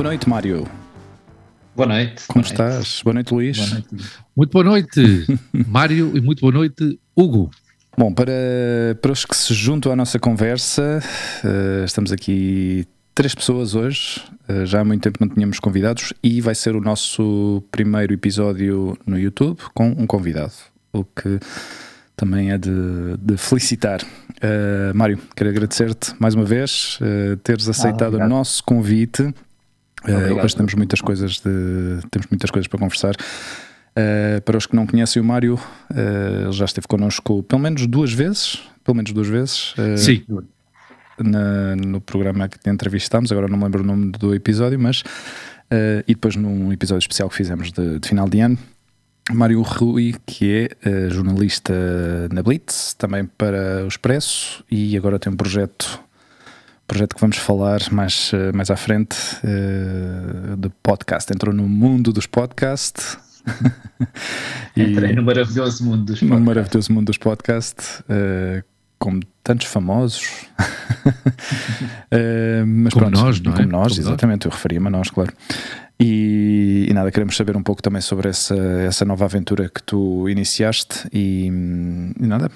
Boa noite. Mário. Boa noite. Como boa estás? Noite. Boa noite, Luís. Boa noite. Muito boa noite, Mário, e muito boa noite, Hugo. Bom, para, para os que se juntam à nossa conversa, uh, estamos aqui três pessoas hoje. Uh, já há muito tempo não tínhamos convidados e vai ser o nosso primeiro episódio no YouTube com um convidado, o que também é de, de felicitar. Uh, Mário, quero agradecer-te mais uma vez teres aceitado ah, o nosso convite. Uh, hoje temos muitas coisas de, temos muitas coisas para conversar. Uh, para os que não conhecem o Mário, uh, ele já esteve connosco pelo menos duas vezes, pelo menos duas vezes. Sim. Na, no programa que te entrevistámos, agora não me lembro o nome do episódio, mas e depois num episódio especial que fizemos de, de final de ano. Mário Rui, que é jornalista na Blitz, também para o Expresso, e agora tem um projeto projeto que vamos falar mais, mais à frente uh, de podcast. Entrou no mundo dos podcasts. Entrei no maravilhoso mundo dos podcasts. No maravilhoso mundo dos podcasts, uh, como tantos famosos. uh, mas como pronto, nós, não é? Como nós, como exatamente, nós. eu referia-me a nós, claro. E, e, nada, queremos saber um pouco também sobre essa, essa nova aventura que tu iniciaste e, e nada,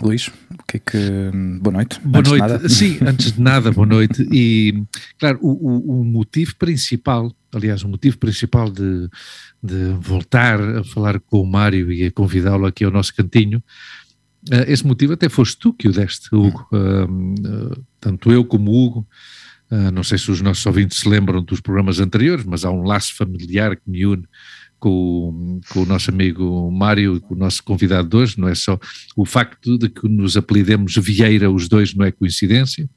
Luís, o que é que. Boa noite. Boa antes noite. Sim, antes de nada, boa noite. E, claro, o, o, o motivo principal, aliás, o motivo principal de, de, voltar a falar com o Mário e a convidá-lo aqui ao nosso cantinho, uh, esse motivo até foste tu que o deste, Hugo. Uh, uh, tanto eu como o Hugo. não sei se os nossos ouvintes se lembram dos programas anteriores, mas há um laço familiar que me une com, com, o nosso amigo Mário com o nosso convidado de hoje, não é só o facto de que nos apelidemos Vieira, os dois, não é coincidência.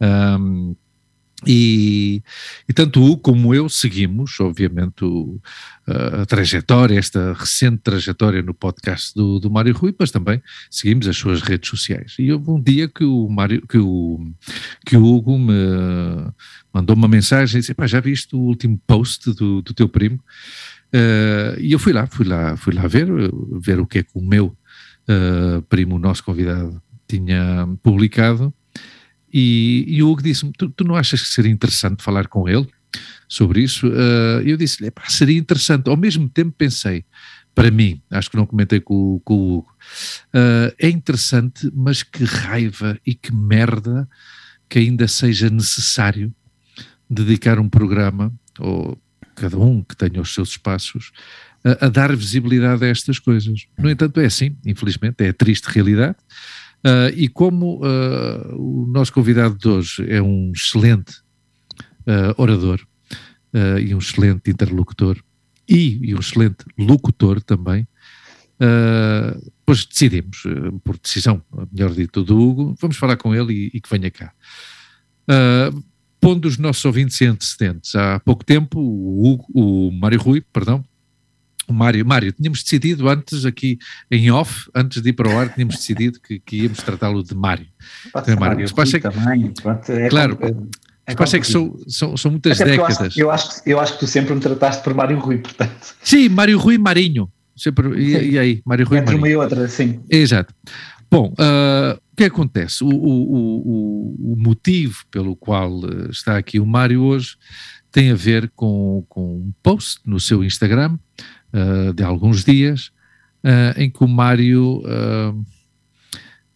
Um, e, e, tanto o como eu seguimos, obviamente, o, a trajetória, esta recente trajetória no podcast do, do Mário Rui, mas também seguimos as suas redes sociais. E houve um dia que o, Mário, que o, que o Hugo me mandou uma mensagem e disse: já viste o último post do, do teu primo? Uh, e eu fui lá, fui lá, fui lá ver, ver o que é que o meu uh, primo, nosso convidado, tinha publicado. E, e o Hugo disse-me: tu, tu, não achas que seria interessante falar com ele sobre isso? Uh, eu disse-lhe: seria interessante. Ao mesmo tempo pensei, para mim, acho que não comentei com, com o Hugo, é interessante, mas que raiva e que merda que ainda seja necessário dedicar um programa, ou cada um que tenha os seus espaços, a, a, dar visibilidade a estas coisas. No entanto, é assim, infelizmente, é a triste realidade. Uh, e como uh, o nosso convidado de hoje é um excelente uh, orador e um excelente interlocutor e, e, um excelente locutor também, depois decidimos, por decisão, melhor dito, do Hugo, vamos falar com ele e, e que venha cá pondo os nossos ouvintes em antecedentes. Há pouco tempo, o, Hugo, o Mário Rui, perdão, o Mário, Mário, tínhamos decidido antes aqui em off, antes de ir para o ar, tínhamos decidido que, que íamos tratá-lo de Mário. Pode então, Mário, Mário é que, também, é claro, é, é, é que são, são, são muitas Até décadas. Eu acho, eu, acho, eu acho que tu sempre me trataste por Mário Rui, portanto. Sim, Mário Rui Marinho. Sempre, e, e aí, Mário Rui Entre Marinho. uma e outra, sim. Exato. Bom, uh, o que acontece? O, o, o, o, motivo pelo qual está aqui o Mário hoje tem a ver com, com um post no seu Instagram uh, de alguns dias, uh, em que o Mário,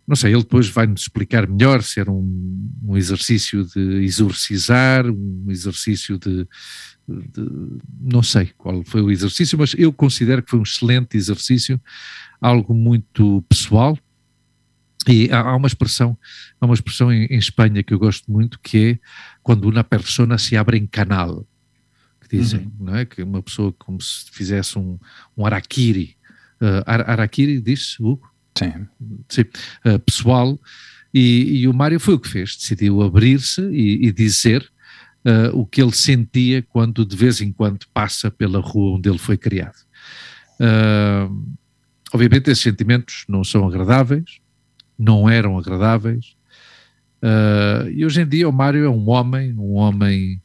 não sei, ele depois vai-nos explicar melhor se era um, um exercício de exorcizar, um exercício de, de, não sei qual foi o exercício, mas eu considero que foi um excelente exercício, algo muito pessoal, e há, há uma expressão, há uma expressão em, em, Espanha que eu gosto muito que é quando uma persona se abre em canal, que dizem, uhum. não é? Que uma pessoa como se fizesse um, um araquiri. Uh, araquiri diz Hugo? Sim. Sim. Uh, pessoal. E, e, o Mário foi o que fez, decidiu abrir-se e, e, dizer uh, o que ele sentia quando de vez em quando passa pela rua onde ele foi criado. Uh, obviamente esses sentimentos não são agradáveis, não eram agradáveis, uh, e hoje em dia o Mário é um homem, um homem,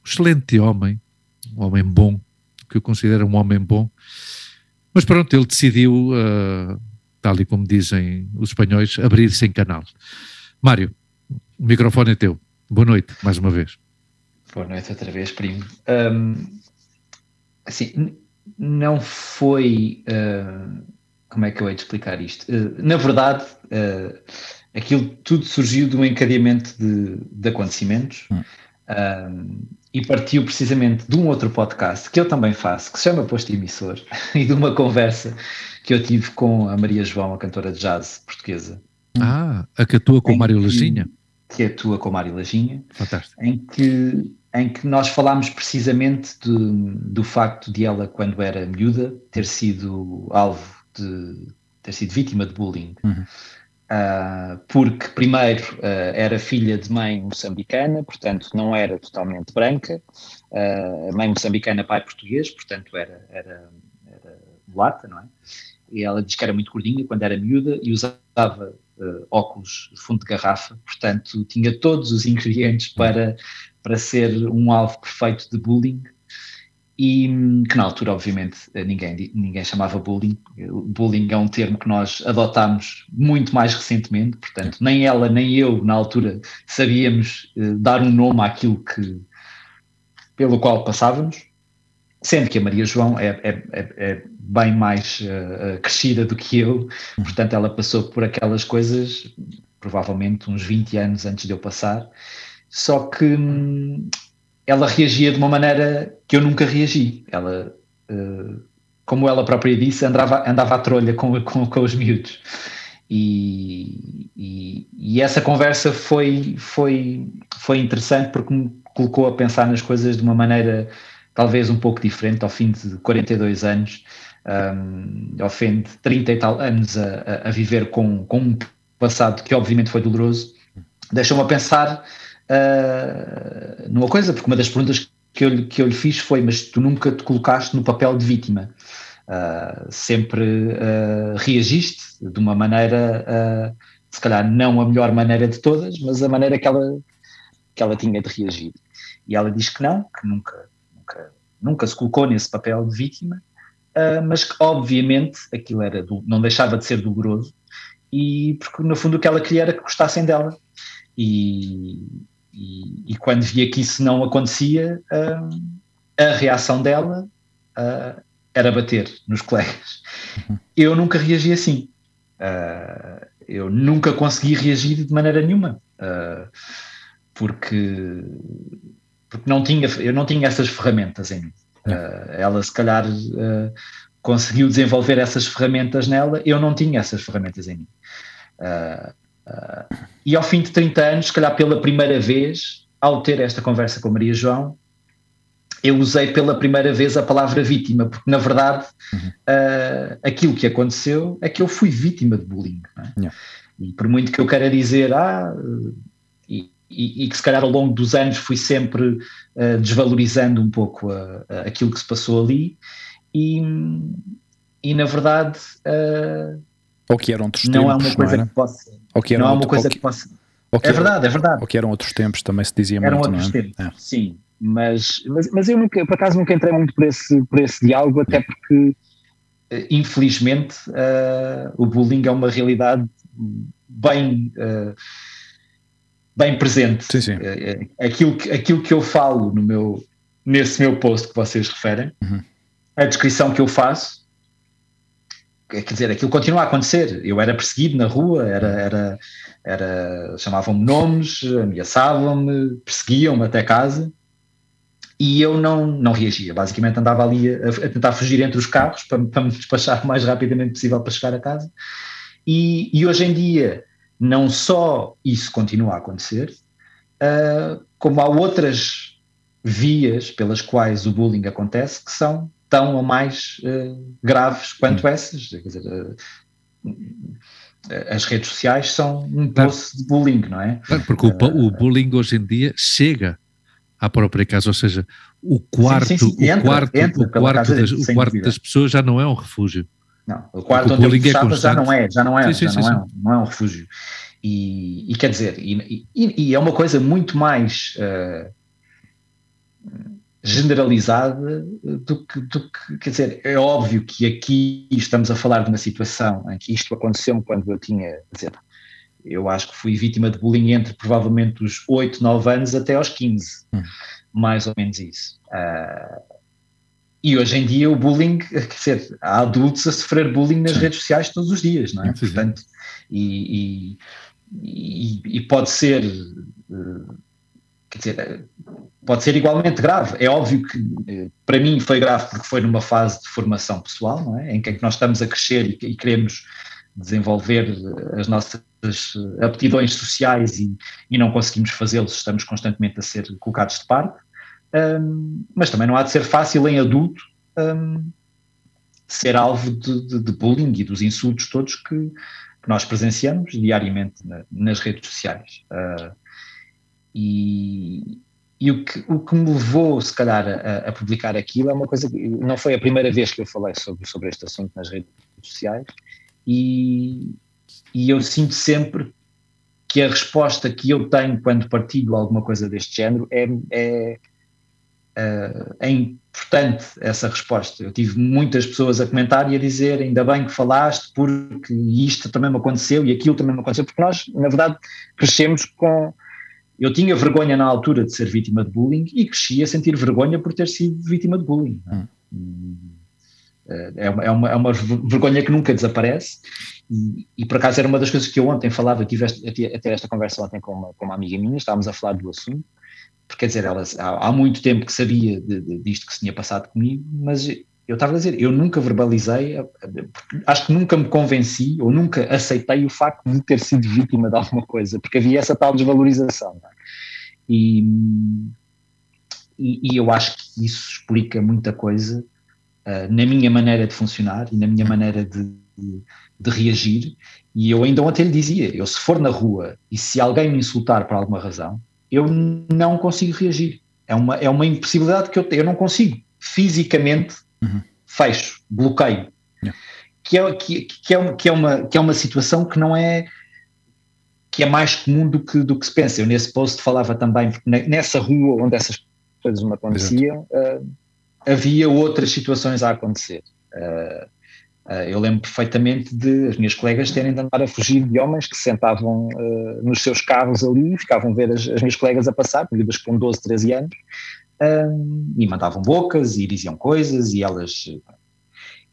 um excelente homem, um homem bom, que eu considero um homem bom, mas pronto, ele decidiu, uh, tal e como dizem os espanhóis, abrir-se em canal. Mário, o microfone é teu. Boa noite, mais uma vez. Boa noite outra vez, primo. Um, assim, não foi. Uh, como é que eu hei de explicar isto? Uh, na verdade, uh, aquilo tudo surgiu de um encadeamento de, de acontecimentos hum. e partiu precisamente de um outro podcast que eu também faço, que se chama Posto Emissor, e de uma conversa que eu tive com a Maria João, a cantora de jazz portuguesa. Ah, a que atua com o Mário Lajinha? Que atua com o Mário Lajinha. Fantástico. Em que em que nós falámos precisamente de, do facto de ela, quando era miúda, ter sido alvo de ter sido vítima de bullying. Uhum. Uh, porque, primeiro, uh, era filha de mãe moçambicana, portanto, não era totalmente branca, uh, mãe moçambicana, pai português, portanto, era, era, era mulata, não é? E ela diz que era muito gordinha quando era miúda e usava óculos de fundo de garrafa, portanto, tinha todos os ingredientes para para ser um alvo perfeito de bullying e que na altura, obviamente, ninguém, ninguém chamava bullying. Bullying é um termo que nós adotámos muito mais recentemente, portanto, nem ela nem eu, na altura, sabíamos uh, dar um nome àquilo que, pelo qual passávamos, sendo que a Maria João é, é, é, é bem mais uh, crescida do que eu, portanto, ela passou por aquelas coisas, provavelmente uns 20 anos antes de eu passar, só que hum, ela reagia de uma maneira que eu nunca reagi. Ela, uh, como ela própria disse, andava, andava à trolha com, com, com os miúdos. E, e, e, essa conversa foi, foi, foi interessante porque me colocou a pensar nas coisas de uma maneira talvez um pouco diferente ao fim de 42 anos, um, ao fim de 30 e tal anos a, a, viver com, com um passado que obviamente foi doloroso, deixou-me a pensar uh, numa coisa, porque uma das perguntas que eu, que eu lhe fiz foi: Mas tu nunca te colocaste no papel de vítima? Uh, sempre uh, reagiste de uma maneira, uh, se calhar não a melhor maneira de todas, mas a maneira que ela, que ela tinha de reagir. E ela diz que não, que nunca, nunca, nunca se colocou nesse papel de vítima, mas que obviamente aquilo era do, não deixava de ser doloroso, e porque no fundo o que ela queria era que gostassem dela. E, e, e, quando via que isso não acontecia, uh, a reação dela uh, era bater nos colegas. Uhum. Eu nunca reagi assim. Uh, eu nunca consegui reagir de maneira nenhuma. porque porque não tinha, eu não tinha essas ferramentas em mim. ela, se calhar, conseguiu desenvolver essas ferramentas nela, eu não tinha essas ferramentas em mim. Uh, Uh, e ao fim de 30 anos, se calhar pela primeira vez, ao ter esta conversa com Maria João, eu usei pela primeira vez a palavra vítima, porque na verdade uhum. uh, aquilo que aconteceu é que eu fui vítima de bullying. É? Yeah. E por muito que eu queira dizer, ah, e, e, e, que se calhar ao longo dos anos fui sempre uh, desvalorizando um pouco a, a aquilo que se passou ali, e, e na verdade. Uh, Ou que eram outros não tempos, é uma coisa que possa ou que não é uma coisa que, que possa. é verdade, é verdade. Ou que eram outros tempos, também se dizia eram muito, outros não é? tempos, é. sim. Mas, mas, mas eu nunca, por acaso nunca entrei muito por esse, por esse diálogo, até porque eh, infelizmente uh, o bullying é uma realidade bem uh, bem presente. Sim, sim. Aquilo, que, aquilo que eu falo no meu, nesse meu post que vocês referem, uhum. a descrição que eu faço quer dizer, aquilo continua a acontecer. Eu era perseguido na rua, era, era, era chamavam-me nomes, ameaçavam-me, perseguiam-me até casa e eu não, não reagia. Basicamente andava ali a, a, tentar fugir entre os carros para, para me despachar o mais rapidamente possível para chegar a casa. E, e hoje em dia, não só isso continua a acontecer, uh, como há outras vias pelas quais o bullying acontece que são tão ou mais uh, graves quanto essas. Quer dizer, uh, as redes sociais são um poço de bullying, não é? Claro, porque o, o, bullying hoje em dia chega à própria casa, ou seja, o quarto, sim, sim, sim. Entra, o quarto, entra o quarto, das, o quarto das pessoas já não é um refúgio. Não, o quarto onde eu me fechava é já não é, já não é, sim, já sim, não, sim, é não é um refúgio. E, e quer dizer, e, e, e, é uma coisa muito mais uh, generalizada do que, do que, quer dizer, é óbvio que aqui estamos a falar de uma situação em que isto aconteceu quando eu tinha, quer dizer, eu acho que fui vítima de bullying entre provavelmente os 8, 9 anos até aos 15, hum. mais ou menos isso. Uh, e hoje em dia o bullying, quer dizer, há adultos a sofrer bullying nas Sim. redes sociais todos os dias, não é? Sim. Portanto, e, e, e, pode ser, uh, quer dizer, pode ser igualmente grave. É óbvio que uh, para mim foi grave porque foi numa fase de formação pessoal, não é? Em que nós estamos a crescer e, queremos desenvolver as nossas aptidões sociais e, e não conseguimos fazê-los, estamos constantemente a ser colocados de parte. Um, mas também não há de ser fácil em adulto um, ser alvo de, de, de, bullying e dos insultos todos que, que nós presenciamos diariamente na, nas redes sociais. Uh, e, e o que, o que me levou, se calhar, a, a, publicar aquilo é uma coisa que não foi a primeira vez que eu falei sobre, sobre este assunto nas redes sociais, e, e eu sinto sempre que a resposta que eu tenho quando partilho alguma coisa deste género é, é, é, é importante essa resposta. Eu tive muitas pessoas a comentar e a dizer ainda bem que falaste porque isto também me aconteceu e aquilo também me aconteceu, porque nós, na verdade, crescemos com... Eu tinha vergonha na altura de ser vítima de bullying e cresci a sentir vergonha por ter sido vítima de bullying. Hum. É uma, é, uma, é uma vergonha que nunca desaparece e, e, por acaso era uma das coisas que eu ontem falava, tive até esta conversa ontem com uma, com uma amiga minha, estávamos a falar do assunto, porque quer dizer, há, há muito tempo que sabia de, de, disto que se tinha passado comigo, mas eu estava a dizer, eu nunca verbalizei, acho que nunca me convenci ou nunca aceitei o facto de ter sido vítima de alguma coisa, porque havia essa tal desvalorização. É? E, e, e, eu acho que isso explica muita coisa uh, na minha maneira de funcionar e na minha maneira de, de, de, reagir. E eu ainda ontem lhe dizia: eu se for na rua e se alguém me insultar por alguma razão, eu não consigo reagir. É uma, é uma impossibilidade que eu tenho, eu não consigo. Fisicamente, uhum. fecho, bloqueio. Yeah. Que, é, que, que, é, que, é uma, que é uma situação que não é que é mais comum do que, do que se pensa. Eu nesse post falava também, nessa rua onde essas coisas me aconteciam, uh, havia outras situações a acontecer. Uh, uh, eu lembro perfeitamente de as minhas colegas terem de andar a fugir de homens que se sentavam nos seus carros ali e ficavam a ver as, as minhas colegas a passar, miúdas com 12, 13 anos, e mandavam bocas e diziam coisas e elas.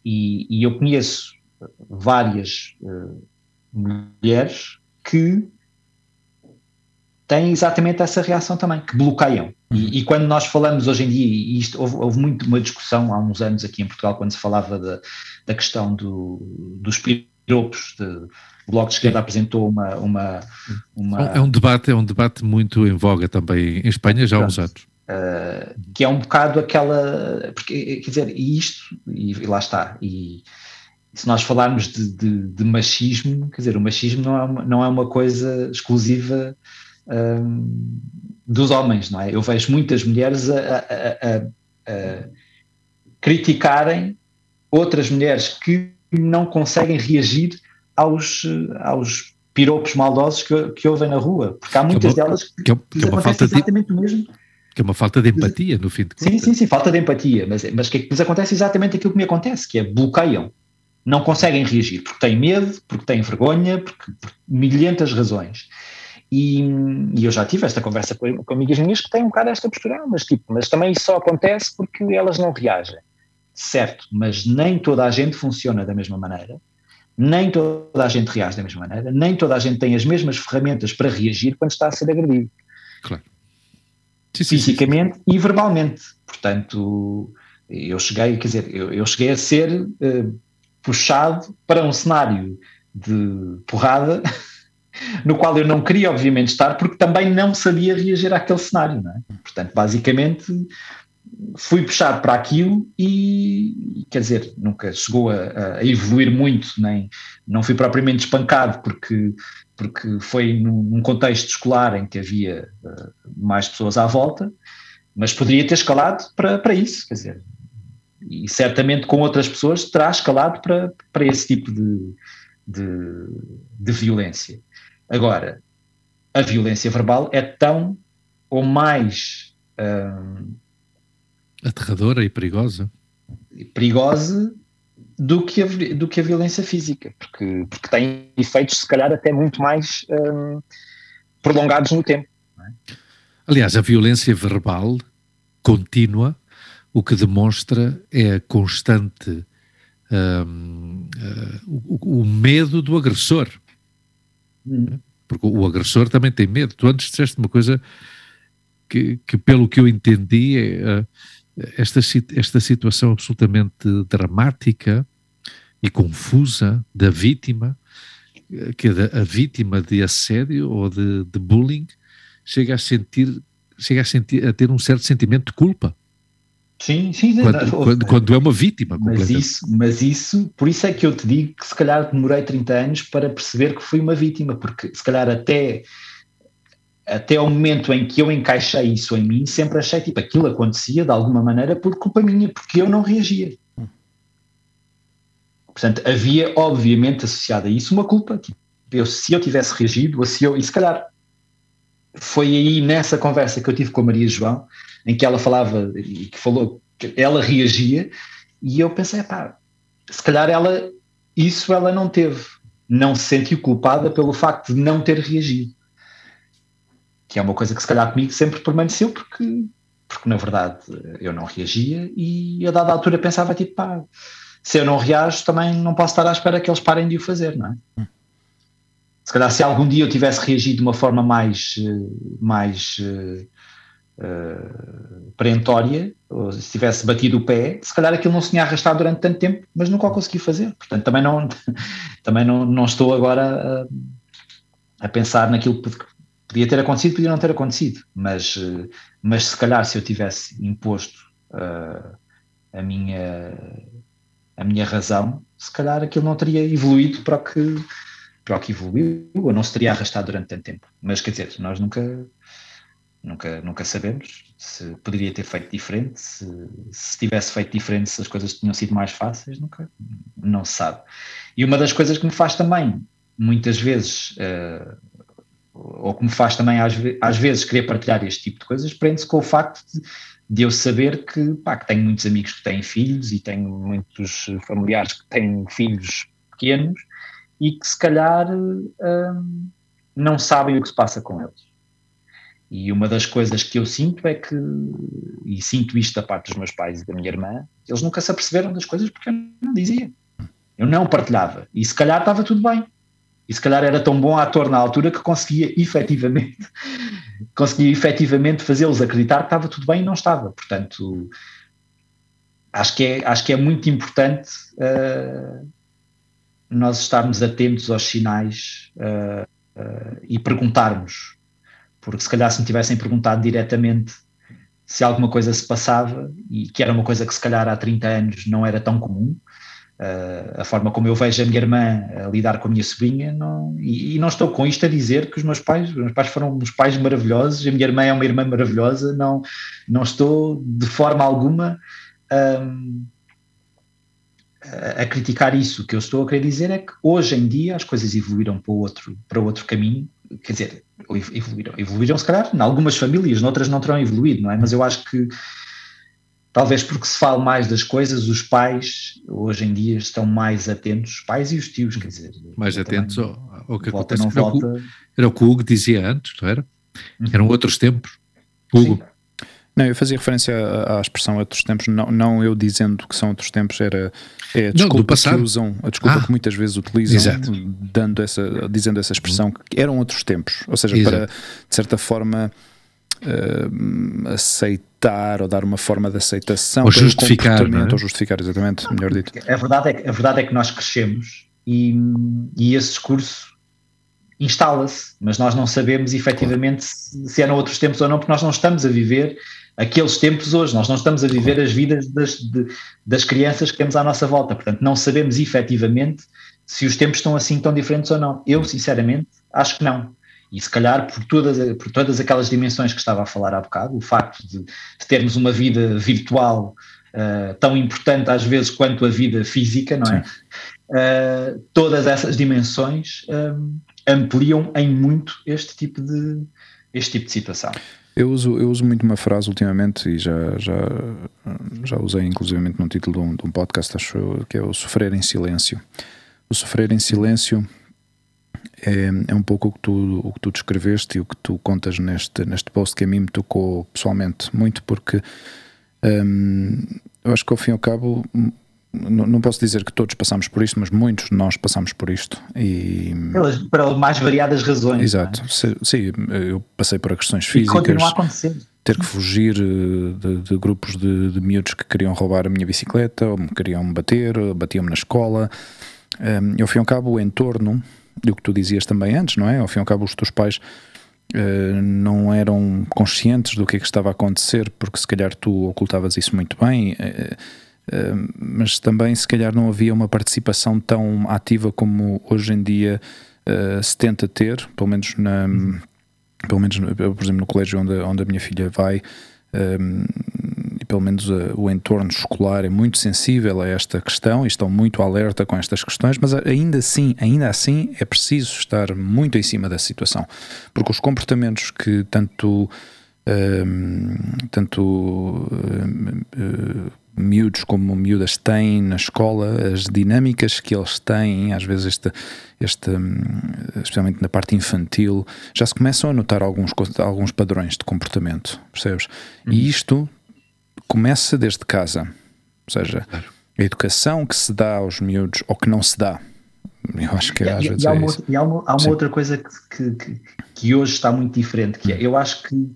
E, e eu conheço várias mulheres que têm exatamente essa reação também, que bloqueiam. E, e, quando nós falamos hoje em dia, e isto houve, houve, muito uma discussão há uns anos aqui em Portugal, quando se falava da, da questão do, dos piropos, de, o Bloco de Esquerda apresentou uma, uma, uma, É um debate, é um debate muito em voga também em Espanha já há uns anos. Uh, que é um bocado aquela, porque quer dizer, e isto, e, e lá está, e se nós falarmos de, de, de, machismo, quer dizer, o machismo não é uma, não é uma coisa exclusiva um, dos homens, não é? Eu vejo muitas mulheres a, a, a, a, criticarem outras mulheres que não conseguem reagir aos, aos piropos maldosos que, que ouvem na rua, porque há muitas que é uma, delas que, que, é, que é uma falta exatamente de, o mesmo. Que é uma falta de empatia, no fim de contas. Sim, sim, sim, falta de empatia, mas, mas que lhes acontece exatamente aquilo que me acontece, que é bloqueiam, não conseguem reagir, porque têm medo, porque têm vergonha, porque, por milhentas razões. E, e, eu já tive esta conversa com, com amigas minhas que têm um bocado esta postura, mas, tipo, mas também isso só acontece porque elas não reagem. Certo, mas nem toda a gente funciona da mesma maneira, nem toda a gente reage da mesma maneira, nem toda a gente tem as mesmas ferramentas para reagir quando está a ser agredido. Claro. Sim, Fisicamente sim, sim. e verbalmente. Portanto, eu cheguei, quer dizer, eu, eu cheguei a ser uh, puxado para um cenário de porrada no qual eu não queria, obviamente, estar, porque também não sabia reagir àquele cenário. Não é? Portanto, basicamente, fui puxado para aquilo e, quer dizer, nunca chegou a, a, evoluir muito, nem não fui propriamente espancado, porque, porque foi num, num contexto escolar em que havia uh, mais pessoas à volta, mas poderia ter escalado para, para isso, quer dizer. e certamente com outras pessoas terá escalado para, para esse tipo de, de, de violência. Agora, a violência verbal é tão ou mais hum, aterradora e perigosa perigosa do que a, do que a violência física, porque, porque tem efeitos, se calhar, até muito mais hum, prolongados no tempo. É? Aliás, a violência verbal contínua, o que demonstra é a constante um, uh, o, o, medo do agressor. Hum. Porque o agressor também tem medo. Tu antes disseste uma coisa que, que pelo que eu entendi, é, uh, esta, esta situação absolutamente dramática e confusa da vítima, que a, a vítima de assédio ou de, de, bullying chega a sentir, chega a sentir, a ter um certo sentimento de culpa. Sim, sim, quando, quando, quando, é uma vítima. Mas isso, mas isso, por isso é que eu te digo que se calhar demorei 30 anos para perceber que fui uma vítima, porque se calhar até até ao momento em que eu encaixei isso em mim, sempre achei tipo aquilo acontecia de alguma maneira por culpa minha, porque eu não reagia. Portanto, havia obviamente associada a isso uma culpa. Tipo, eu, se eu tivesse reagido, ou se eu, e se calhar foi aí nessa conversa que eu tive com a Maria João, em que ela falava e que falou que ela reagia, e eu pensei, pá, se calhar ela, isso ela não teve, não se sentiu culpada pelo facto de não ter reagido. Que é uma coisa que se calhar comigo sempre permaneceu porque, porque na verdade eu não reagia e a dada altura pensava tipo pá, se eu não reajo também não posso estar à espera que eles parem de o fazer, não é? Se calhar se algum dia eu tivesse reagido de uma forma mais, mais uh, uh, perentória, ou se tivesse batido o pé, se calhar aquilo não se tinha arrastado durante tanto tempo, mas nunca o consegui fazer. Portanto, também não, também não, não estou agora a, a pensar naquilo que Podia ter acontecido, podia não ter acontecido, mas, eh, mas se calhar se eu tivesse imposto uh, a, minha, a minha razão, se calhar aquilo não teria evoluído para o que, para o que evoluiu, ou não se teria arrastado durante tanto tempo. Mas quer dizer, nós nunca, nunca, nunca sabemos se poderia ter feito diferente, se, se tivesse feito diferente, se as coisas tinham sido mais fáceis, nunca, não se sabe. E uma das coisas que me faz também, muitas vezes, uh, ou que me faz também às, às vezes querer partilhar este tipo de coisas, prende-se com o facto de, de eu saber que, pá, que tenho muitos amigos que têm filhos e tenho muitos familiares que têm filhos pequenos e que se calhar hum, não sabem o que se passa com eles. E uma das coisas que eu sinto é que, e sinto isto da parte dos meus pais e da minha irmã, eles nunca se aperceberam das coisas porque eu não dizia. Eu não partilhava. E se calhar estava tudo bem. E se calhar era tão bom ator na altura que conseguia efetivamente, conseguia efetivamente fazê-los acreditar que estava tudo bem e não estava. Portanto, acho que é, acho que é muito importante uh, nós estarmos atentos aos sinais uh, uh, e perguntarmos. Porque se calhar se me tivessem perguntado diretamente se alguma coisa se passava, e que era uma coisa que se calhar há 30 anos não era tão comum, Uh, a forma como eu vejo a minha irmã a lidar com a minha sobrinha, não, e, e, não estou com isto a dizer que os meus pais, os meus pais foram uns pais maravilhosos, a minha irmã é uma irmã maravilhosa, não, não estou de forma alguma um, a, criticar isso. O que eu estou a querer dizer é que hoje em dia as coisas evoluíram para outro, para outro caminho, quer dizer, evoluíram, evoluíram se calhar em algumas famílias, noutras não terão evoluído, não é? Mas eu acho que talvez porque se fala mais das coisas, os pais hoje em dia estão mais atentos, os pais e os tios, quer dizer. Mais atentos ao, ao que volta, acontece. Era, volta... o, era o que o Hugo dizia antes, não era? Uhum. Eram outros tempos. Hugo. Sim. Não, eu fazia referência à, à expressão outros tempos, não, não eu dizendo que são outros tempos, era é a desculpa não, que usam, a desculpa ah, que muitas vezes utilizam, exato. dando essa, dizendo essa expressão, que eram outros tempos, ou seja, exato. para de certa forma uh, aceitar ou dar uma forma de aceitação ou justificar, é? ou justificar, exatamente, melhor dito. A verdade é que, a verdade é que nós crescemos e, e esse discurso instala-se, mas nós não sabemos efetivamente claro. se, se eram outros tempos ou não, porque nós não estamos a viver aqueles tempos hoje, nós não estamos a viver as vidas das, de, das crianças que temos à nossa volta, portanto não sabemos efetivamente se os tempos estão assim tão diferentes ou não. Eu, sinceramente, acho que não. E se calhar por todas, por todas aquelas dimensões que estava a falar há bocado, o facto de, de termos uma vida virtual uh, tão importante às vezes quanto a vida física, não é? Uh, todas essas dimensões um, ampliam em muito este tipo de, este tipo de situação. Eu uso, eu uso muito uma frase ultimamente e já, já, já usei inclusivamente num título de um, de um podcast, acho que é o sofrer em silêncio. O sofrer em silêncio é, é um pouco o que, tu, o que tu descreveste e o que tu contas neste, neste post que a mim me tocou pessoalmente muito, porque hum, eu acho que ao fim e ao cabo não, posso dizer que todos passamos por isto, mas muitos de nós passamos por isto. E... Pelas, para mais variadas razões. É? Exato. É? Sim, eu passei por questões físicas. E continua a acontecer. Ter que fugir eh, de, de grupos de, de miúdos que queriam roubar a minha bicicleta, ou me queriam bater, batiam-me na escola. Um, e ao fim e ao cabo, o entorno, e o que tu dizias também antes, não é? Ao fim e ao cabo, os teus pais uh, não eram conscientes do que é que estava a acontecer, porque se calhar tu ocultavas isso muito bem. Mas também se calhar não havia uma participação tão ativa como hoje em dia uh, se tenta ter, pelo menos na, pelo menos por exemplo no colégio onde, onde a minha filha vai um, e pelo menos uh, o entorno escolar é muito sensível a esta questão e estão muito alerta com estas questões, mas ainda assim, ainda assim é preciso estar muito em cima da situação, porque os comportamentos que tanto um, tanto miúdos como miúdas têm na escola, as dinâmicas que eles têm, às vezes este, este, hum, especialmente na parte infantil, já se começam a notar alguns, alguns padrões de comportamento, percebes? Uhum. E isto começa desde casa, ou seja, claro. a educação que se dá aos miúdos ou que não se dá. Eu acho que às e, vezes e há é uma, E há uma, há uma outra coisa que, que, que, hoje está muito diferente, que é, eu acho que,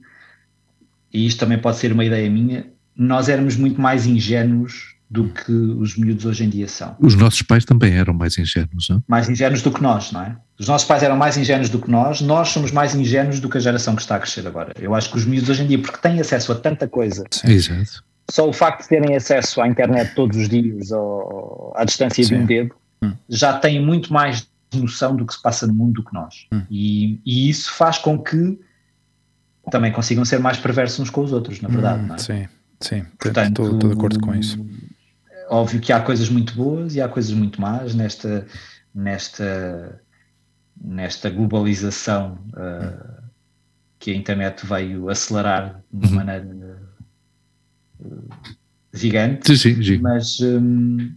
e isto também pode ser uma ideia minha, nós éramos muito mais ingênuos do que os miúdos hoje em dia são. Os nossos pais também eram mais ingênuos, não? Mais ingênuos do que nós, não é? Os nossos pais eram mais ingênuos do que nós, nós somos mais ingênuos do que a geração que está a crescer agora. Eu acho que os miúdos hoje em dia, porque têm acesso a tanta coisa. Sim. Exato. Só o facto de terem acesso à internet todos os dias ou à distância Sim. de um dedo, hum. já têm muito mais noção do que se passa no mundo do que nós. Hum. E, e, isso faz com que também consigam ser mais perversos uns com os outros, na verdade, hum, não é? Sim. Sim, Portanto, estou, estou de acordo com isso. Óbvio que há coisas muito boas e há coisas muito más nesta, nesta, nesta globalização uh, que a internet veio acelerar de uma uhum. maneira uh, gigante. Sim, sim, sim. Mas, um,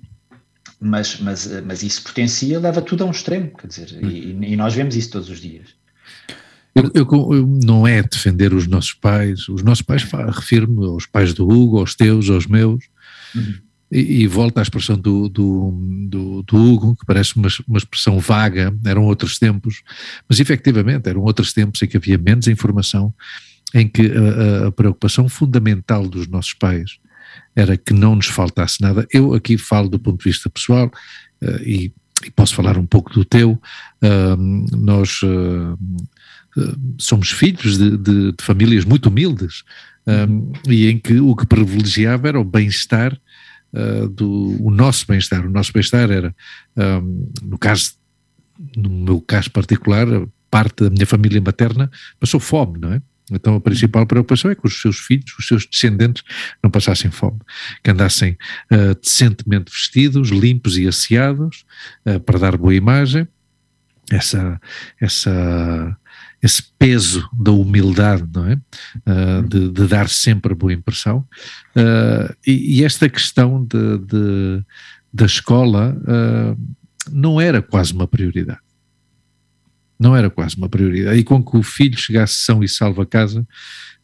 mas, mas, mas isso potencia, leva tudo a um extremo, quer dizer, uhum. e, e nós vemos isso todos os dias. Eu, eu, eu, não é defender os nossos pais, os nossos pais, refiro-me aos pais do Hugo, aos teus, aos meus, uhum. e, e volto à expressão do, do, do, do Hugo, que parece uma, uma, expressão vaga, eram outros tempos, mas efetivamente eram outros tempos em que havia menos informação, em que a, a preocupação fundamental dos nossos pais era que não nos faltasse nada. Eu aqui falo do ponto de vista pessoal uh, e, e, posso falar um pouco do teu. Uh, nós uh, somos filhos de, de, de famílias muito humildes um, e em que o que privilegiava era o bem-estar uh, do o nosso bem-estar. O nosso bem-estar era, um, no caso, no meu caso particular, parte da minha família materna passou fome, não é? Então a principal preocupação é que os seus filhos, os seus descendentes, não passassem fome, que andassem uh, decentemente vestidos, limpos e asseados, uh, para dar boa imagem. Essa, essa esse peso da humildade, não é? Uh, de, de, dar sempre boa impressão. Uh, e, e, esta questão de, de da escola uh, não era quase uma prioridade. Não era quase uma prioridade. E com que o filho chegasse são e salvo a casa,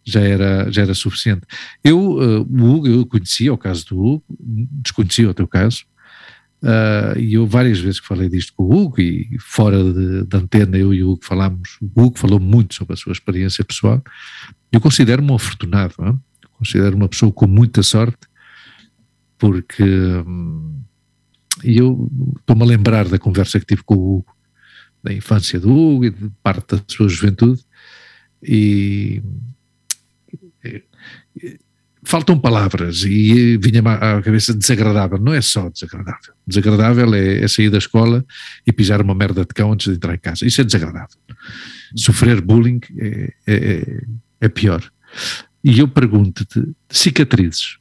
já era, já era suficiente. Eu, o Hugo, eu conhecia o caso do Hugo, desconhecia o teu caso, Uh, e eu várias vezes que falei disto com o Hugo e fora de antena eu e o Hugo falámos, o Hugo falou muito sobre a sua experiência pessoal, eu considero-me um afortunado, não? considero uma pessoa com muita sorte, porque hum, eu estou-me a lembrar da conversa que tive com o Hugo, da infância do Hugo e de parte da sua juventude, e faltam palavras e vinha-me à cabeça desagradável. Não é só desagradável. Desagradável é, é, sair da escola e pisar uma merda de cão antes de entrar em casa. Isso é desagradável. Sofrer bullying é, é, é, é pior. E eu pergunto-te: cicatrizes.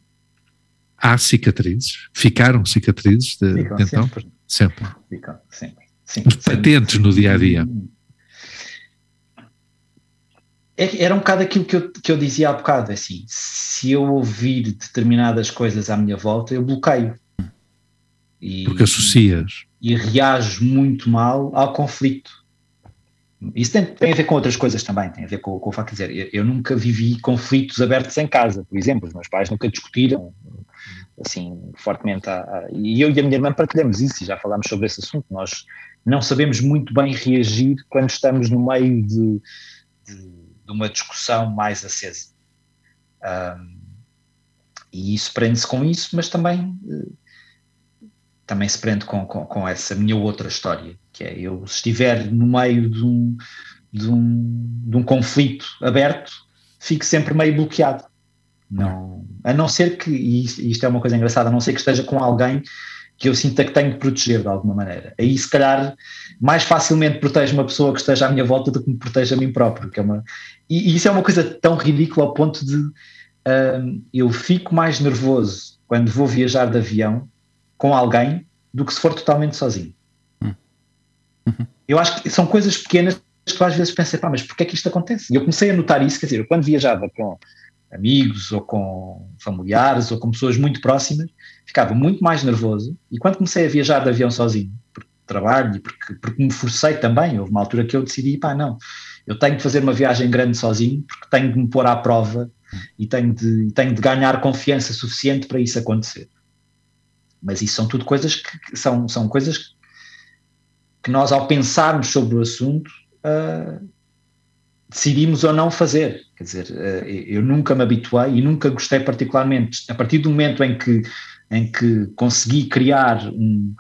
há cicatrizes, ficaram cicatrizes de, Ficam, então? Sempre. Sempre. Ficam, sempre. Sim, Os patentes no dia a dia. É era um bocado aquilo que eu, que eu dizia há bocado, assim, se eu ouvir determinadas coisas à minha volta, eu bloqueio. E, Porque associas. E, e reajo muito mal ao conflito. Isso tem, tem, a ver com outras coisas também, tem a ver com, com o facto de dizer, eu, eu, nunca vivi conflitos abertos em casa, por exemplo, os meus pais nunca discutiram assim fortemente, a, a, e eu e a minha irmã partilhamos isso e já falámos sobre esse assunto, nós não sabemos muito bem reagir quando estamos no meio de, de, uma discussão mais acesa. Um, e isso prende-se com isso, mas também eh, também se prende com, com, com, essa minha outra história, que é eu se estiver no meio de um, de um, de um conflito aberto, fico sempre meio bloqueado. Não, a não ser que, e isto é uma coisa engraçada, a não ser que esteja com alguém que eu sinta que tenho de proteger de alguma maneira. Aí, se calhar, mais facilmente protejo uma pessoa que esteja à minha volta do que me protege a mim próprio. Que é uma... e, e isso é uma coisa tão ridícula ao ponto de uh, eu fico mais nervoso quando vou viajar de avião com alguém do que se for totalmente sozinho. Hum. Uhum. Eu acho que são coisas pequenas que às vezes pensei, pá, mas porquê é que isto acontece? E eu comecei a notar isso, quer dizer, quando viajava com amigos ou com familiares ou com pessoas muito próximas, ficava muito mais nervoso. E quando comecei a viajar de avião sozinho, por trabalho e porque, porque me forcei também, houve uma altura que eu decidi, pá, não, eu tenho de fazer uma viagem grande sozinho porque tenho de me pôr à prova e tenho de, tenho de ganhar confiança suficiente para isso acontecer. Mas isso são tudo coisas que são, são coisas que nós, ao pensarmos sobre o assunto, uh, decidimos ou não fazer. Quer dizer, uh, eu nunca me habituei e nunca gostei particularmente. A partir do momento em que em que consegui criar um,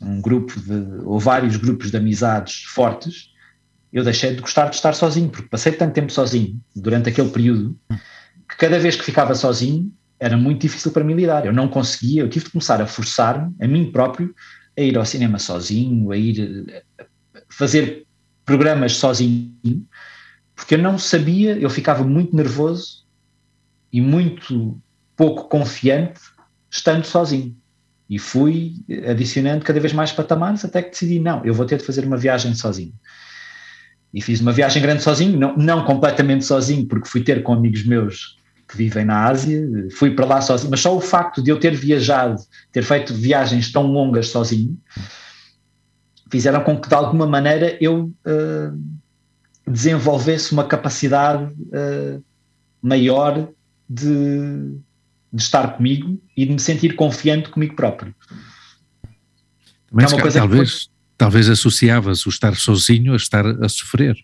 um grupo de, ou vários grupos de amizades fortes, eu deixei de gostar de estar sozinho, porque passei tanto tempo sozinho durante aquele período que cada vez que ficava sozinho era muito difícil para mim lidar. Eu não conseguia, eu tive de começar a forçar-me, a mim próprio, a ir ao cinema sozinho, a ir a fazer programas sozinho, porque eu não sabia, eu ficava muito nervoso e muito pouco confiante estando sozinho. E fui adicionando cada vez mais patamares até que decidi, não, eu vou ter de fazer uma viagem sozinho. E fiz uma viagem grande sozinho, não, não completamente sozinho, porque fui ter com amigos meus que vivem na Ásia, fui para lá sozinho, mas só o facto de eu ter viajado, ter feito viagens tão longas sozinho, fizeram com que de alguma maneira eu uh, desenvolvesse uma capacidade uh, maior de, de estar comigo e de me sentir confiante comigo próprio. Mas, é uma coisa talvez, foi... talvez associavas o estar sozinho a estar a sofrer.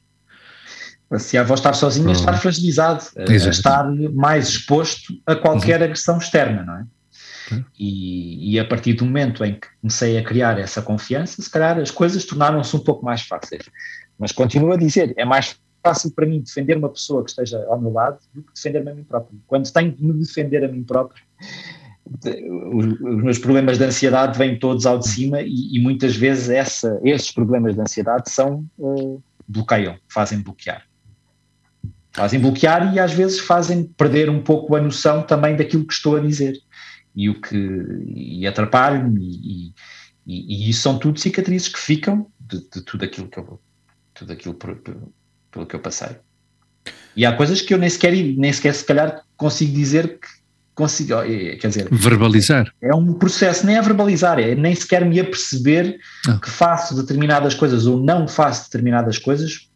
Associava o estar sozinho a estar fragilizado, a, a estar mais exposto a qualquer uhum. agressão externa, não é? E, e, a partir do momento em que comecei a criar essa confiança, se calhar as coisas tornaram-se um pouco mais fáceis. Mas continuo a dizer, é mais fácil para mim defender uma pessoa que esteja ao meu lado do que defender-me a mim próprio. Quando tenho de me defender a mim próprio, os, meus problemas de ansiedade vêm todos ao de cima e, e muitas vezes essa, esses problemas de ansiedade são uh, bloqueiam, fazem bloquear. Fazem bloquear e às vezes fazem perder um pouco a noção também daquilo que estou a dizer e o que e atrapalho-me e, e, e, isso são tudo cicatrizes que ficam de, de tudo aquilo que eu tudo aquilo por, por, pelo que eu passei. E há coisas que eu nem sequer, nem sequer se calhar consigo dizer que consigo, eh, quer dizer... Verbalizar. É um processo, nem é verbalizar, é nem sequer me aperceber ah. que faço determinadas coisas ou não faço determinadas coisas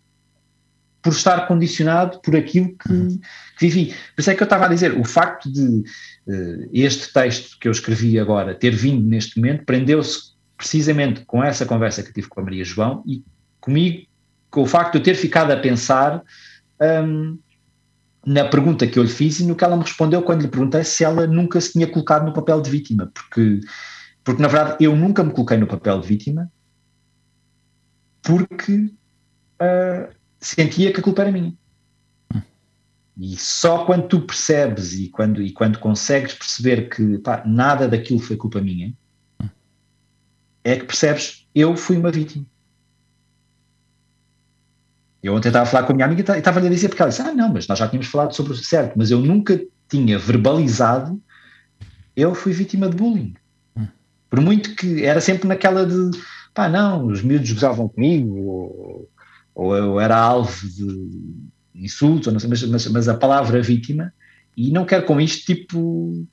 por estar condicionado por aquilo que, uhum. que vivi. Por isso é que eu estava a dizer, o facto de uh, este texto que eu escrevi agora ter vindo neste momento prendeu-se precisamente com essa conversa que tive com a Maria João e comigo com o facto de eu ter ficado a pensar um, na pergunta que eu lhe fiz e no que ela me respondeu quando lhe perguntei se ela nunca se tinha colocado no papel de vítima, porque, porque na verdade eu nunca me coloquei no papel de vítima porque uh, sentia que a culpa era minha. E só quando tu percebes e quando, e quando consegues perceber que pá, nada daquilo foi culpa minha, é que percebes eu fui uma vítima. Eu ontem estava a falar com a minha amiga e estava-lhe a dizer, porque ela disse: Ah, não, mas nós já tínhamos falado sobre o certo, mas eu nunca tinha verbalizado eu fui vítima de bullying. Hum. Por muito que era sempre naquela de pá, não, os miúdos gozavam comigo, ou, ou eu era alvo de insultos, não sei, mas, mas, mas, a palavra vítima, e não quero com isto tipo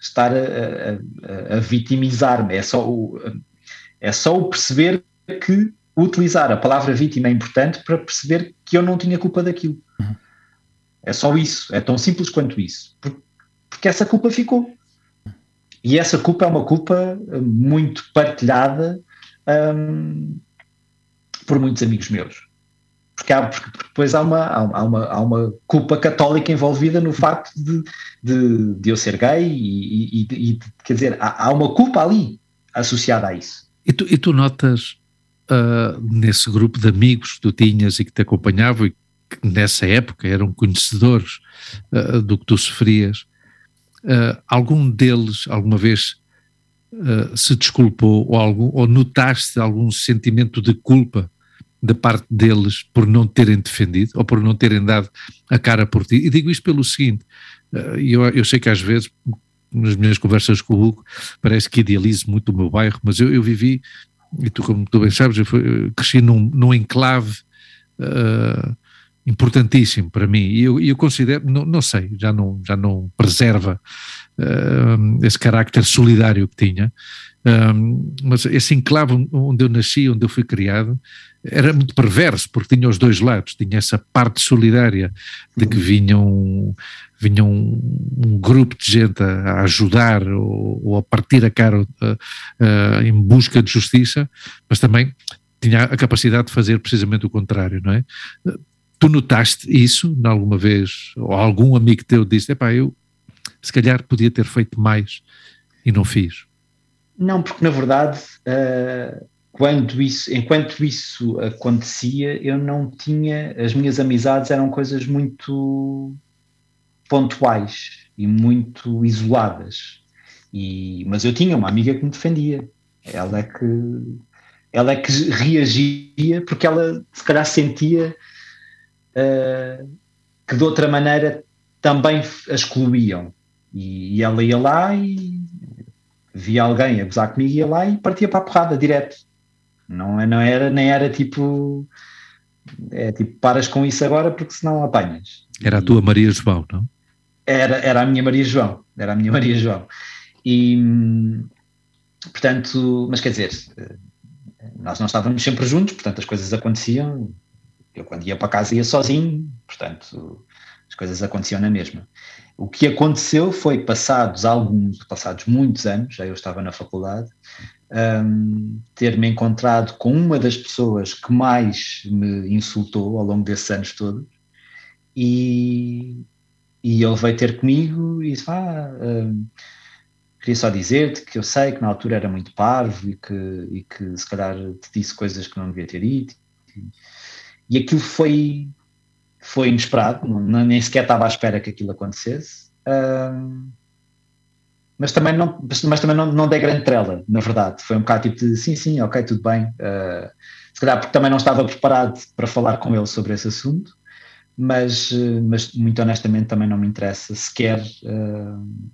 estar a, a, a vitimizar-me, é só o, é só o perceber que utilizar a palavra vítima é importante para perceber que eu não tinha culpa daquilo. Uhum. É só isso, é tão simples quanto isso. Porque essa culpa ficou. E essa culpa é uma culpa muito partilhada um, por muitos amigos meus. Porque, há, porque depois há uma, há, uma, há uma culpa católica envolvida no facto de, de, de eu ser gay e, e, e quer dizer, há, há, uma culpa ali associada a isso. E tu, e tu notas uh, nesse grupo de amigos que tu tinhas e que te acompanhavam e que nessa época eram conhecedores uh, do que tu sofrias, uh, algum deles alguma vez se desculpou ou, algum, ou notaste algum sentimento de culpa da parte deles por não terem defendido ou por não terem dado a cara por ti? E digo isto pelo seguinte, eu, eu sei que às vezes nas minhas conversas com o Hugo, parece que idealizo muito o meu bairro, mas eu, eu vivi e tu, como tu bem sabes, eu fui, cresci num, num enclave uh, importantíssimo para mim. E eu, eu considero, não, não, sei, já não, já não preserva uh, esse carácter solidário que tinha, um, mas esse enclave onde eu nasci, onde eu fui criado, era muito perverso, porque tinha os dois lados, tinha essa parte solidária de que vinham, vinham um, grupo de gente a, ajudar ou, ou, a partir a cara uh, uh, em busca de justiça, mas também tinha a capacidade de fazer precisamente o contrário, não é? Tu notaste isso alguma vez, ou algum amigo teu disse, epá, eu se calhar podia ter feito mais e não fiz? Não, porque na verdade, uh, quando isso, enquanto isso acontecia, eu não tinha, as minhas amizades eram coisas muito pontuais e muito isoladas. E, mas eu tinha uma amiga que me defendia. Ela é que ela é que reagia porque ela se calhar sentia uh, que de outra maneira também a excluíam. E, e, ela ia lá e via alguém a gozar comigo, ia lá e partia para a porrada direto. Não, é, não era, nem era tipo. É tipo, paras com isso agora porque senão apanhas. Era a tua Maria João, não? Era, era a minha Maria João. Era a minha Maria João. E. Portanto, mas quer dizer, nós não estávamos sempre juntos, portanto as coisas aconteciam. Eu quando ia para casa ia sozinho, portanto as coisas aconteciam na mesma. O que aconteceu foi, passados alguns, passados muitos anos, já eu estava na faculdade, um, ter-me encontrado com uma das pessoas que mais me insultou ao longo desses anos todos, e, e ele veio ter comigo e disse: ah, um, queria só dizer-te que eu sei que na altura era muito parvo e que, e que se calhar te disse coisas que não devia ter dito. E aquilo foi foi inesperado, não, nem sequer estava à espera que aquilo acontecesse. Uh, mas também não, mas também não, não dei grande trela, na verdade. Foi um bocado tipo de sim, sim, ok, tudo bem. Uh, se calhar porque também não estava preparado para falar com ele sobre esse assunto, mas, mas muito honestamente também não me interessa sequer. Uh,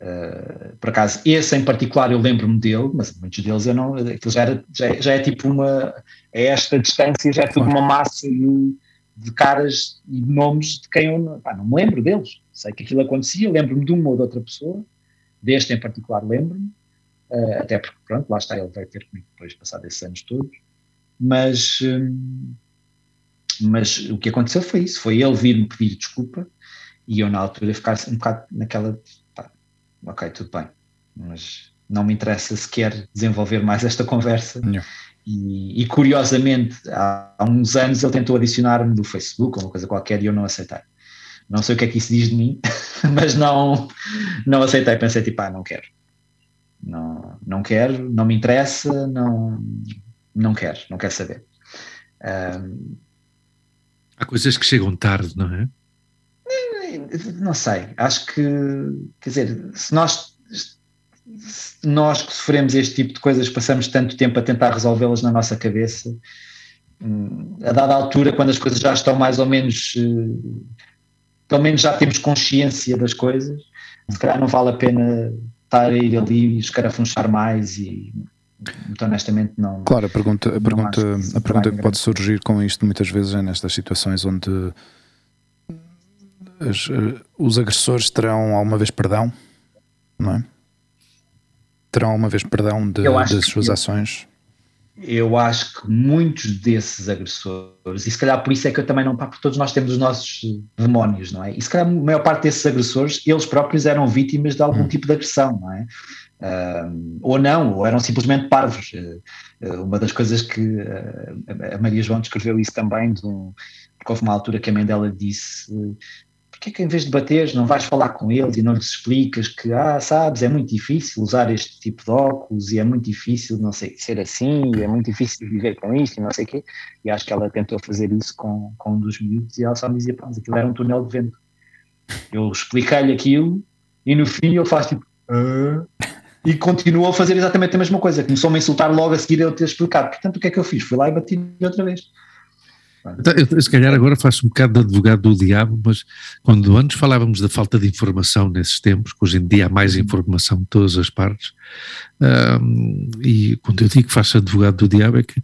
Uh, por acaso, esse em particular eu lembro-me dele, mas muitos deles eu não. Aquilo já, era, já, já é tipo uma. A esta distância já é tudo uma massa de, de caras e de nomes de quem eu não, pá, não me lembro deles. Sei que aquilo acontecia, lembro-me de uma ou de outra pessoa, deste em particular lembro-me, uh, até porque, pronto, lá está, ele vai ter comigo depois, passado esses anos todos, mas, um, mas o que aconteceu foi isso, foi ele vir-me pedir desculpa e eu na altura ficar um bocado naquela, pá, ok, tudo bem, mas não me interessa sequer desenvolver mais esta conversa. E, e, curiosamente, há, há, uns anos ele tentou adicionar-me do Facebook ou uma coisa qualquer e eu não aceitei. Não sei o que é que isso diz de mim, mas não, não aceitei. Pensei tipo, ah, não quero. Não, não quero, não me interessa, não, não quero, não quero saber. Um, há coisas que chegam tarde, não é? Não sei, acho que, quer dizer, se nós nós que sofremos este tipo de coisas passamos tanto tempo a tentar resolvê-las na nossa cabeça, hum, a dada altura, quando as coisas já estão mais ou menos, eh, pelo menos já temos consciência das coisas, se calhar não vale a pena estar a ir ali e escarafunchar mais e muito honestamente não. Claro, a pergunta, a pergunta, que a pergunta que pode surgir com isto muitas vezes é nestas situações onde as, eh, os agressores terão alguma vez perdão, não é? Terão alguma vez perdão de, das suas ações? Eu acho que muitos desses agressores, e se calhar por isso é que eu também não, porque todos nós temos os nossos demónios, não é? E se calhar a maior parte desses agressores, eles próprios eram vítimas de algum hum. tipo de agressão, não é? Uh, ou não, ou eram simplesmente parvos. Uh, uma das coisas que uh, a Maria João descreveu isso também, de um, porque houve uma altura que a mãe dela disse porque é que em vez de bateres não vais falar com eles e não lhes explicas que, ah, sabes, é muito difícil usar este tipo de óculos e é muito difícil, não sei, ser assim e é muito difícil viver com isto e não sei o quê. E acho que ela tentou fazer isso com, com um dos miúdos e ela só me dizia, pá, aquilo era um túnel de vento. Eu expliquei-lhe aquilo e no fim ele faz tipo, e continuou a fazer exatamente a mesma coisa. Começou-me a insultar logo a seguir eu ter explicado. Portanto, o que é que eu fiz? Fui lá e bati-lhe outra vez. Então, eu, se calhar agora faço um bocado de advogado do diabo, mas quando antes falávamos da falta de informação nesses tempos, que hoje em dia há mais informação de todas as partes, um, e quando eu digo que faço advogado do diabo é que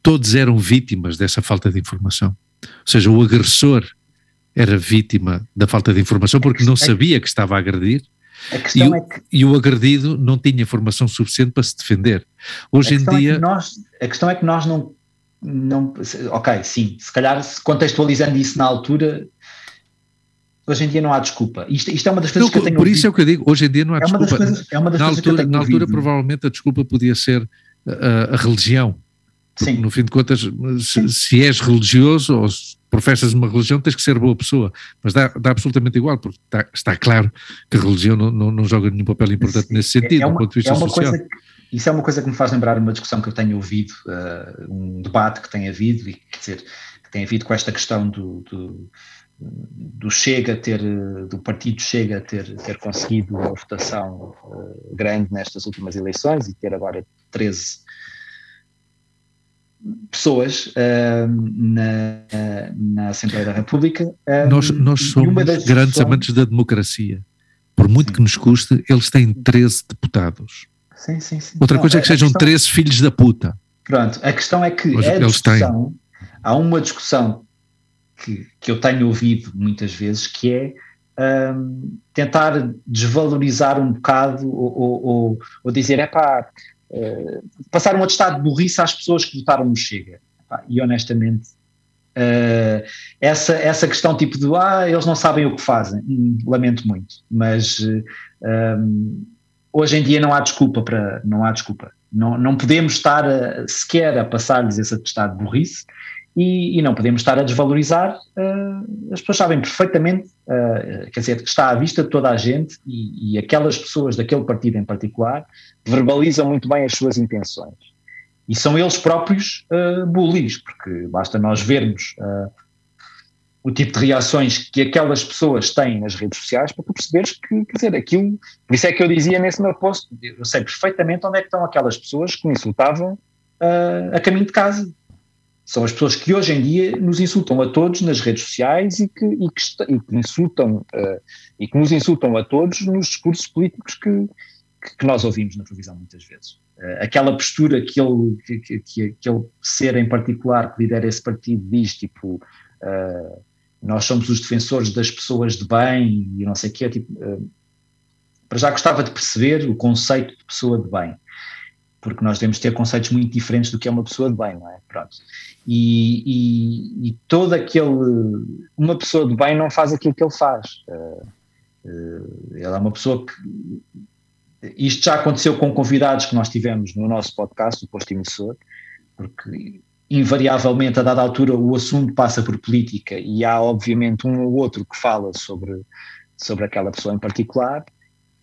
todos eram vítimas dessa falta de informação. Ou seja, o agressor era vítima da falta de informação porque não sabia que estava a agredir. A e, o, é que, e o agredido não tinha informação suficiente para se defender. Hoje em dia. É nós, a questão é que nós não não, ok, sim, se calhar contextualizando isso na altura, hoje em dia não há desculpa. Isto, isto é uma das coisas não, que eu tenho Por ouvido. isso é o que eu digo, hoje em dia não há é desculpa. Coisas, é uma das na coisas altura, que eu tenho Na altura, provavelmente, a desculpa podia ser a, a religião. Porque, sim. no fim de contas, se, se, és religioso ou se professas uma religião, tens que ser boa pessoa. Mas dá, dá absolutamente igual, porque está, está claro que a religião não, não, não, joga nenhum papel importante nesse sentido, é uma, do ponto de vista é uma social. Coisa isso é uma coisa que me faz lembrar uma discussão que eu tenho ouvido, uh, um debate que tem havido, e quer dizer, que tem havido com esta questão do, do, do Chega ter, do partido Chega ter, ter conseguido uma votação uh, grande nestas últimas eleições e ter agora 13 pessoas uh, na, na Assembleia da República. Um, nós, nós somos grandes amantes da democracia. Por muito Sim. que nos custe, eles têm 13 deputados. Sim, sim, sim. Outra Não, coisa é que sejam questão... 13 filhos da puta. Pronto, a questão é que é a discussão, há uma discussão que, que eu tenho ouvido muitas vezes que é um, tentar desvalorizar um bocado ou, ou, ou, ou dizer, é pá, uh, passar um atestado de burrice às pessoas que votaram no Chega. E honestamente, uh, essa, essa questão tipo de, ah, eles não sabem o que fazem, hum, lamento muito, mas uh, um, hoje em dia não há desculpa para não há desculpa. Não, não podemos estar a, sequer a passar-lhes esse atestado de burrice e, e, não podemos estar a desvalorizar. Uh, as pessoas sabem perfeitamente, uh, quer dizer, está à vista de toda a gente e, e, aquelas pessoas daquele partido em particular verbalizam muito bem as suas intenções. E são eles próprios uh, bullies, porque basta nós vermos uh, o tipo de reações que aquelas pessoas têm nas redes sociais para tu perceberes que, quer dizer, aquilo. Por isso é que eu dizia nesse meu post, eu sei perfeitamente onde é que estão aquelas pessoas que me insultavam a caminho de casa. São as pessoas que hoje em dia nos insultam a todos nas redes sociais e que, e que, e que insultam uh, e que nos insultam a todos nos discursos políticos que, que nós ouvimos na televisão muitas vezes. Uh, aquela postura que ele, que, que, que aquele ser em particular que lidera esse partido diz, tipo, uh, nós somos os defensores das pessoas de bem e não sei o quê, tipo, uh, para já gostava de perceber o conceito de pessoa de bem, porque nós devemos ter conceitos muito diferentes do que é uma pessoa de bem, não é? Pronto. E, e, e todo aquele, uma pessoa de bem não faz aquilo que ele faz. Uh, uh, ele é uma pessoa que, isto já aconteceu com convidados que nós tivemos no nosso podcast, o Posto Emissor, porque invariavelmente, a dada altura, o assunto passa por política e há, obviamente, um ou outro que fala sobre, sobre aquela pessoa em particular.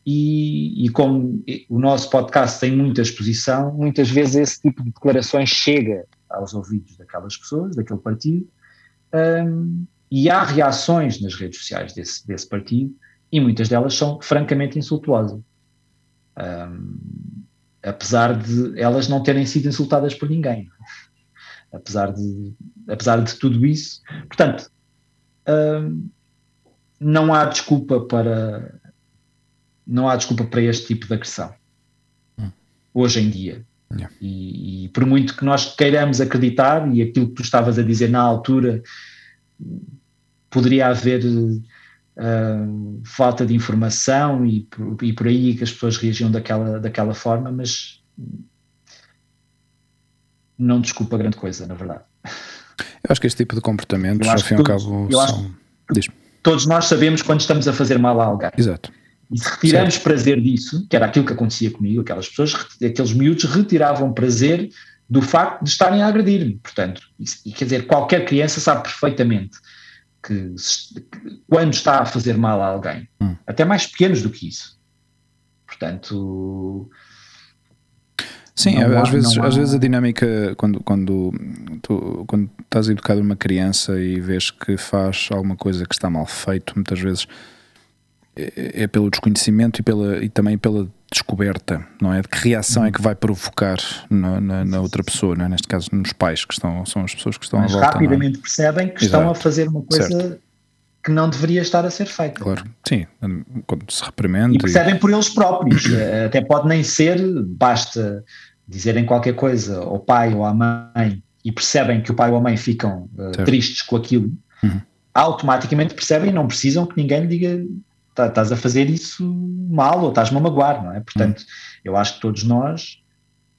E, e como o nosso podcast tem muita exposição, muitas vezes esse tipo de declarações chega aos ouvidos daquelas pessoas, daquele partido, um, e há reações nas redes sociais desse, desse partido, e muitas delas são francamente insultuosas. Um, apesar de elas não terem sido insultadas por ninguém apesar de, apesar de tudo isso. Portanto, hum, não há desculpa para, não há desculpa para este tipo de agressão. Hum. Hoje em dia. Yeah. E, e, por muito que nós queiramos acreditar, e aquilo que tu estavas a dizer na altura, poderia haver uh, falta de informação e, e por aí que as pessoas reagiam daquela, daquela forma, mas não desculpa grande coisa, na verdade. Eu acho que este tipo de comportamentos, ao fim e ao cabo, são. Todos nós sabemos quando estamos a fazer mal a alguém. Exato. E se retiramos certo. prazer disso, que era aquilo que acontecia comigo, aquelas pessoas, aqueles miúdos retiravam prazer do facto de estarem a agredir-me. Portanto, e, quer dizer, qualquer criança sabe perfeitamente que, se, quando está a fazer mal a alguém, hum. até mais pequenos do que isso. Portanto. Sim, às, há, vezes, às vezes a dinâmica, quando, quando, tu, quando estás a educar uma criança e vês que faz alguma coisa que está mal feito, muitas vezes é, é pelo desconhecimento e, pela, e também pela descoberta, não é? De que reação é que vai provocar na, na, na outra pessoa, é? neste caso nos pais, que estão, são as pessoas que estão Mas à volta. É? rapidamente é? percebem que Exato. estão a fazer uma coisa certo. que não deveria estar a ser feita. Claro, sim, quando se repreende. E percebem e... por eles próprios, até pode nem ser, basta dizerem qualquer coisa ao pai ou à mãe e percebem que o pai ou a mãe ficam uh, tristes com aquilo, uhum. automaticamente percebem e não precisam que ninguém lhe diga estás a fazer isso mal ou estás-me a magoar, não é? Portanto, hum. eu acho que todos nós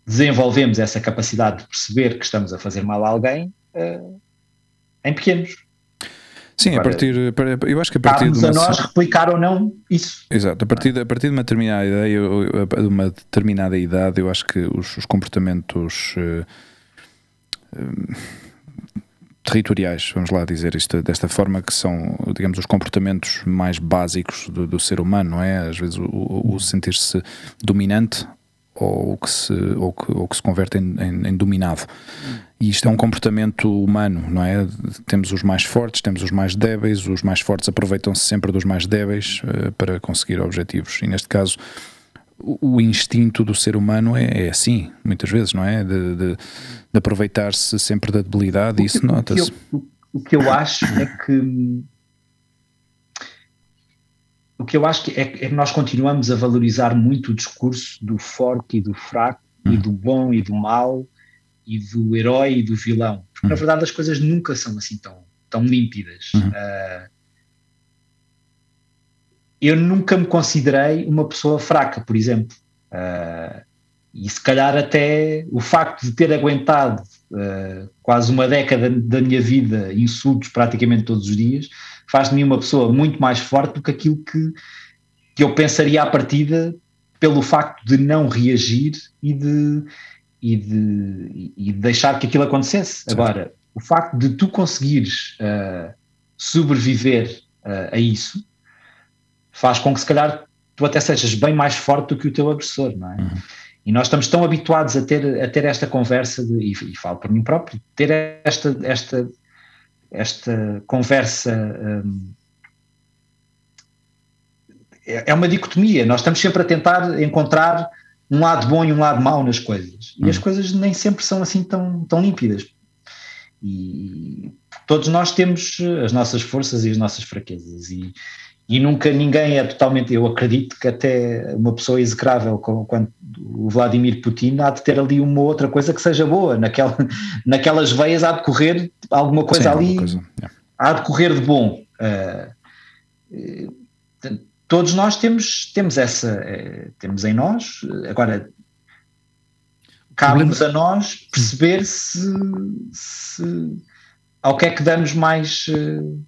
desenvolvemos essa capacidade de perceber que estamos a fazer mal a alguém uh, em pequenos. Sim, Agora, a partir, eu acho que a partir de uma, a nós replicar ou não isso. Exato, a partir, de, a partir de uma determinada ideia, de uma determinada idade, eu acho que os, os comportamentos uh, uh, territoriais, vamos lá dizer isto desta forma, que são, digamos, os comportamentos mais básicos do, do ser humano, não é? Às vezes o, o sentir-se dominante ou que se, ou que, ou que se converte em, em, em, dominado. E isto é um comportamento humano, não é? Temos os mais fortes, temos os mais débeis, os mais fortes aproveitam-se sempre dos mais débeis uh, para conseguir objetivos. E neste caso, o, o instinto do ser humano é, é, assim, muitas vezes, não é? De, de, de aproveitar-se sempre da debilidade, e isso nota-se. O, o que eu acho é que. O que eu acho que é, é que nós continuamos a valorizar muito o discurso do forte e do fraco, hum. e do bom e do mau, e do herói e do vilão. Porque, hum. na verdade, as coisas nunca são assim tão, tão límpidas. Hum. Uh, eu nunca me considerei uma pessoa fraca, por exemplo. Uh, e se calhar até o facto de ter aguentado uh, quase uma década da minha vida insultos praticamente todos os dias faz de mim uma pessoa muito mais forte do que aquilo que, que eu pensaria à partida pelo facto de não reagir e de, e de, e de deixar que aquilo acontecesse. Agora, o facto de tu conseguires uh, sobreviver a isso faz com que se calhar tu até sejas bem mais forte do que o teu agressor, não é? Uhum. E nós estamos tão habituados a ter, a ter esta conversa, de, e, e falo por mim próprio, ter esta, esta, esta conversa. Um, é, é uma dicotomia. Nós estamos sempre a tentar encontrar um lado bom e um lado mau nas coisas. E as uhum. coisas nem sempre são assim tão, tão límpidas. E todos nós temos as nossas forças e as nossas fraquezas. E, e nunca ninguém é totalmente. Eu acredito que até uma pessoa execrável como quando o Vladimir Putin há de ter ali uma outra coisa que seja boa, naquela, naquelas veias há de correr alguma coisa Sim, ali, coisa. há de correr de bom. Uh, todos nós temos, temos essa, uh, temos em nós, agora cabe-nos a nós perceber se, se ao que é que damos mais. Uh,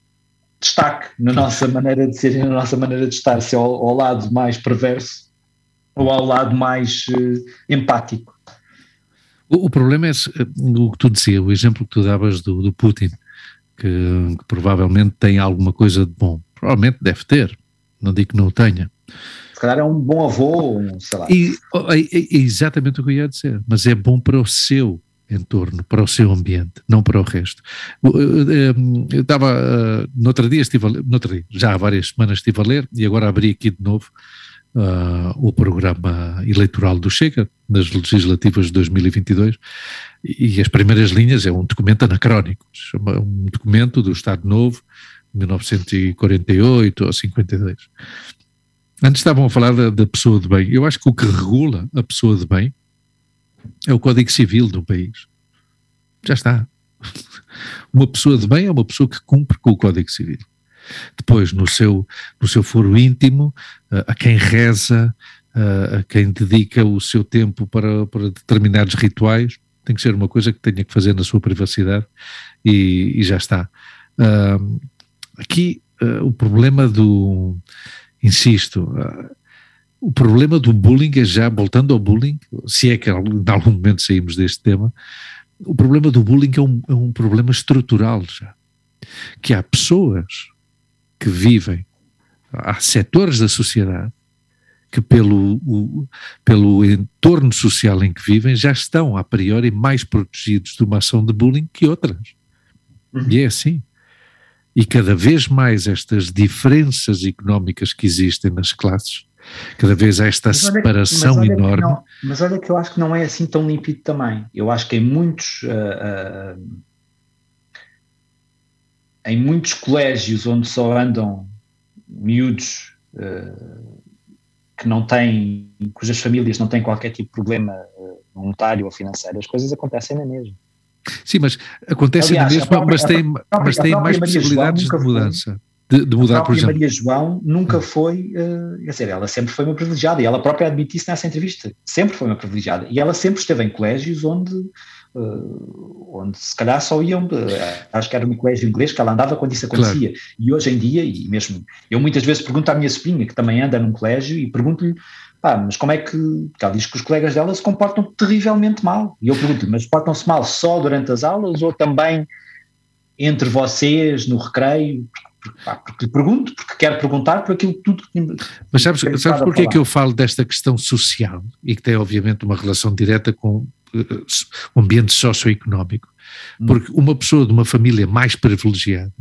destaque na nossa maneira de ser e na nossa maneira de estar, se ao, ao lado mais perverso ou ao lado mais uh, empático. O, o, problema é o que tu dizias, o exemplo que tu davas do, do Putin, que, que, provavelmente tem alguma coisa de bom. Provavelmente deve ter, não digo que não o tenha. Se calhar é um bom avô, sei lá. E, é, é exatamente o que eu ia dizer, mas é bom para o seu em torno, para o seu ambiente, não para o resto. Eu estava, eh, no outro dia estive a ler, no dia, já há várias semanas estive a ler, e agora abri aqui de novo uh, o programa eleitoral do Chega, nas legislativas de 2022, e as primeiras linhas é um documento anacrónico, um documento do Estado Novo, 1948 ou 52. Antes estavam a falar da, da, pessoa de bem. Eu acho que o que regula a pessoa de bem é o Código Civil do país. Já está. Uma pessoa de bem é uma pessoa que cumpre com o Código Civil. Depois, no seu, no seu foro íntimo, a quem reza, a quem dedica o seu tempo para, para determinados rituais, tem que ser uma coisa que tenha que fazer na sua privacidade e, e já está. Aqui uh, o problema do, insisto, o problema do bullying é já, voltando ao bullying, se é que em algum momento saímos deste tema, o problema do bullying é um, é um problema estrutural já. Que há pessoas que vivem, há setores da sociedade que pelo, o, pelo entorno social em que vivem já estão a priori mais protegidos de uma ação de bullying que outras. Uhum. E é assim. E cada vez mais estas diferenças económicas que existem nas classes, cada vez há esta separação mas enorme. Não, mas olha que eu acho que não é assim tão límpido também. Eu acho que em muitos. Uh, uh, em muitos colégios onde só andam miúdos uh, que não têm, cujas famílias não têm qualquer tipo de problema monetário ou financeiro, as coisas acontecem na mesma. Sim, mas acontece Aliás, na mesma, própria, mas tem, própria, mas tem mais possibilidades de mudança. De, de, mudar, por exemplo. Maria João nunca hum. foi, uh, quer dizer, ela sempre foi uma privilegiada e ela própria admite isso nessa entrevista, sempre foi uma privilegiada e ela sempre esteve em colégios onde, uh, onde se calhar só iam, uh, acho que era no colégio inglês que ela andava quando isso acontecia claro. e hoje em dia, e mesmo, eu muitas vezes pergunto à minha sobrinha que também anda num colégio e pergunto-lhe pá, mas como é que. Porque ela diz que os colegas dela se comportam terrivelmente mal. E eu pergunto mas portam-se mal só durante as aulas ou também entre vocês, no recreio? Porque, pergunto, porque quero perguntar por aquilo tudo que. Mas sabes, sabes porquê é que eu falo desta questão social e que tem, obviamente, uma relação direta com uh, o ambiente socioeconómico? Hum. Porque uma pessoa de uma família mais privilegiada,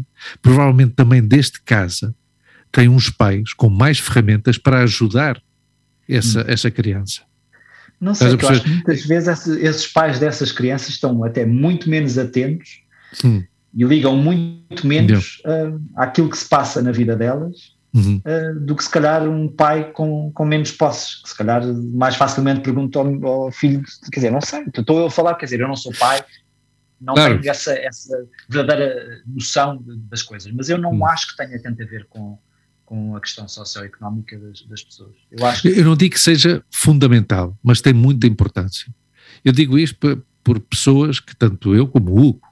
provavelmente também deste casa, tem uns pais com mais ferramentas para ajudar essa, hum. essa criança. Não sei, eu acho que muitas vezes esses pais dessas crianças estão até muito menos atentos hum. E ligam muito menos uh, àquilo que se passa na vida delas uhum. uh, do que se calhar um pai com, com menos posses, que se calhar mais facilmente pergunta ao, ao, filho, quer dizer, não sei, estou eu a falar, quer dizer, eu não sou pai, não claro. tenho essa, essa verdadeira noção de, das coisas, mas eu não hum. acho que tenha tanto a ver com, com a questão socioeconómica das, das pessoas. Eu, acho que... eu não digo que seja fundamental, mas tem muita importância. Eu digo isto por, por pessoas que tanto eu como o Hugo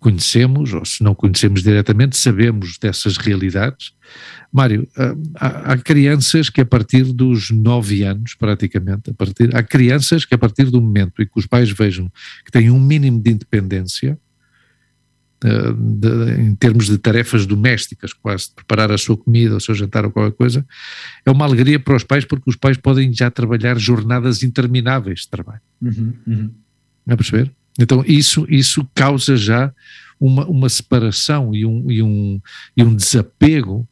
conhecemos, ou se não conhecemos diretamente, sabemos dessas realidades. Mário, há, há, crianças que a partir dos nove anos, praticamente, a partir, há crianças que a partir do momento em que os pais vejam que têm um mínimo de independência, eh, de, em termos de tarefas domésticas, quase preparar a sua comida, o seu jantar ou qualquer coisa, é uma alegria para os pais porque os pais podem já trabalhar jornadas intermináveis de trabalho. Uhum, uhum. a perceber? Então isso, isso causa já uma, uma separação e um, e um, e um desapego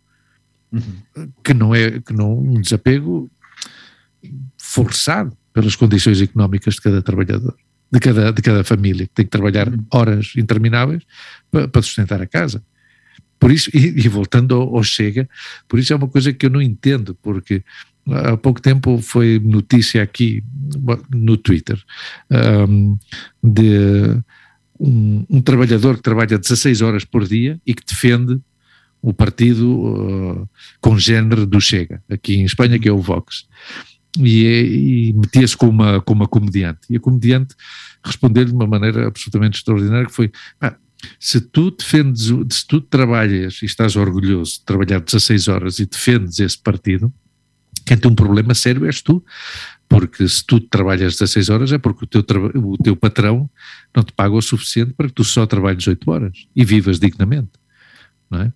uhum. que não é que não um desapego forçado pelas condições económicas de cada trabalhador de cada, de cada família, que tem que trabalhar uhum. horas intermináveis para, para sustentar a casa. Por isso, e, e voltando ao, ao, Chega, por isso é uma coisa que eu não entendo, porque há pouco tempo foi notícia aqui no Twitter um, de um, um, trabalhador que trabalha 16 horas por dia e que defende o partido uh, do Chega, aqui em Espanha, que é o Vox e, e metia-se com uma, com uma comediante. E a comediante respondeu-lhe de uma maneira absolutamente extraordinária, que foi, ah, se tu defendes, se tu trabalhas e estás orgulhoso de trabalhar 16 horas e defendes esse partido, quem tem um problema sério és tu, porque se tu trabalhas 16 horas é porque o teu, o teu patrão não te paga o suficiente para que tu só trabalhes 8 horas e vivas dignamente, não é?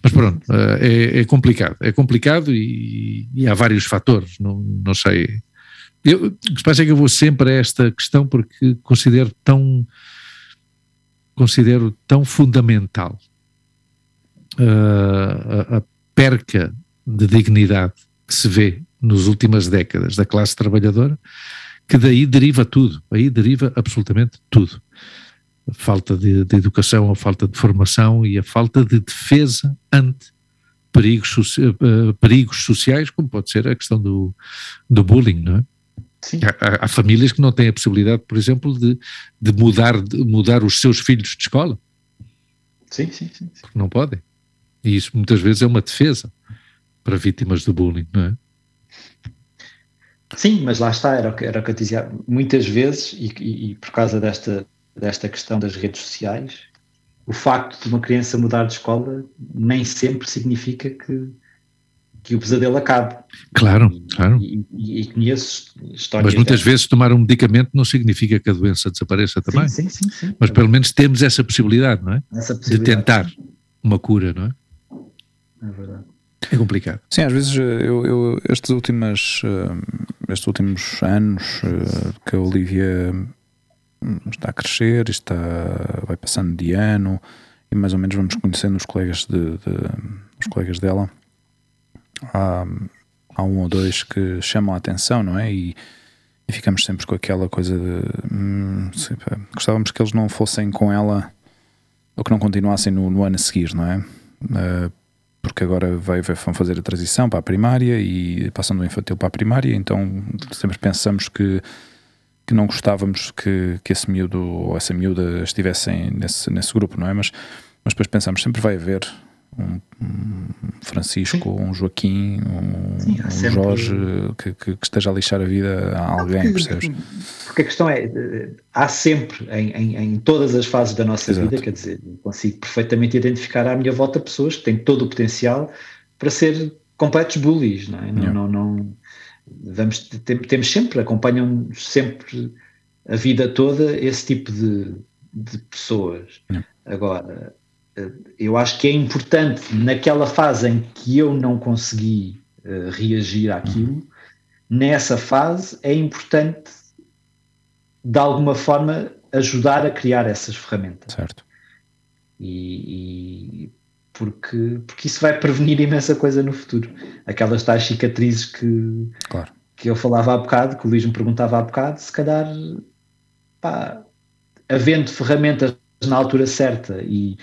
Mas pronto, eh, é, é complicado, é complicado e, e, há vários fatores, não, não sei. Eu, o que se passa é que eu vou sempre a esta questão porque considero tão, considero tão fundamental uh, a, a perca de dignidade que se vê nas últimas décadas da classe trabalhadora, que daí deriva tudo, aí deriva absolutamente tudo a falta de, de, educação, a falta de formação e a falta de defesa ante perigos, uh, perigos sociais, como pode ser a questão do, do bullying, não é? Sim. Há, há, famílias que não têm a possibilidade, por exemplo, de, de, mudar, de mudar os seus filhos de escola. Sim, sim, sim. Porque não podem. E isso muitas vezes é uma defesa para vítimas do bullying, não é? Sim, mas lá está, era o que, era o que eu dizia. Muitas vezes, e, e, e por causa desta, desta questão das redes sociais, o facto de uma criança mudar de escola nem sempre significa que, que o pesadelo acabe. Claro, claro. E, e, e conheço histórias. Mas muitas vezes tomar um medicamento não significa que a doença desapareça também. Sim, sim, sim. sim. Mas pelo menos temos essa possibilidade, não é? Essa possibilidade. De tentar uma cura, não é? É verdade. É complicado. Sim, às vezes eu, eu estes, últimas, eh, estes últimos anos eh, que a Olivia hum, está a crescer, está, vai passando de ano e mais ou menos vamos conhecendo os colegas, de, de os colegas dela. Há, há um ou dois que chamam a atenção, não é? E, e ficamos sempre com aquela coisa de hum, gostávamos que eles não fossem com ela ou que não continuassem no, no ano a seguir, não é? Uh, porque agora vai, vão fazer a transição para a primária e passam do infantil para a primária, então sempre pensamos que, que não gostávamos que, que esse miúdo ou essa miúda estivessem nesse, nesse grupo, não é? Mas, mas depois pensamos, sempre vai haver um, um Francisco, Sim. um Joaquim, um, Sim, um sempre... Jorge que, que, que, esteja a lixar a vida a alguém, porque, percebes? Porque a questão é, há sempre em, em, em todas as fases da nossa Exato. vida, quer dizer, consigo perfeitamente identificar à minha volta pessoas que têm todo o potencial para ser completos bullies, não é? Não, não, não, vamos, temos sempre, acompanham sempre a vida toda esse tipo de, de pessoas. Agora, eu acho que é importante naquela fase em que eu não consegui uh, reagir àquilo, uhum. nessa fase é importante de alguma forma ajudar a criar essas ferramentas. Certo. E, e, porque, porque isso vai prevenir imensa coisa no futuro. Aquelas tais cicatrizes que, claro. que eu falava há bocado, que o Luís me perguntava há bocado, se calhar, pá, havendo ferramentas na altura certa e,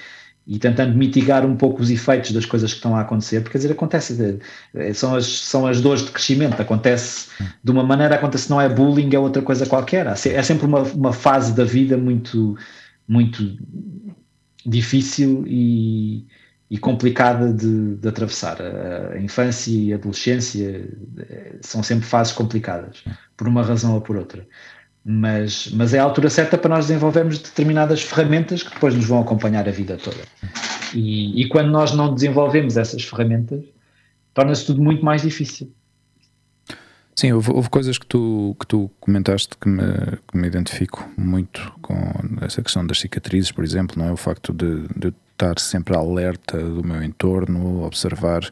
e tentando mitigar um pouco os efeitos das coisas que estão a acontecer, porque quer dizer, acontece, eh, são as, são as dores de crescimento, acontece de uma maneira, acontece não é bullying, é outra coisa qualquer, é sempre uma, uma fase da vida muito, muito difícil e, e complicada de, de, atravessar. A infância e a adolescência eh, são sempre fases complicadas, por uma razão ou por outra mas, mas é a altura certa para nós desenvolvermos determinadas ferramentas que depois nos vão acompanhar a vida toda. E, e quando nós não desenvolvemos essas ferramentas, torna-se tudo muito mais difícil. Sim, houve, houve, coisas que tu, que tu comentaste que me, que me identifico muito com essa questão das cicatrizes, por exemplo, não é? O facto de, de estar sempre alerta do meu entorno, observar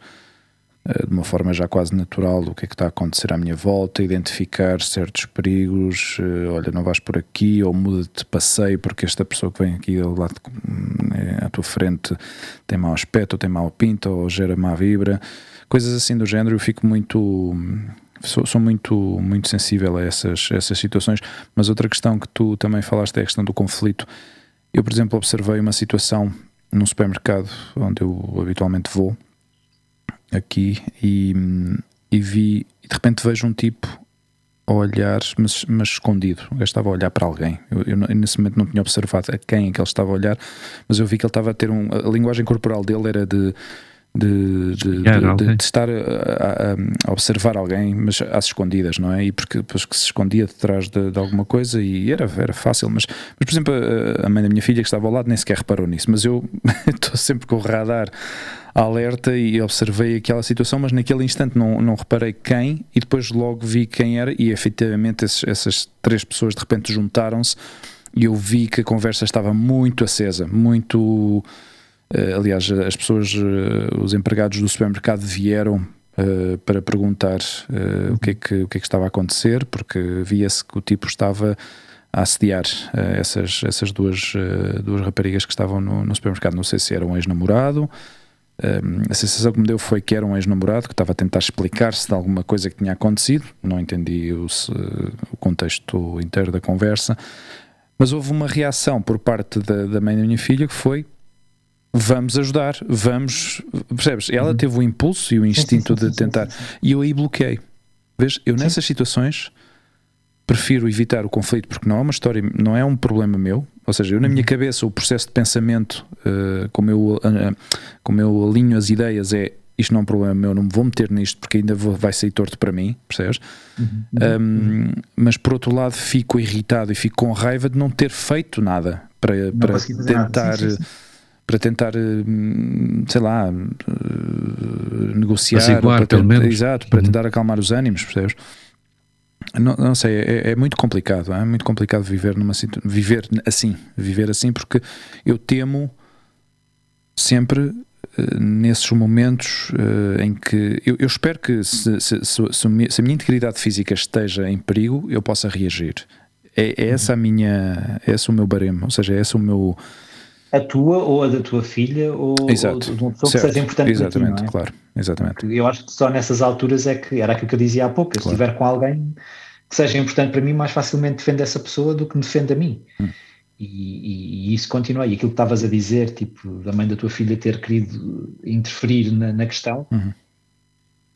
de uma forma já quase natural o que é que está a acontecer à minha volta, identificar certos perigos, eh, olha, não vais por aqui, ou muda de passeio porque esta pessoa que vem aqui ao lado né, à tua frente tem mau aspecto, ou tem mau pinta, ou gera má vibra, coisas assim do género, eu fico muito sou, sou, muito, muito sensível a essas, essas situações. Mas outra questão que tu também falaste é a questão do conflito. Eu, por exemplo, observei uma situação num supermercado onde eu habitualmente vou, aqui e, e vi, e de repente vejo um tipo a olhar, mas, mas escondido. Ele estava a olhar para alguém. Eu, eu, nesse momento não tinha observado a quem é que ele estava a olhar, mas eu vi que ele estava a ter um. A linguagem corporal dele era de. De, de, de, de, estar a, a, observar alguém, mas às escondidas, não é? E porque depois que se escondia detrás de, alguma coisa e era, era fácil, mas, mas por exemplo, a, a mãe da minha filha que estava ao lado nem sequer reparou nisso, mas eu estou sempre com o radar alerta e observei aquela situação, mas naquele instante não, não reparei quem e depois logo vi quem era e efetivamente esses, essas três pessoas de repente juntaram-se e eu vi que a conversa estava muito acesa, muito. Uh, aliás, as pessoas, uh, os empregados do supermercado vieram uh, para perguntar o, que é que, o que é que estava a acontecer, porque via-se que o tipo estava a assediar essas, essas duas, duas raparigas que estavam no, no supermercado. Não sei se era um ex-namorado a sensação que me deu foi que era um ex-namorado que estava a tentar explicar-se de alguma coisa que tinha acontecido. Não entendi o, o, contexto inteiro da conversa, mas houve uma reação por parte da, da mãe da minha filha que foi vamos ajudar, vamos. Percebes? Ela uhum. teve o impulso e o instinto sim, sim, sim, de tentar. E eu aí bloqueei. Vês? Eu nessas situações prefiro evitar o conflito porque não é uma história, não é um problema meu. Ou seja, eu na minha uhum. cabeça, o processo de pensamento, uh, como, eu, uh, como eu alinho as ideias, é isto não é um problema meu, não me vou meter nisto porque ainda vou, vai sair torto para mim, percebes? Uhum. Um, mas por outro lado, fico irritado e fico com raiva de não ter feito nada para, para tentar. Sim, sim, sim para tentar, hum, sei lá, eh, negociar, para pelo menos. exato, para uhum. tentar acalmar os ânimos, percebes? Não, não sei, é, é, muito complicado, é muito complicado viver numa viver assim, viver assim, porque eu temo sempre uh, nesses momentos uh, em que eu, eu espero que se, se, se, se, a minha integridade física esteja em perigo, eu possa reagir. É, é essa a minha, é esse o meu baremo, ou seja, é esse o meu a tua ou a da tua filha ou, Exato. ou de uma pessoa certo. que seja importante Exatamente, ti, é? claro. Exatamente. Eu acho que só nessas alturas é que era aquilo que eu dizia há pouco. Claro. Se estiver com alguém que seja importante para mim, mais facilmente defende essa pessoa do que me defende a mim. Hum. E, e, e, isso continua. E aquilo que estavas a dizer, tipo, da mãe da tua filha ter querido interferir na, na questão, uhum.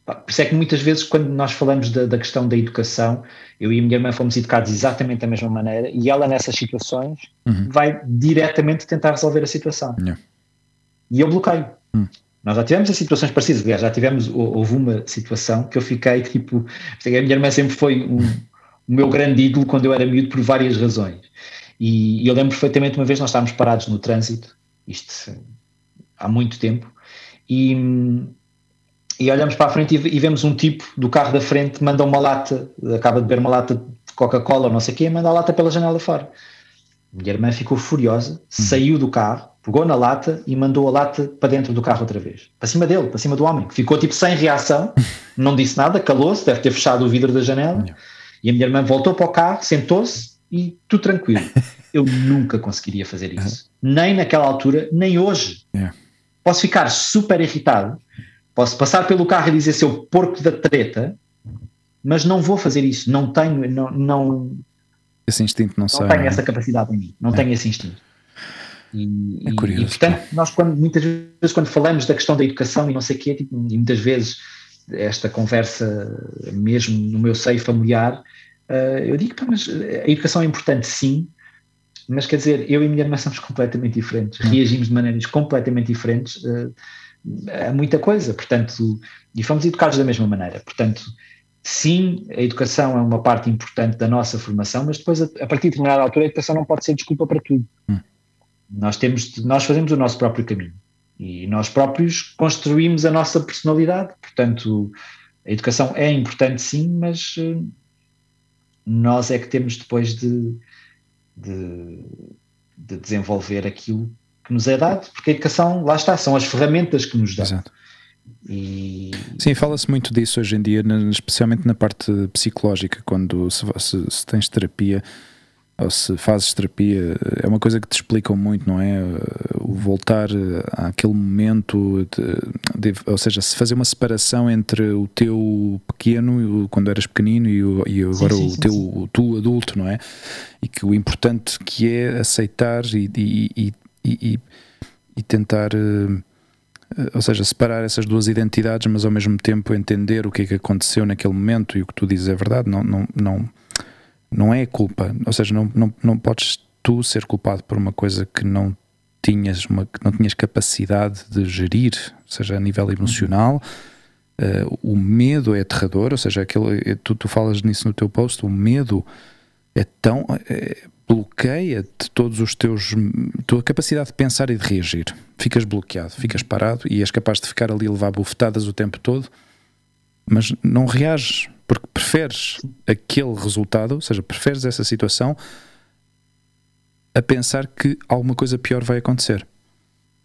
Por isso é que muitas vezes, quando nós falamos da, da, questão da educação, eu e a minha irmã fomos educados exatamente da mesma maneira e ela, nessas situações, uhum. vai diretamente tentar resolver a situação. Yeah. E eu bloqueio. Uhum. Nós já tivemos situações parecidas, aliás, já tivemos, houve uma situação que eu fiquei tipo. A minha irmã sempre foi um, o meu grande ídolo quando eu era miúdo por várias razões. E, e eu lembro perfeitamente uma vez nós estávamos parados no trânsito, isto há muito tempo, e e olhamos para a frente e, e, vemos um tipo do carro da frente manda uma lata, acaba de beber uma lata de Coca-Cola ou não sei o quê, manda a lata pela janela fora. Minha irmã ficou furiosa, hum. saiu do carro, pegou na lata e mandou a lata para dentro do carro outra vez. Para cima dele, para cima do homem, que ficou tipo sem reação, não disse nada, calou-se, deve ter fechado o vidro da janela. E a minha irmã voltou para o carro, sentou-se e tudo tranquilo. Eu nunca conseguiria fazer isso. Nem naquela altura, nem hoje. Posso ficar super irritado, Posso passar pelo carro e dizer seu porco da treta, mas não vou fazer isso. Não tenho, não, não esse instinto não, não sei. Não tenho essa capacidade em mim. Não é. tenho esse instinto. E, é curioso. E, portanto, nós quando, muitas vezes quando falamos da questão da educação e não sei o quê, tipo, e muitas vezes esta conversa mesmo no meu seio familiar, uh, eu digo, mas a educação é importante sim, mas quer dizer, eu e a minha irmã somos completamente diferentes, hum. reagimos de maneiras completamente diferentes. Uh, a muita coisa, portanto, e fomos educados da mesma maneira. Portanto, sim, a educação é uma parte importante da nossa formação, mas depois, a, a partir de determinada altura, a educação não pode ser desculpa para tudo. Hum. Nós, temos, nós fazemos o nosso próprio caminho e nós próprios construímos a nossa personalidade. Portanto, a educação é importante, sim, mas uh, nós é que temos depois de, de, de desenvolver aquilo que nos é dado, porque a educação, lá está, são as ferramentas que nos dão. Exato. E... Sim, fala-se muito disso hoje em dia, especialmente na parte psicológica, quando se, se, se, tens terapia ou se fazes terapia, é uma coisa que te explicam muito, não é? O voltar àquele momento, de, de, ou seja, se fazer uma separação entre o teu pequeno, quando eras pequenino, e, o, e agora sim, sim, o teu sim. tu adulto, não é? E que o importante que é aceitar e, e, e, e tentar, uh, ou seja, separar essas duas identidades, mas ao mesmo tempo entender o que é que aconteceu naquele momento e o que tu dizes é verdade, não, não, não, não é culpa, ou seja, não, não, não podes tu ser culpado por uma coisa que não tinhas, uma, que não tinhas capacidade de gerir, seja a nível emocional. Uh, o medo é aterrador, ou seja, aquele, tu, tu falas nisso no teu post, o medo é tão. É, bloqueia-te todos os teus tua capacidade de pensar e de reagir. Ficas bloqueado, ficas parado e és capaz de ficar ali a levar bufetadas o tempo todo, mas não reages porque preferes aquele resultado, ou seja, preferes essa situação a pensar que alguma coisa pior vai acontecer.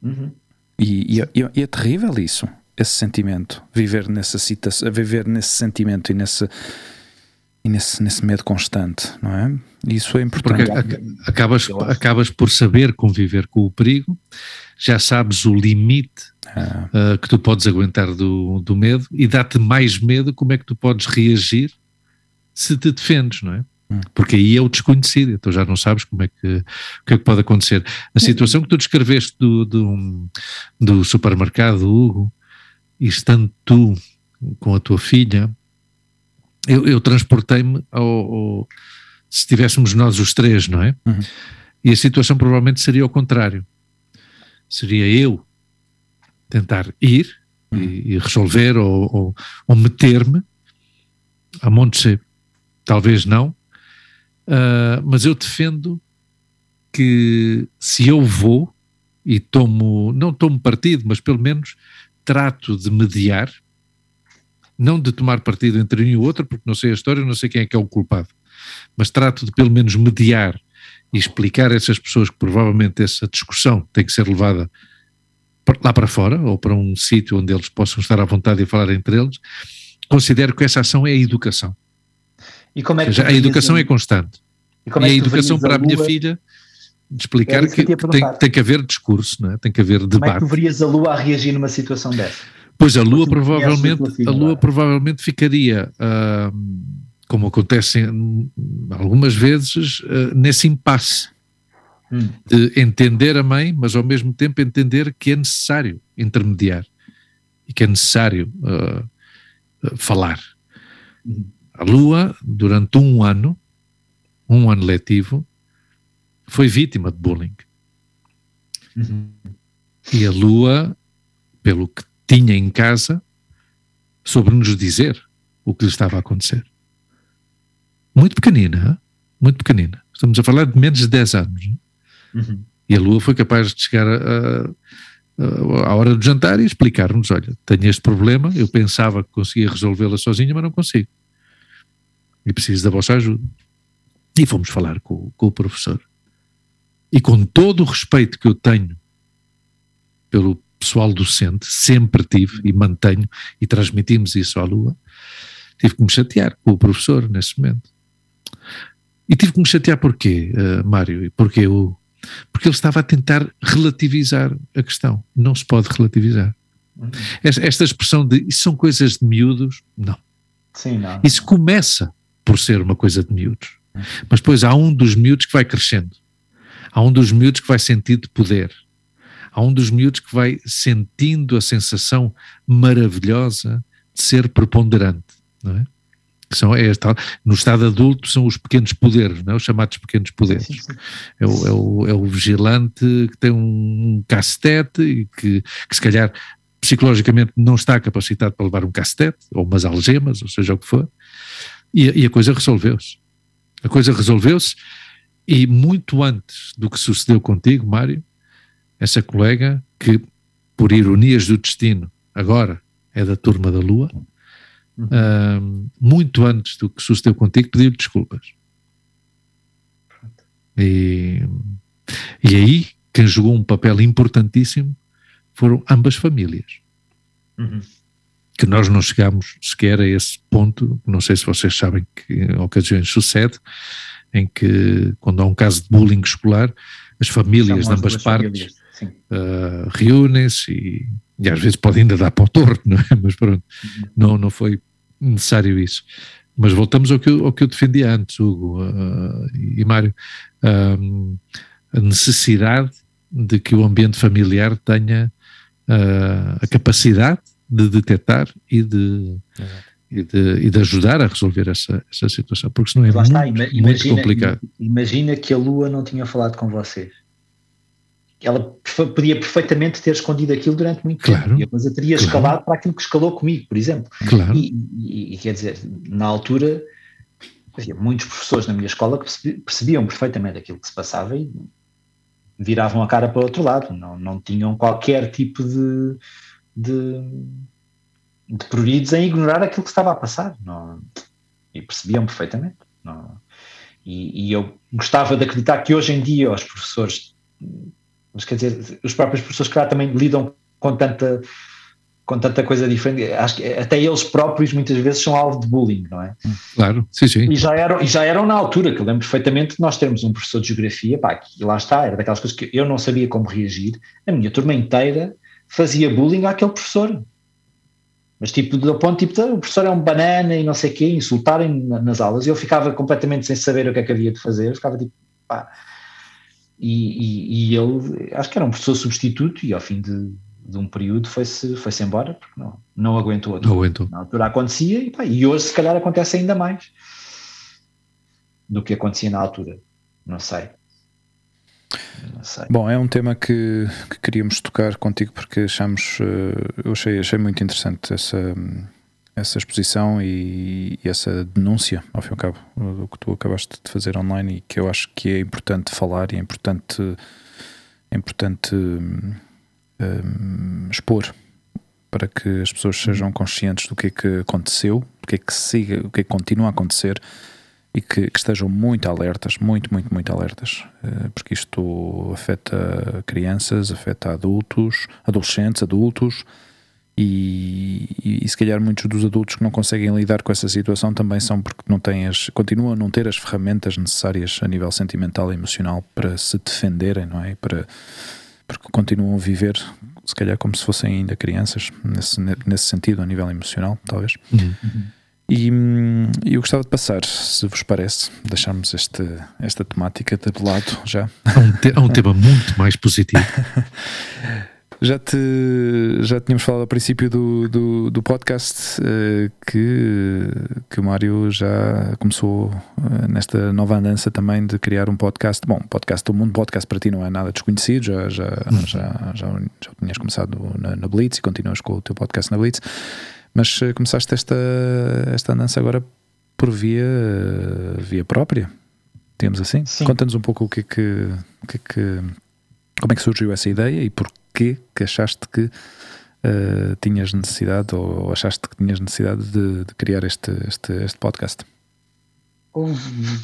Uhum. E, e, e, é terrível isso, esse sentimento, viver nessa situação, viver nesse sentimento e nesse e nesse, nesse medo constante, não é? Isso é importante. Porque acabas, acabas por saber conviver com o perigo, já sabes o limite ah. uh, que tu podes aguentar do, do medo e dá-te mais medo como é que tu podes reagir se te defendes, não é? Hum. Porque aí é o desconhecido, então já não sabes como é que, o que é que pode acontecer. A situação que tu descreveste do, do, do supermercado, Hugo, e estando tu com a tua filha, eu, eu transportei-me ao, ao, se estivéssemos nós os três, não é? Uhum. E a situação provavelmente seria ao contrário. Seria eu tentar ir uhum. e, e, resolver ou, ou, ou meter-me a monte talvez não, uh, mas eu defendo que se eu vou e tomo, não tomo partido, mas pelo menos trato de mediar, não de tomar partido entre um e o outro, porque não sei a história, não sei quem é que é o culpado, mas trato de pelo menos mediar e explicar a essas pessoas que provavelmente essa discussão tem que ser levada lá para fora, ou para um sítio onde eles possam estar à vontade e falar entre eles, considero que essa ação é a educação. E como é que seja, a educação é constante. E, e é a educação para a, minha filha de explicar é que, que tem, tem, que haver discurso, não é? tem que haver debate. Como é que tu verias a Lua a reagir numa situação dessa? Pois a Lua provavelmente, a, Lua provavelmente ficaria, uh, como acontece algumas vezes, uh, nesse impasse hum. de entender a mãe, mas ao mesmo tempo entender que é necessário intermediar e que é necessário uh, falar. Hum. A Lua, durante um ano, um ano letivo, foi vítima de bullying. Uhum. E a Lua, pelo que tinha em casa, soube nos dizer o que lhe estava a acontecer. Muito pequenina, muito pequenina. Estamos a falar de menos de 10 anos. Uhum. E a Lua foi capaz de chegar a, a, à hora do jantar e explicar-nos: olha, tenho este problema, eu pensava que conseguia resolvê-la sozinha, mas não consigo. E preciso da vossa ajuda. E fomos falar com, com o professor. E com todo o respeito que eu tenho pelo pessoal docente, sempre tive e mantenho, e transmitimos isso à Lua, tive que me chatear com o professor nesse momento. E tive que me chatear porquê, uh, Mário? Porquê eu? Porque ele estava a tentar relativizar a questão. Não se pode relativizar. Uhum. Esta, esta, expressão de isso são coisas de miúdos, não. Sim, não. Isso começa por ser uma coisa de miúdos. Uhum. Mas depois há um dos miúdos que vai crescendo. Há um dos miúdos que vai sentir de poder. Há um dos miúdos que vai sentindo a sensação maravilhosa de ser preponderante, não é? Que são, é esta, no estado adulto são os pequenos poderes, não é? os chamados pequenos poderes. Sim, sim. É, o, é, o, é, o, vigilante que tem um cacetete e que, que se calhar psicologicamente não está capacitado para levar um cacetete ou umas algemas, ou seja o que for, e, e a coisa resolveu-se. A coisa resolveu-se e muito antes do que sucedeu contigo, Mário, essa colega que, por ironias do destino, agora é da turma da Lua, uhum. muito antes do que sucedeu contigo, pediu desculpas. E, e aí, quem jogou um papel importantíssimo foram ambas famílias. Uhum. Que nós não chegámos sequer a esse ponto, não sei se vocês sabem que em ocasiões sucede, em que quando há um caso de bullying escolar, as famílias de ambas partes uh, reúnem-se e, e, às vezes pode ainda dar para o torto, não é? Mas pronto, uhum. não, não foi necessário isso. Mas voltamos ao que eu, ao que eu defendia antes, Hugo uh, e Mário, uh, a necessidade de que o ambiente familiar tenha a capacidade de detectar e de, e de, e de, ajudar a resolver essa, essa situação, porque senão é muito, está, imagina, muito complicado. Imagina que a Lua não tinha falado com vocês ela podia perfeitamente ter escondido aquilo durante muito claro, tempo e a coisa teria claro. escalado para aquilo que escalou comigo, por exemplo. Claro. E, e, e, quer dizer, na altura havia muitos professores na minha escola que percebiam perfeitamente aquilo que se passava e viravam a cara para o outro lado, não, não tinham qualquer tipo de, de, de pruridos em ignorar aquilo que estava a passar não, e percebiam perfeitamente. Não, e, e eu gostava de acreditar que hoje em dia os professores mas quer dizer, os próprios professores, claro, também lidam com tanta, com tanta coisa diferente. Acho que até eles próprios muitas vezes são alvo de bullying, não é? Claro, sim, sim. E já eram, e já eram na altura, que eu lembro perfeitamente de nós termos um professor de geografia, pá, que lá está, era daquelas coisas que eu não sabia como reagir. A minha turma inteira fazia bullying àquele professor. Mas tipo, do ponto tipo, o professor é um banana e não sei o quê, insultarem nas aulas, e eu ficava completamente sem saber o que é que havia de fazer, eu ficava tipo, pá. E, e, e ele, acho que era um professor substituto, e ao fim de, de um período foi-se foi -se embora, porque não, não aguentou. Não aguentou. Na altura acontecia, e, pá, e hoje se calhar acontece ainda mais do que acontecia na altura. Não sei. Bom, é um tema que, que, queríamos tocar contigo porque achamos, uh, eu achei, achei muito interessante essa, essa exposição e, e, essa denúncia, ao fim e ao cabo, do que tu acabaste de fazer online e que eu acho que é importante falar e é importante, é importante um, expor para que as pessoas sejam conscientes do que é que aconteceu, do que é que siga, o que é que continua a acontecer e que, que, estejam muito alertas, muito, muito, muito alertas, eh, porque isto afeta crianças, afeta adultos, adolescentes, adultos, e, e, e, se calhar muitos dos adultos que não conseguem lidar com essa situação também são porque não têm as, continuam a não ter as ferramentas necessárias a nível sentimental e emocional para se defenderem, não é? Para, porque continuam a viver, se calhar como se fossem ainda crianças, nesse, nesse sentido, a nível emocional, talvez. Uhum. E hum, eu gostava de passar, se vos parece, deixarmos este, esta temática de lado já. Há um, te, há um tema muito mais positivo. já, te, já tínhamos falado ao princípio do, do, do podcast uh, que, que o Mário já começou uh, nesta nova andança também de criar um podcast. Bom, podcast, o mundo podcast para ti não é nada desconhecido, já, já, hum. já, já, já, tinhas começado na, na Blitz e continuas com o teu podcast na Blitz. Mas uh, começaste esta, esta andança agora por via, via própria, digamos assim. Conta-nos um pouco o que é que, o que, é que, como é que surgiu essa ideia e porquê que achaste que uh, tinhas necessidade ou achaste que tinhas necessidade de, de criar este, este, este podcast. Houve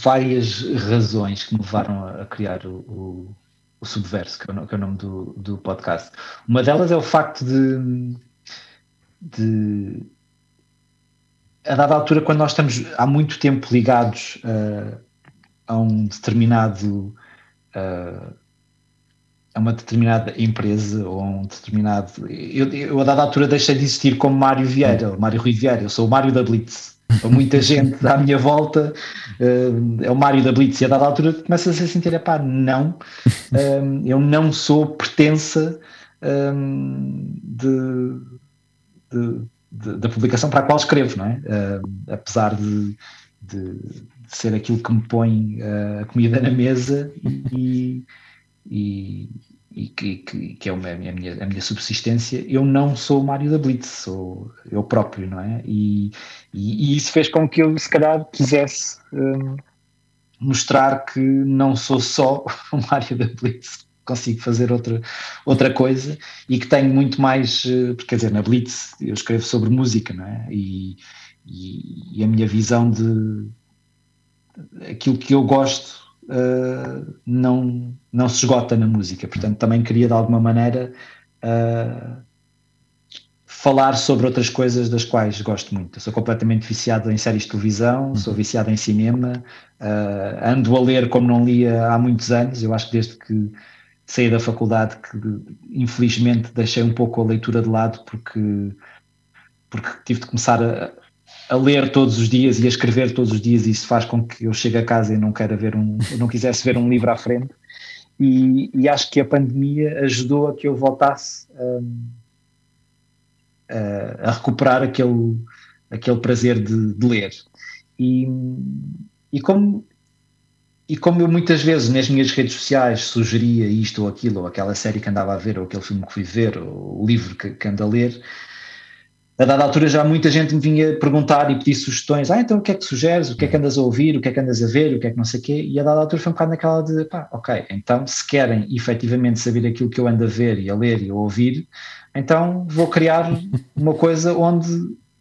várias razões que me levaram a criar o, o, o Subverso, que é o, que é o nome do, do podcast. Uma delas é o facto de de a dada altura, quando nós estamos há muito tempo ligados uh, a um determinado uh, a uma determinada empresa ou a um determinado. Eu, eu a dada altura deixei de existir como Mário Vieira, Mário Rui Vieira, eu sou o Mário da Blitz. Para muita gente à minha volta uh, é o Mário da Blitz, e a dada altura começa-se a sentir: pá, não, eu não sou pertença um, de de, de, da publicação para a qual escrevo, não é? Uh, apesar de, de, de, ser aquilo que me põe uh, a comida na mesa e, e, e que, que, que, é uma, a, minha, a minha subsistência, eu não sou o Mário da Blitz, sou eu próprio, não é? E, e, e isso fez com que eu, se calhar, quisesse um, mostrar que não sou só o Mário da Blitz consigo fazer outra, outra coisa e que tenho muito mais, eh, quer dizer, na Blitz eu escrevo sobre música, não é? E, e, e a minha visão de aquilo que eu gosto uh, não, não se esgota na música, portanto também queria de alguma maneira uh, falar sobre outras coisas das quais gosto muito. Eu sou completamente viciado em séries de televisão, sou uhum. viciado em cinema, uh, ando a ler como não lia há muitos anos, eu acho que desde que saí da faculdade que infelizmente deixei um pouco a leitura de lado porque, porque tive de começar a, a ler todos os dias e a escrever todos os dias e isso faz com que eu chegue a casa e não queira ver um, não quisesse ver um livro à frente. E, e acho que a pandemia ajudou a que eu voltasse a, a recuperar aquele, aquele prazer de, de ler. E, e como e como eu muitas vezes nas minhas redes sociais sugeria isto ou aquilo, ou aquela série que andava a ver, ou aquele filme que fui ver, ou o livro que, que ando a ler, a dada altura já muita gente me vinha perguntar e pedir sugestões. Ah, então o que é que sugeres? O que é que andas a ouvir? O que é que andas a ver? O que é que não sei o quê? E a dada altura foi um bocado naquela de, pá, ok, então se querem efetivamente saber aquilo que eu ando a ver e a ler e a ouvir, então vou criar uma coisa onde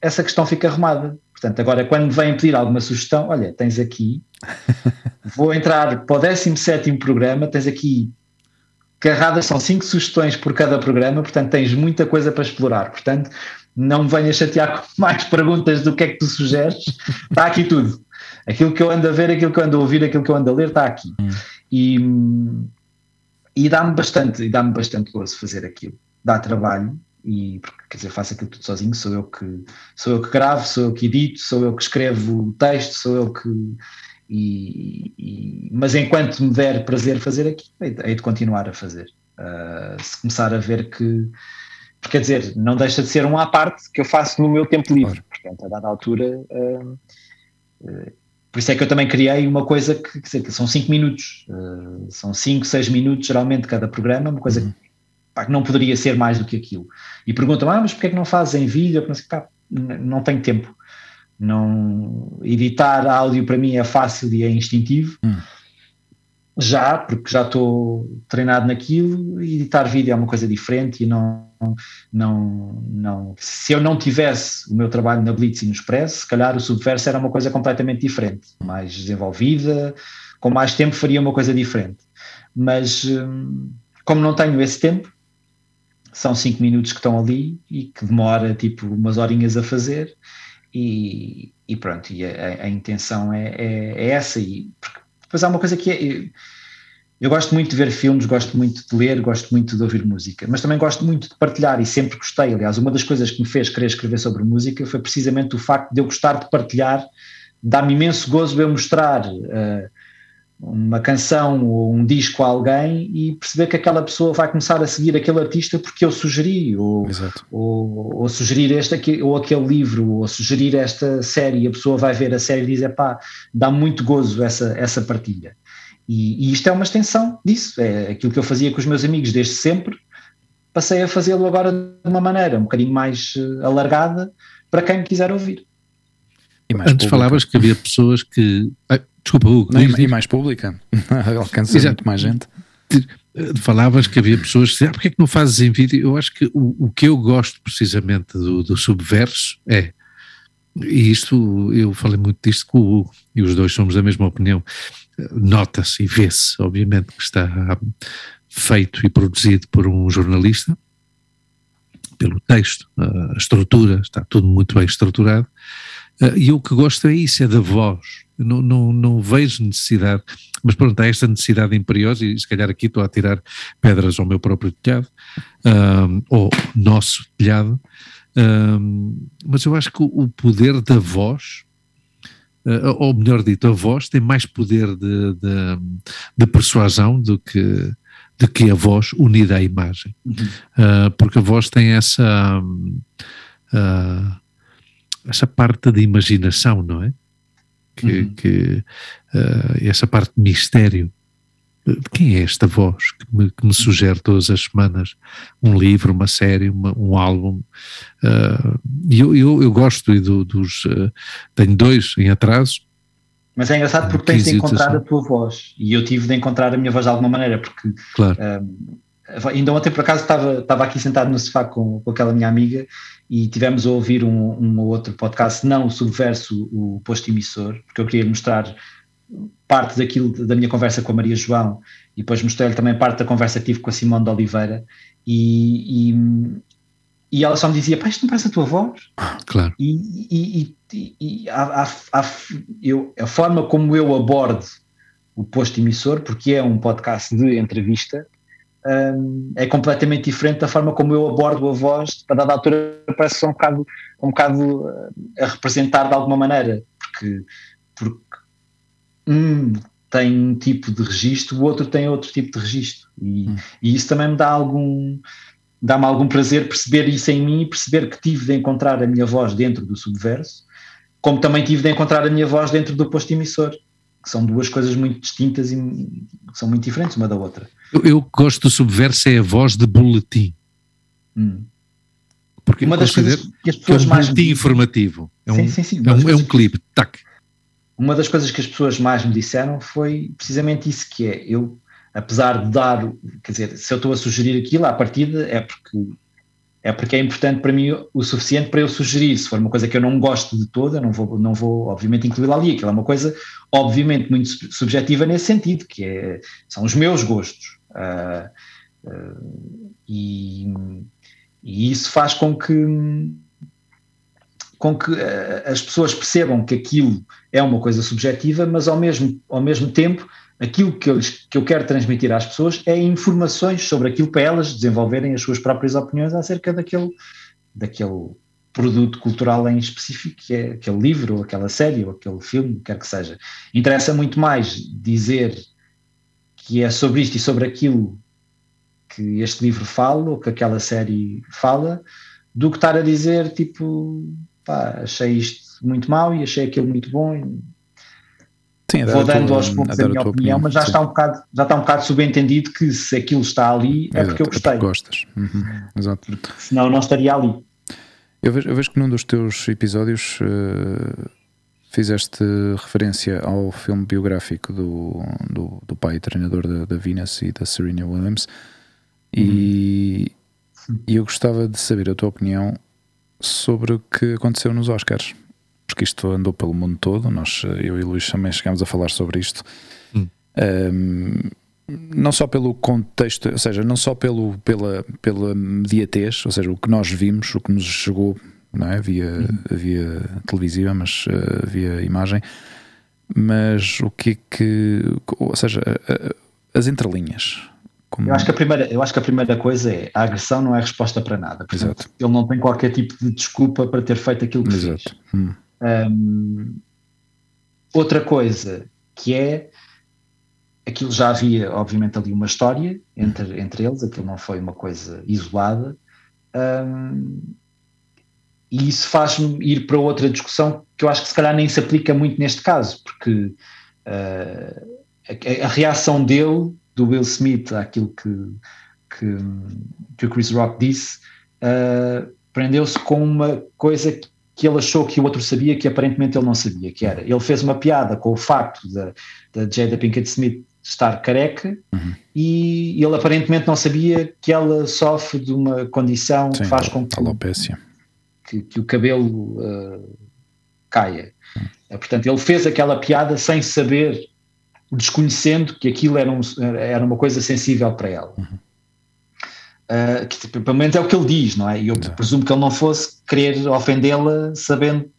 essa questão fica arrumada. Portanto, agora quando me vêm pedir alguma sugestão, olha, tens aqui Vou entrar para o 17 programa, tens aqui carradas, são cinco sugestões por cada programa, portanto tens muita coisa para explorar. Portanto, não me venhas chatear com mais perguntas do que é que tu sugeres, está aqui tudo. Aquilo que eu ando a ver, aquilo que eu ando a ouvir, aquilo que eu ando a ler, está aqui. Hum. E, e dá-me bastante, e dá-me bastante gozo fazer aquilo. Dá trabalho, e quer dizer, faço aquilo tudo sozinho, sou eu que sou eu que gravo, sou eu que edito, sou eu que escrevo o texto, sou eu que e, e, mas enquanto me der prazer fazer aqui, hei de continuar a fazer. Uh, se começar a ver que quer dizer, não deixa de ser um à parte que eu faço no meu tempo livre. Portanto, a dada altura. Uh, uh, por isso é que eu também criei uma coisa que, dizer, que são 5 minutos, uh, são 5, 6 minutos geralmente cada programa, uma coisa uhum. que, pá, que, não poderia ser mais do que aquilo. E perguntam, ah, mas porquê é que não fazem vídeo? Pensei, pá, não tenho tempo. Não, editar áudio para mim é fácil e é instintivo. Uhum já, porque já estou treinado naquilo, e editar vídeo é uma coisa diferente e não, não, não. Se eu não tivesse o meu trabalho na Blitz e no Express, se calhar o Subverso era uma coisa completamente diferente, mais desenvolvida, com mais tempo faria uma coisa diferente. Mas hum, como não tenho esse tempo, são cinco minutos que estão ali e que demora tipo umas horinhas a fazer e, e pronto, e a, a intenção é, é, é, essa, e depois há uma coisa que é. Eu gosto muito de ver filmes, gosto muito de ler, gosto muito de ouvir música, mas também gosto muito de partilhar e sempre gostei. Aliás, uma das coisas que me fez querer escrever sobre música foi precisamente o facto de eu gostar de partilhar, dá-me imenso gozo eu mostrar uh, uma canção ou um disco a alguém e perceber que aquela pessoa vai começar a seguir aquele artista porque eu sugeri, ou, ou, ou, sugerir este ou aquele livro, ou sugerir esta série, e a pessoa vai ver a série e diz: pá, dá muito gozo essa, essa partilha. E, e, isto é uma extensão disso, é aquilo que eu fazia com os meus amigos desde sempre, passei a fazê-lo agora de uma maneira um bocadinho mais uh, alargada para quem me quiser ouvir. Antes pública. falavas que havia pessoas que. Ai, desculpa, Hugo. Não, e mais pública, alcança Exato. muito mais gente. Falavas que havia pessoas que diziam, ah, porque é que não fazes em vídeo? Eu acho que o, o que eu gosto precisamente do, do subverso é e isto, eu falei muito disto com o Hugo, e os dois somos da mesma opinião nota-se e vê-se, obviamente, que está feito e produzido por um jornalista, pelo texto, a estrutura, está tudo muito bem estruturado. Eh, e o que gosto é isso, é da voz. Não, não, não vejo necessidade, mas pronto, há esta necessidade imperiosa, e se calhar aqui estou a tirar pedras ao meu próprio telhado, um, ou nosso telhado, um, mas eu acho que o poder da voz ou melhor dito, a voz tem mais poder de, de, de persuasão do que, do que a voz unida à imagem. Uhum. Uh, porque a voz tem essa, uh, essa parte de imaginação, não é? Que, uhum. que essa parte de mistério quem é esta voz que me, que me, sugere todas as semanas um livro, uma série, uma, um álbum? Uh, eu, eu, eu, gosto do, dos. Uh, tenho dois em atraso. Mas é engraçado porque tens de encontrar a tua voz e eu tive de encontrar a minha voz de alguma maneira, porque claro. uh, ainda ontem por acaso estava, estava aqui sentado no sofá com, com aquela minha amiga e tivemos a ouvir um, um outro podcast, não o Subverso, o Posto Emissor, porque eu queria mostrar parte daquilo da minha conversa com a Maria João e depois mostrei-lhe também parte da conversa que tive com a Simone de Oliveira e, e, e ela só me dizia, pá, isto não parece a tua voz? Claro. E, e, e a, a, a, eu, a forma como eu abordo o posto emissor, porque é um podcast de entrevista, um, é completamente diferente da forma como eu abordo a voz, a dada altura parece um bocado, um bocado a representar de alguma maneira, porque, porque um tem um tipo de registro, o outro tem outro tipo de registro. E, hum. e isso também me dá algum dá-me algum prazer perceber isso em mim e perceber que tive de encontrar a minha voz dentro do subverso, como também tive de encontrar a minha voz dentro do posto emissor, que são duas coisas muito distintas e são muito diferentes uma da outra. Eu, eu gosto do subverso é a voz de boletim. Hum. Porque uma das coisas que as pessoas que é um mais boletim informativo. É um, sim, sim, sim, é um, é um clipe, tac uma das coisas que as pessoas mais me disseram foi precisamente isso, que é eu, apesar de dar, quer dizer, se eu estou a sugerir aquilo à partida é porque é porque é importante para mim o suficiente para eu sugerir. Se for uma coisa que eu não gosto de toda, não vou, não vou obviamente incluí-la ali. Aquilo é uma coisa, obviamente, muito subjetiva nesse sentido, que é, são os meus gostos. Uh, uh, e, e, isso faz com que com que uh, as pessoas percebam que aquilo é uma coisa subjetiva, mas ao mesmo, ao mesmo tempo aquilo que eu, que eu quero transmitir às pessoas é informações sobre aquilo para elas desenvolverem as suas próprias opiniões acerca daquele, daquele produto cultural em específico, que é aquele livro, ou aquela série, ou aquele filme, quer que seja. Interessa muito mais dizer que é sobre isto e sobre aquilo que este livro fala, ou que aquela série fala, do que estar a dizer, tipo, pá, achei isto muito mau e achei aquilo muito bom. Sim, Vou dando aos poucos a, a minha opinião, opinião, mas já está, um bocado, já está um bocado subentendido que se aquilo está ali é Exato, porque eu gostei. É porque gostas. Uhum. Exato. Senão não estaria ali. Eu vejo, eu vejo que num dos teus episódios uh, fizeste referência ao filme biográfico do, do, do pai treinador da, da Venus e da Serena Williams e, uhum. e eu gostava de saber a tua opinião sobre o que aconteceu nos Oscars porque isto andou pelo mundo todo. Nós, eu e Luís também chegámos a falar sobre isto. Hum. Um, não só pelo contexto, ou seja, não só pelo, pela, pela mediatez, ou seja, o que nós vimos, o que nos chegou não é? via, hum. via televisiva, mas uh, via imagem, mas o que é que, ou seja, uh, as entrelinhas. Como... Eu, acho que a primeira, eu acho que a primeira coisa é a agressão não é resposta para nada. Portanto, Exato. Ele não tem qualquer tipo de desculpa para ter feito aquilo que Exato. fez. Hum. Um, outra coisa que é aquilo já havia, obviamente, ali uma história entre, entre eles, aquilo não foi uma coisa isolada. Um, e isso faz-me ir para outra discussão que eu acho que se calhar nem se aplica muito neste caso, porque uh, a, a, reação dele, do Will Smith, àquilo que, que, que o Chris Rock disse, uh, prendeu-se com uma coisa que ele achou que o outro sabia que aparentemente ele não sabia, que era, ele fez uma piada com o facto da, da Jada Pinkett Smith estar careca uhum. e ele aparentemente não sabia que ela sofre de uma condição Sim, que faz com que, que, que, o cabelo uh, caia. Uhum. Portanto, ele fez aquela piada sem saber, desconhecendo que aquilo era, um, era uma coisa sensível para ela. Uhum. Uh, que pelo menos é o que ele diz, não é? E eu presumo que ele não fosse querer ofendê-la sabendo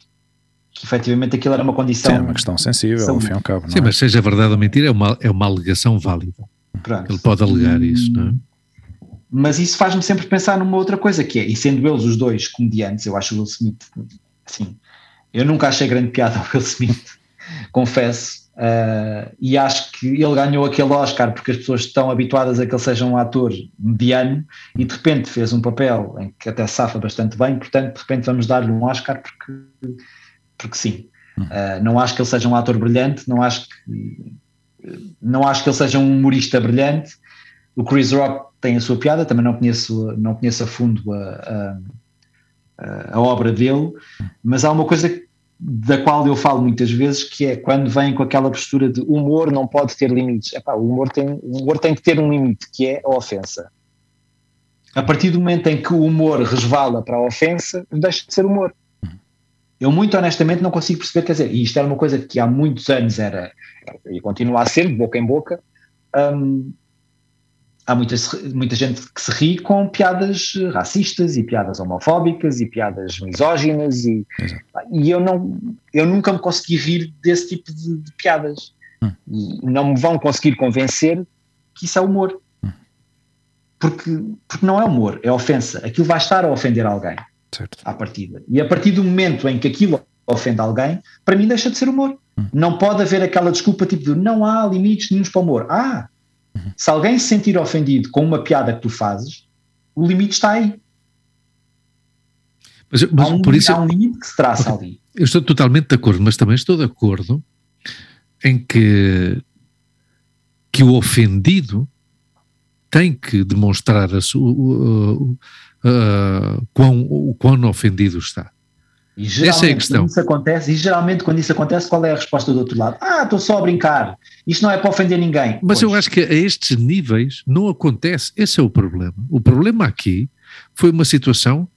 que efetivamente aquilo era uma condição. Sim, é uma questão sensível, ao fim e ao cabo. Sim, é? mas seja verdade ou mentira, é uma, é uma alegação válida. Pronto. Ele pode alegar isso, não é? Mas isso faz-me sempre pensar numa outra coisa que é, e sendo eles os dois comediantes, eu acho o Will Smith, assim, eu nunca achei grande piada ao Will Smith, confesso, Uh, e acho que ele ganhou aquele Oscar porque as pessoas estão habituadas a que ele seja um ator mediano e de repente fez um papel em que até safa bastante bem, portanto de repente vamos dar-lhe um Oscar porque, porque sim. Uh, não acho que ele seja um ator brilhante, não acho que não acho que ele seja um humorista brilhante. O Chris Rock tem a sua piada, também não conheço, não conheço a fundo a, a, a obra dele, mas há uma coisa que da qual eu falo muitas vezes, que é quando vem com aquela postura de humor não pode ter limites. Epá, o, humor tem, o humor tem que ter um limite, que é a ofensa. A partir do momento em que o humor resvala para a ofensa, deixa de ser humor. Eu muito honestamente não consigo perceber, quer dizer, e isto era uma coisa que há muitos anos era, e continua a ser, de boca em boca, um, há muita, muita gente que se ri com piadas racistas e piadas homofóbicas e piadas misóginas e, e eu, não, eu nunca me consegui rir desse tipo de, de piadas hum. e não me vão conseguir convencer que isso é humor hum. porque, porque não é humor, é ofensa aquilo vai estar a ofender alguém certo. à partida e a partir do momento em que aquilo ofende alguém, para mim deixa de ser humor hum. não pode haver aquela desculpa tipo de não há limites nenhum para o humor, ah se alguém se sentir ofendido com uma piada que tu fazes, o limite está aí. Mas, mas há, um, por isso, há um limite que se traça ali. Eu estou totalmente de acordo, mas também estou de acordo em que, que o ofendido tem que demonstrar a sua, uh, uh, uh, quão, o quão ofendido está. E Essa é a questão. Isso acontece, e geralmente quando isso acontece, qual é a resposta do outro lado? Ah, estou só a brincar, isto não é para ofender ninguém. Mas pois. eu acho que a estes níveis não acontece, esse é o problema. O problema aqui foi uma situação,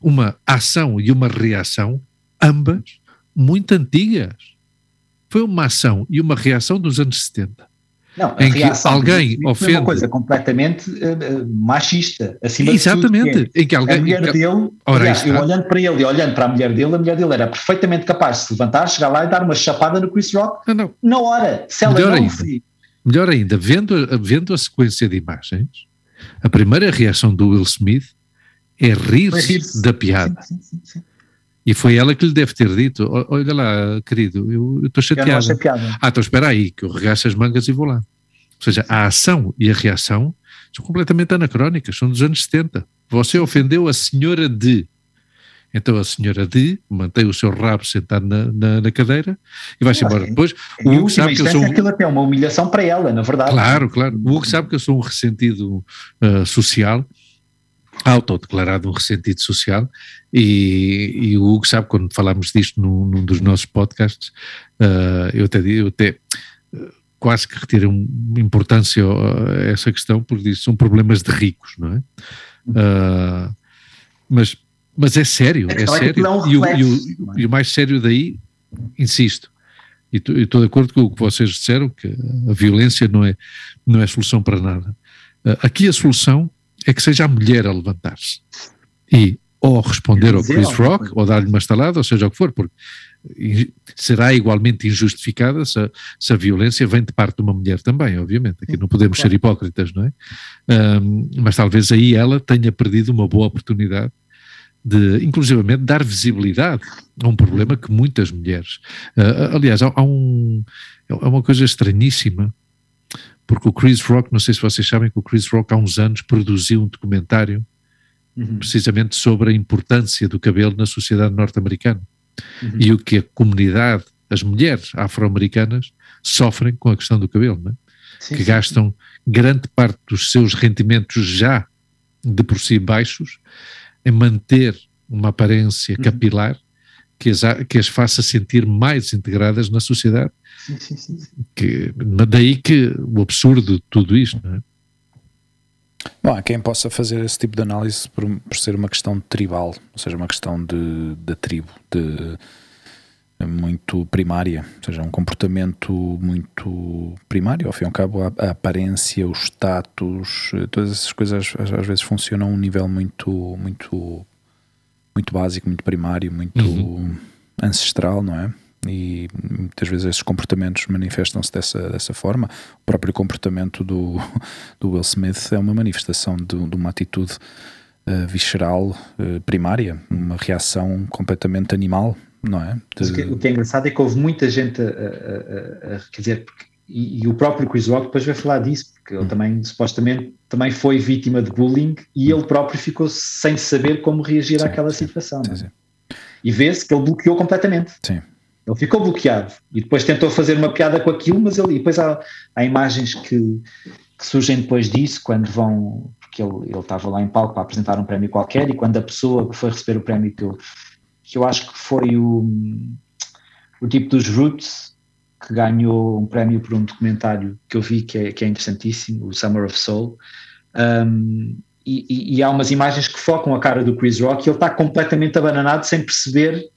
uma ação e uma reação, ambas muito antigas. Foi uma ação e uma reação dos anos 70. Não, em que alguém ofende. É uma coisa completamente uh, machista, acima Exatamente, de tudo, é em que alguém. A mulher dele, Ora, aliás, eu olhando para ele e olhando para a mulher dele, a mulher dele era perfeitamente capaz de se levantar, chegar lá e dar uma chapada no Chris Rock não, não. na hora. Se ela Melhor não, melhor ainda, vendo, vendo a sequência de imagens, a primeira reação do Will Smith é rir-se rir da piada. Sim, sim, sim, e foi ela que lhe deve ter dito: Olha lá, querido, eu estou chateado. Ah, então espera aí, que eu regaço as mangas e vou lá. Ou seja, a ação e a reação são completamente anacrónicas, são dos anos 70. Você ofendeu a senhora de. Então a senhora de mantém o seu rabo sentado na, na, na cadeira e vai-se embora. Depois, o Hugo sabe que eu sou. Aquilo até é uma humilhação para ela, na verdade. Claro, claro. O Hugo sabe que eu sou um ressentido uh, social autodeclarado um ressentido social. E, e, o Hugo sabe quando falámos disto num, num dos nossos podcasts uh, eu até, eu até uh, quase que retiro importância a essa questão porque disse, são problemas de ricos não é? Uh, mas, mas é sério, é, é sério. e, o, e, o, e o mais sério daí insisto e estou de acordo com o que vocês disseram que a violência não é, não é solução para nada. Aqui a solução é que seja a mulher a levantar-se e ou responder ao Chris Rock ou dar-lhe uma estalada, ou seja o que for, porque será igualmente injustificada se a, se a, violência vem de parte de uma mulher também, obviamente. Aqui não podemos ser hipócritas, não é? Um, mas talvez aí ela tenha perdido uma boa oportunidade de, inclusivamente, dar visibilidade a um problema que muitas mulheres. Uh, aliás, há, há, um, é uma coisa estranhíssima porque o Chris Rock, não sei se vocês sabem que o Chris Rock há uns anos produziu um documentário uhum. precisamente sobre a importância do cabelo na sociedade norte-americana uhum. e o que a comunidade, as mulheres afro-americanas sofrem com a questão do cabelo, é? sim, que sim, gastam grande parte dos seus rendimentos já de por si baixos em manter uma aparência uhum. Que as, que as faça sentir mais integradas na sociedade. Sim, sim, sim. Que, daí que o absurdo de tudo isto, não é? Bom, há quem possa fazer esse tipo de análise por, por ser uma questão tribal, ou seja, uma questão de, de tribo, de muito primária, ou seja, um comportamento muito primário, ao fim e ao cabo, a, a aparência, o status, todas essas coisas às, às vezes funcionam a um nível muito, muito muito básico, muito primário, muito uhum. ancestral, não é? E muitas vezes esses comportamentos manifestam-se dessa, dessa forma. O próprio comportamento do, do Will Smith é uma manifestação de, de uma atitude uh, visceral uh, primária, uma reação completamente animal, não é? De... O, que, o, que, é engraçado é que houve muita gente a, a, a, a quer dizer, porque e, e, o próprio Chris Rock depois vai falar disso, porque ele hum. também, supostamente, também foi vítima de bullying e ele próprio ficou sem saber como reagir sim, àquela sim, situação. Sim, é? E vê-se que ele bloqueou completamente. Sim. Ele ficou bloqueado e depois tentou fazer uma piada com aquilo, mas ele, e depois há, há imagens que, que, surgem depois disso, quando vão, porque ele, ele estava lá em palco para apresentar um prémio qualquer, e quando a pessoa que foi receber o prémio que eu, que eu acho que foi o, o tipo dos Roots, que ganhou um prémio por um documentário que eu vi que é, que é interessantíssimo, o Summer of Soul. Um, e, e, e, há umas imagens que focam a cara do Chris Rock e ele está completamente abananado sem perceber.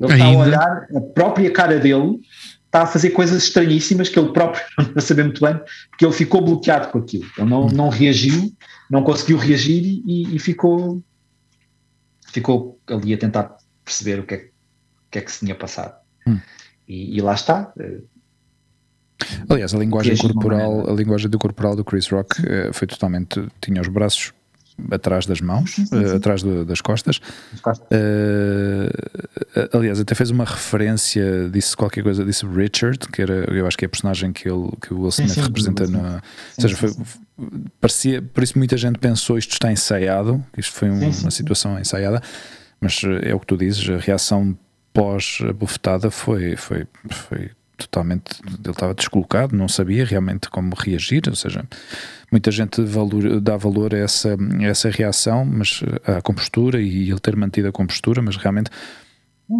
Ele Ainda? está a olhar a própria cara dele, está a fazer coisas estranhíssimas que ele próprio não saber muito bem, porque ele ficou bloqueado com aquilo. Ele não, não reagiu, não conseguiu reagir e, e ficou, ficou ali a tentar perceber o que é, o que, é que se tinha passado. Hum. E, e lá está. Aliás, a linguagem corporal, a linguagem do corporal do Chris Rock uh, foi totalmente tinha os braços atrás das mãos, sim, sim, sim. Uh, atrás do, das costas. Uh, aliás, até fez uma referência, disse qualquer coisa, disse Richard, que era, eu acho que é a personagem que, ele, que o Will Smith representa. Na, ou seja, foi, parecia, por isso muita gente pensou isto está ensaiado, isto foi um, uma situação ensaiada, mas é o que tu dizes, a reação pós a bufetada foi, foi, foi totalmente. Ele estava descolocado, não sabia realmente como reagir. Ou seja, muita gente valor, dá valor a essa, a essa reação, mas a compostura e ele ter mantido a compostura, mas realmente.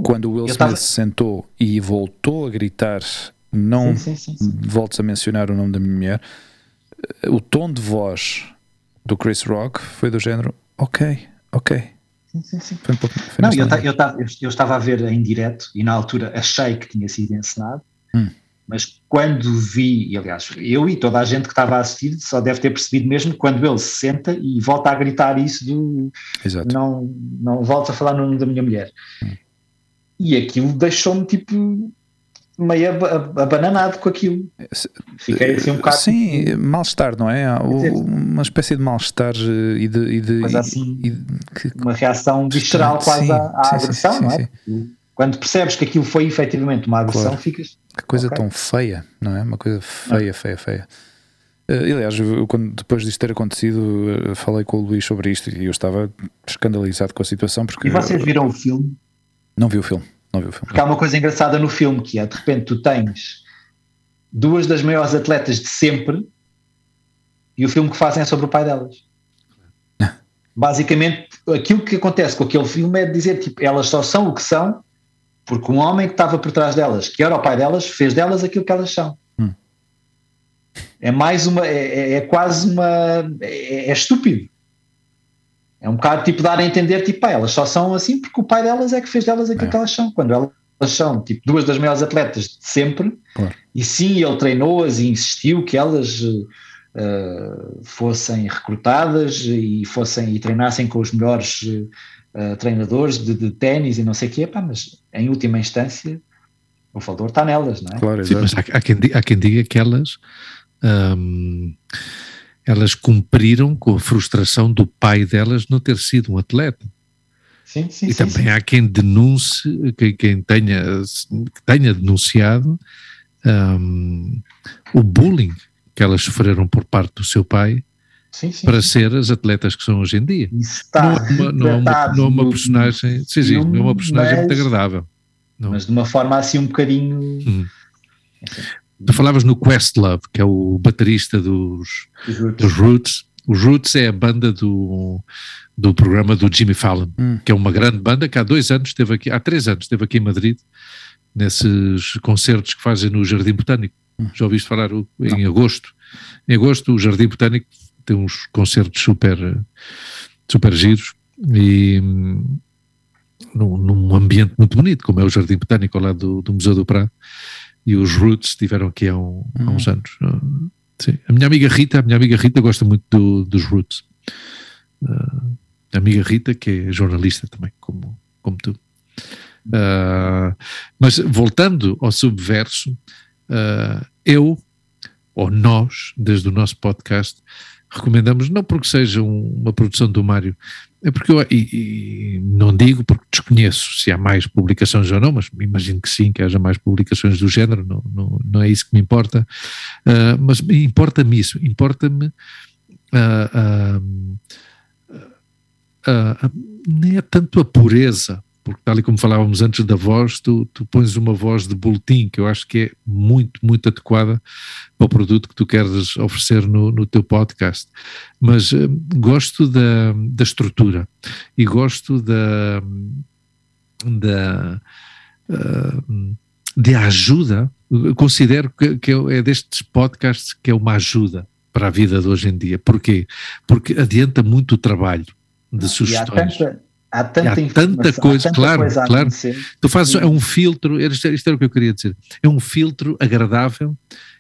Quando o Will Smith tava... se sentou e voltou a gritar, não sim, sim, sim, voltes a mencionar o nome da minha mulher, o tom de voz do Chris Rock foi do género: ok, ok, Sim, sim, um pouco, não, eu, eu, eu, eu, estava a ver em direto e na altura achei que tinha sido encenado, hum. mas quando vi, e aliás, eu e toda a gente que estava a assistir só deve ter percebido mesmo quando ele se senta e volta a gritar isso do Exato. não, não voltes a falar no nome da minha mulher. Hum. E aquilo deixou-me tipo meio abananado com aquilo. Fiquei assim um bocado. Sim, tipo, mal-estar, não é? uma espécie de mal-estar eh, e de. E de Mas assim, e de, que, uma reação visceral quase sim, à, à sim, agressão, sim, não é? Quando percebes que aquilo foi efetivamente uma agressão, claro. ficas. Que coisa okay. tão feia, não é? Uma coisa feia, não. feia, feia. Uh, aliás, eu, quando, depois disto ter acontecido, uh, falei com o Luís sobre isto e eu estava escandalizado com a situação. Porque, e vocês viram o filme? Não vi o filme. Não vi o filme. Porque há uma coisa engraçada no filme que é de repente tu tens duas das maiores atletas de sempre e o filme que fazem é sobre o pai delas. Basicamente, aquilo que acontece com aquele filme é dizer tipo, elas só são o que são porque um homem que estava por trás delas, que era o pai delas, fez delas aquilo que elas são. Hum. É mais uma, é, é, é quase uma, é, é estúpido. É um bocado tipo dar a entender, tipo, pá, elas só são assim porque o pai delas é que fez delas aquilo é. que elas são. Quando elas são, tipo, duas das maiores atletas de sempre, claro. e sim, ele treinou-as e insistiu que elas uh, fossem recrutadas e fossem e treinassem com os melhores uh, treinadores de, de ténis e não sei o quê, pá, mas em última instância o valor está nelas, não é? Claro, sim, mas há, há, quem, há quem diga que elas. Um, elas cumpriram com a frustração do pai delas não ter sido um atleta. Sim, sim, e sim, também sim. há quem denuncie, quem, quem tenha, tenha denunciado um, o bullying que elas sofreram por parte do seu pai sim, sim, para ser as atletas que são hoje em dia. Está não, não, é uma, não é uma personagem, sim, sim, não é uma personagem mas, muito agradável. Não. Mas de uma forma assim um bocadinho. Hum. Tu falavas no Questlove, que é o baterista dos, Roots. dos Roots. Os Roots é a banda do, do programa do Jimmy Fallon, hum. que é uma grande banda que há dois anos esteve aqui, há três anos esteve aqui em Madrid, nesses concertos que fazem no Jardim Botânico. Hum. Já ouviste falar em Não. agosto? Em agosto o Jardim Botânico tem uns concertos super, super giros e hum, num, num ambiente muito bonito, como é o Jardim Botânico ao lado do, do Museu do Prado e os Roots estiveram aqui há, um, há uns hum. anos. Sim. A minha amiga Rita, a minha amiga Rita gosta muito do, dos Roots. Uh, a amiga Rita, que é jornalista também, como, como tu. Uh, mas voltando ao subverso, uh, eu, ou nós, desde o nosso podcast, recomendamos, não porque seja um, uma produção do Mário, é porque eu e, e não digo porque desconheço se há mais publicações ou não, mas imagino que sim, que haja mais publicações do género, não, não, não é isso que me importa, uh, mas importa-me isso, importa-me uh, uh, nem é tanto a pureza porque tal e como falávamos antes da voz, tu, tu pões uma voz de boletim que eu acho que é muito, muito adequada para o produto que tu queres oferecer no, no teu podcast. Mas uh, gosto da, da estrutura e gosto da, da uh, de ajuda, eu considero que, que é destes podcasts que é uma ajuda para a vida de hoje em dia. Porquê? Porque adianta muito o trabalho de sugestões. E há tanta, Há tanta, há tanta coisa, tanta claro, coisa claro. Tu fazes, é um filtro, isto, isto era o que eu queria dizer, é um filtro agradável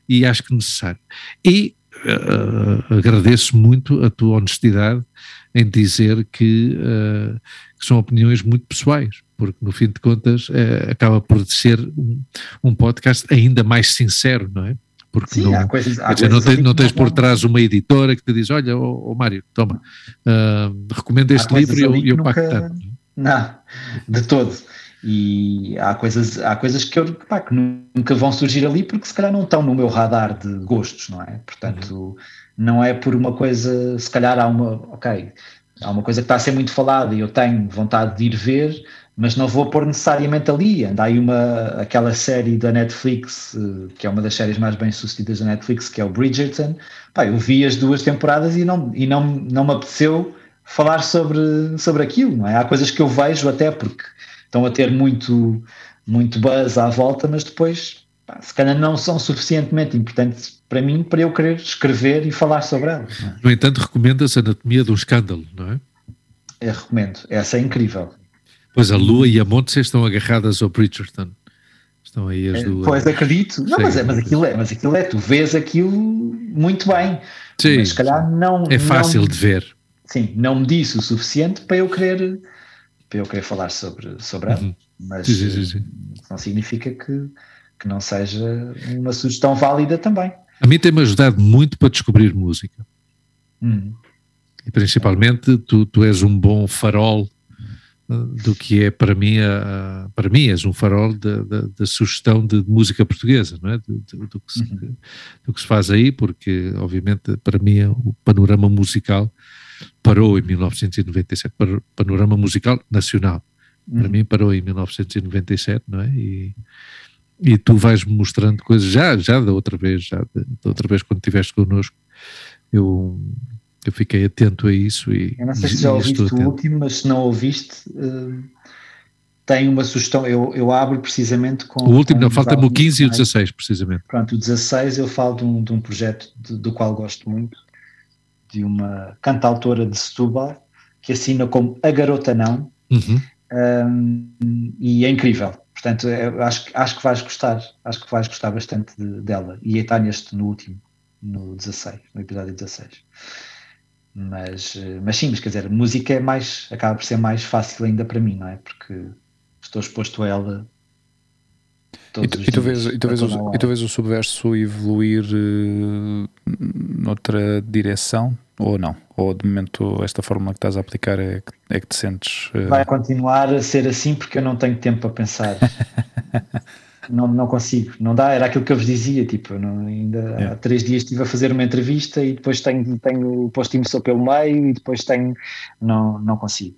e acho que necessário. E uh, agradeço muito a tua honestidade em dizer que, uh, que, são opiniões muito pessoais, porque no fim de contas uh, acaba por ser um, um podcast ainda mais sincero, não é? Porque Sim, não, há coisas, há dizer, não, tens, não tens por trás uma editora que te diz, olha, oh, oh Mário, toma, uh, recomendo este livro e eu, eu nunca, pago tanto. Não, de todo. E há coisas, há coisas que, eu, pá, que nunca vão surgir ali porque se calhar não estão no meu radar de gostos, não é? Portanto, uhum. não é por uma coisa, se calhar há uma, ok, há uma coisa que está a ser muito falada e eu tenho vontade de ir ver, mas não vou pôr necessariamente ali. Anda aí uma, aquela série da Netflix, eh, que é uma das séries mais bem sucedidas da Netflix, que é o Bridgerton. Pá, eu vi as duas temporadas e não, e não, não me apeteceu falar sobre, sobre aquilo, não é? Há coisas que eu vejo até porque estão a ter muito, muito buzz à volta, mas depois pá, se calhar não são suficientemente importantes para mim para eu querer escrever e falar sobre elas. É? No entanto, recomendas a Anatomia um Escândalo, não é? Eu recomendo, essa é incrível. Pois a Lua e a Montse estão agarradas ao Bridgerton. Estão aí as é, duas. Pois acredito. Não, mas, é, mas, aquilo é, mas aquilo é, tu vês aquilo muito bem. Sim. Mas se calhar não. É fácil não, de ver. Sim, não me disse o suficiente para eu querer para eu querer falar sobre, sobre ela. Uhum. Mas sim, sim, sim. não significa que, que não seja uma sugestão válida também. A mim tem-me ajudado muito para descobrir música. Hum. E principalmente tu, tu és um bom farol do que é para mim, a, para mim és um farol da, da, da sugestão de, música portuguesa, não é? Do, do, do, que se, uhum. do, que se, faz aí, porque obviamente para mim o panorama musical parou em 1997, panorama musical nacional, uhum. para mim parou em 1997, não é? E, e tu vais mostrando coisas, já, já da outra vez, já da outra vez quando estiveste connosco, eu eu fiquei atento a isso e. Eu não sei se já ouviste o último, mas se não ouviste, uh, tem uma sugestão. Eu, eu abro precisamente com. O último, não, falta-me o 15 e o 16, precisamente. Pronto, o 16 eu falo de um, de um projeto de, do qual gosto muito, de uma cantautora de Setúbal, que assina como A Garota Não, uhum. um, e é incrível. Portanto, eu acho, acho que vais gostar, acho que vais gostar bastante de, dela. E está neste no último, no 16, no episódio 16. Mas, eh, mas sim, mas quer dizer, música é mais, acaba por ser mais fácil ainda para mim, não é? Porque estou exposto a ela. E tu, e, tu vês, e, tu vês o, e tu vês o subverso evoluir uh, noutra direção ou não? Ou de momento esta fórmula que estás a aplicar é, é que te sentes. Uh... Vai continuar a ser assim porque eu não tenho tempo para pensar. não, não consigo, não dá, era aquilo que eu vos dizia, tipo, não, ainda yeah. há três dias estive a fazer uma entrevista e depois tenho, tenho o postinho só pelo meio e depois tenho, não, não consigo.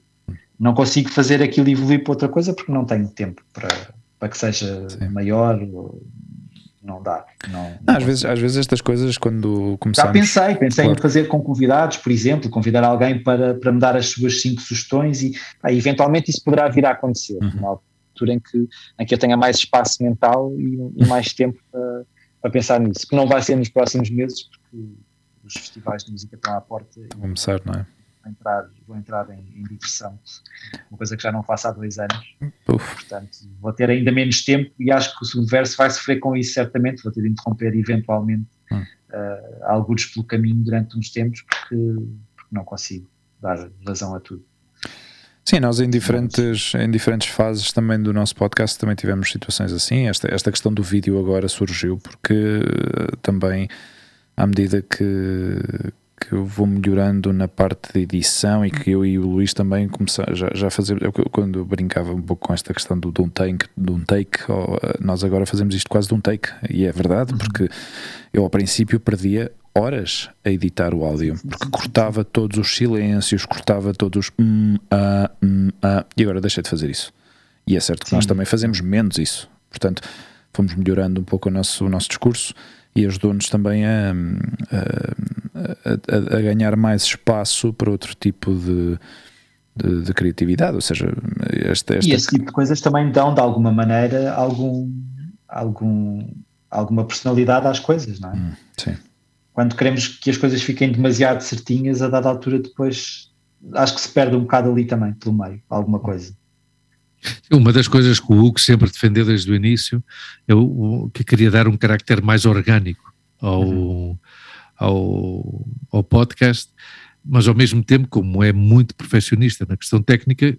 Não consigo fazer aquilo evoluir para outra coisa porque não tenho tempo para, para que seja Sim. maior, não dá. Não, não às, vezes, às vezes estas coisas quando começamos... Já pensei, pensei claro. em fazer com convidados, por exemplo, convidar alguém para, para me dar as suas cinco sugestões e pá, eventualmente isso poderá vir a acontecer, uhum altura em que, em que eu tenha mais espaço mental e, e mais tempo para, para, pensar nisso, que não vai ser nos próximos meses, porque os festivais de música estão à porta. Vou começar, não é? Vou entrar, vou entrar em, em diversão, uma coisa que já não faço há dois anos. Uf. Portanto, vou ter ainda menos tempo e acho que o subverso vai sofrer com isso, certamente. Vou ter de interromper eventualmente hum. uh, alguns pelo caminho durante uns tempos, porque, porque não consigo dar razão a tudo. Sim, nós em diferentes, em diferentes fases também do nosso podcast também tivemos situações assim. Esta, esta questão do vídeo agora surgiu porque uh, também, à medida que, que eu vou melhorando na parte de edição e que eu e o Luís também começamos já, já fazer, eu, quando eu brincava um pouco com esta questão do, de um take, de um take eh, nós agora fazemos isto quase de um take, e é verdade, uhum. porque eu ao princípio perdia horas a editar o áudio, porque cortava todos os silêncios, cortava todos os hum, ah, hum, ah, e agora deixei de fazer isso. E é certo que Sim. nós também fazemos menos isso. Portanto, fomos melhorando um pouco o nosso, o nosso discurso e ajudou-nos também a, a, a, a, ganhar mais espaço para outro tipo de, de, de criatividade. Ou seja, esta, esta... E esse tipo de coisas também dão, de alguma maneira, algum, algum, alguma personalidade às coisas, não é? Hum, sim quando queremos que as coisas fiquem demasiado certinhas, a dada altura depois acho que se perde um bocado ali também, pelo meio, alguma coisa. Uma das coisas que o Hugo sempre defendeu desde o início é o, que queria dar um carácter mais orgânico ao, uhum. ao, ao podcast, mas ao mesmo tempo, como é muito perfeccionista na questão técnica,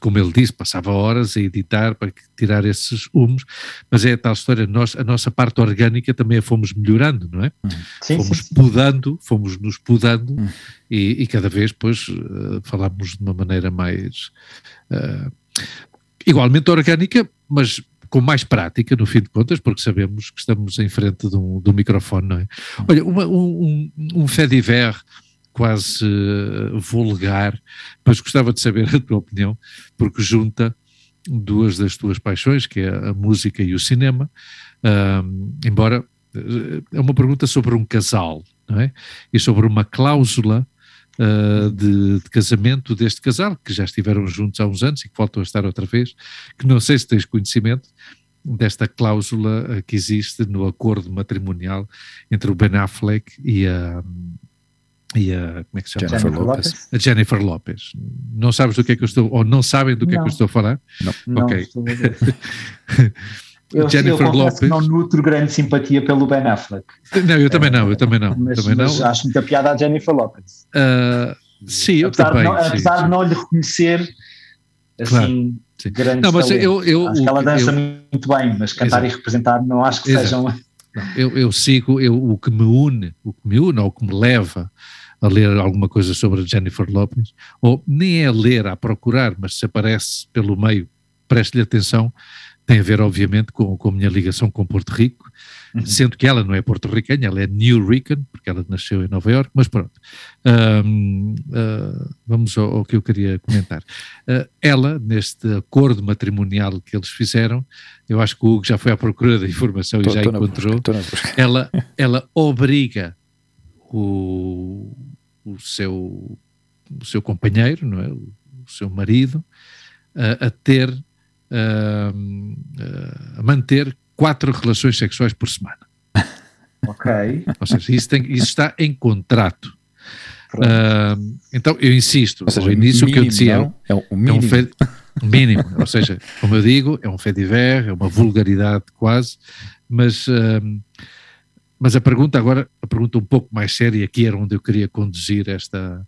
como ele disse, passava horas a editar para tirar esses humos, mas é a tal história, nós, a nossa parte orgânica também a fomos melhorando, não é? Hum. Sim, fomos sim, sim. podando, fomos nos podando hum. e, e, cada vez depois uh, falamos de uma maneira mais uh, igualmente orgânica, mas com mais prática, no fim de contas, porque sabemos que estamos em frente de um, de um microfone, não é? Olha, uma, um, um, fait divers quase uh, vulgar, mas gostava de saber a tua opinião, porque junta duas das tuas paixões, que é a música e o cinema, uh, embora eh, é uma pergunta sobre um casal, não é? E sobre uma cláusula uh, de, de, casamento deste casal, que já estiveram juntos há uns anos e que voltam a estar outra vez, que não sei se tens conhecimento desta cláusula que existe no acordo matrimonial entre o Ben Affleck e a, e a, como é que se chama? Jennifer Lopez. A Jennifer Lopez. Não sabes do que é que eu estou, ou não sabem do que não. é que eu estou a falar? Não. Ok. eu, Jennifer eu Lopez. não nutro grande simpatia pelo Ben Affleck. Não, eu também não, eu também não. Mas, também mas não. acho muita piada a Jennifer Lopez. Uh, sim, eu apesar também. De não, sim, apesar sim. de não lhe reconhecer assim, sim. grandes não, mas eu, eu, acho que ela dança muito bem, mas cantar exato. e representar não acho que exato. sejam. Eu, eu sigo, eu, o que me une, o que me une ou o que me leva a ler alguma coisa sobre a Jennifer Lopez, ou nem é a ler, a procurar, mas se aparece pelo meio, preste-lhe atenção, tem a ver, obviamente, com, com a minha ligação com Porto Rico, uhum. sendo que ela não é porto-riquenha, ela é New Rican, porque ela nasceu em Nova York, mas pronto. Um, uh, ah, vamos ao, ao, que eu queria comentar. Uh, ela, neste acordo matrimonial que eles fizeram, eu acho que o Hugo já foi à procura da informação tô, e já encontrou, busca, ela, ela obriga o, o, seu, o seu companheiro, não é? o, o seu marido, a ter uh, a manter quatro relações sexuais por semana. Ok. Ou seja, isso, tem, isso está em contrato. Uh, então, eu insisto, seja, início que eu dizia não, é, um mínimo. É um fe, mínimo, ou seja, como eu digo, é um fait divers, é uma vulgaridade quase, mas, uh, mas a pergunta agora, a pergunta um pouco mais séria, aqui era onde eu queria conduzir esta,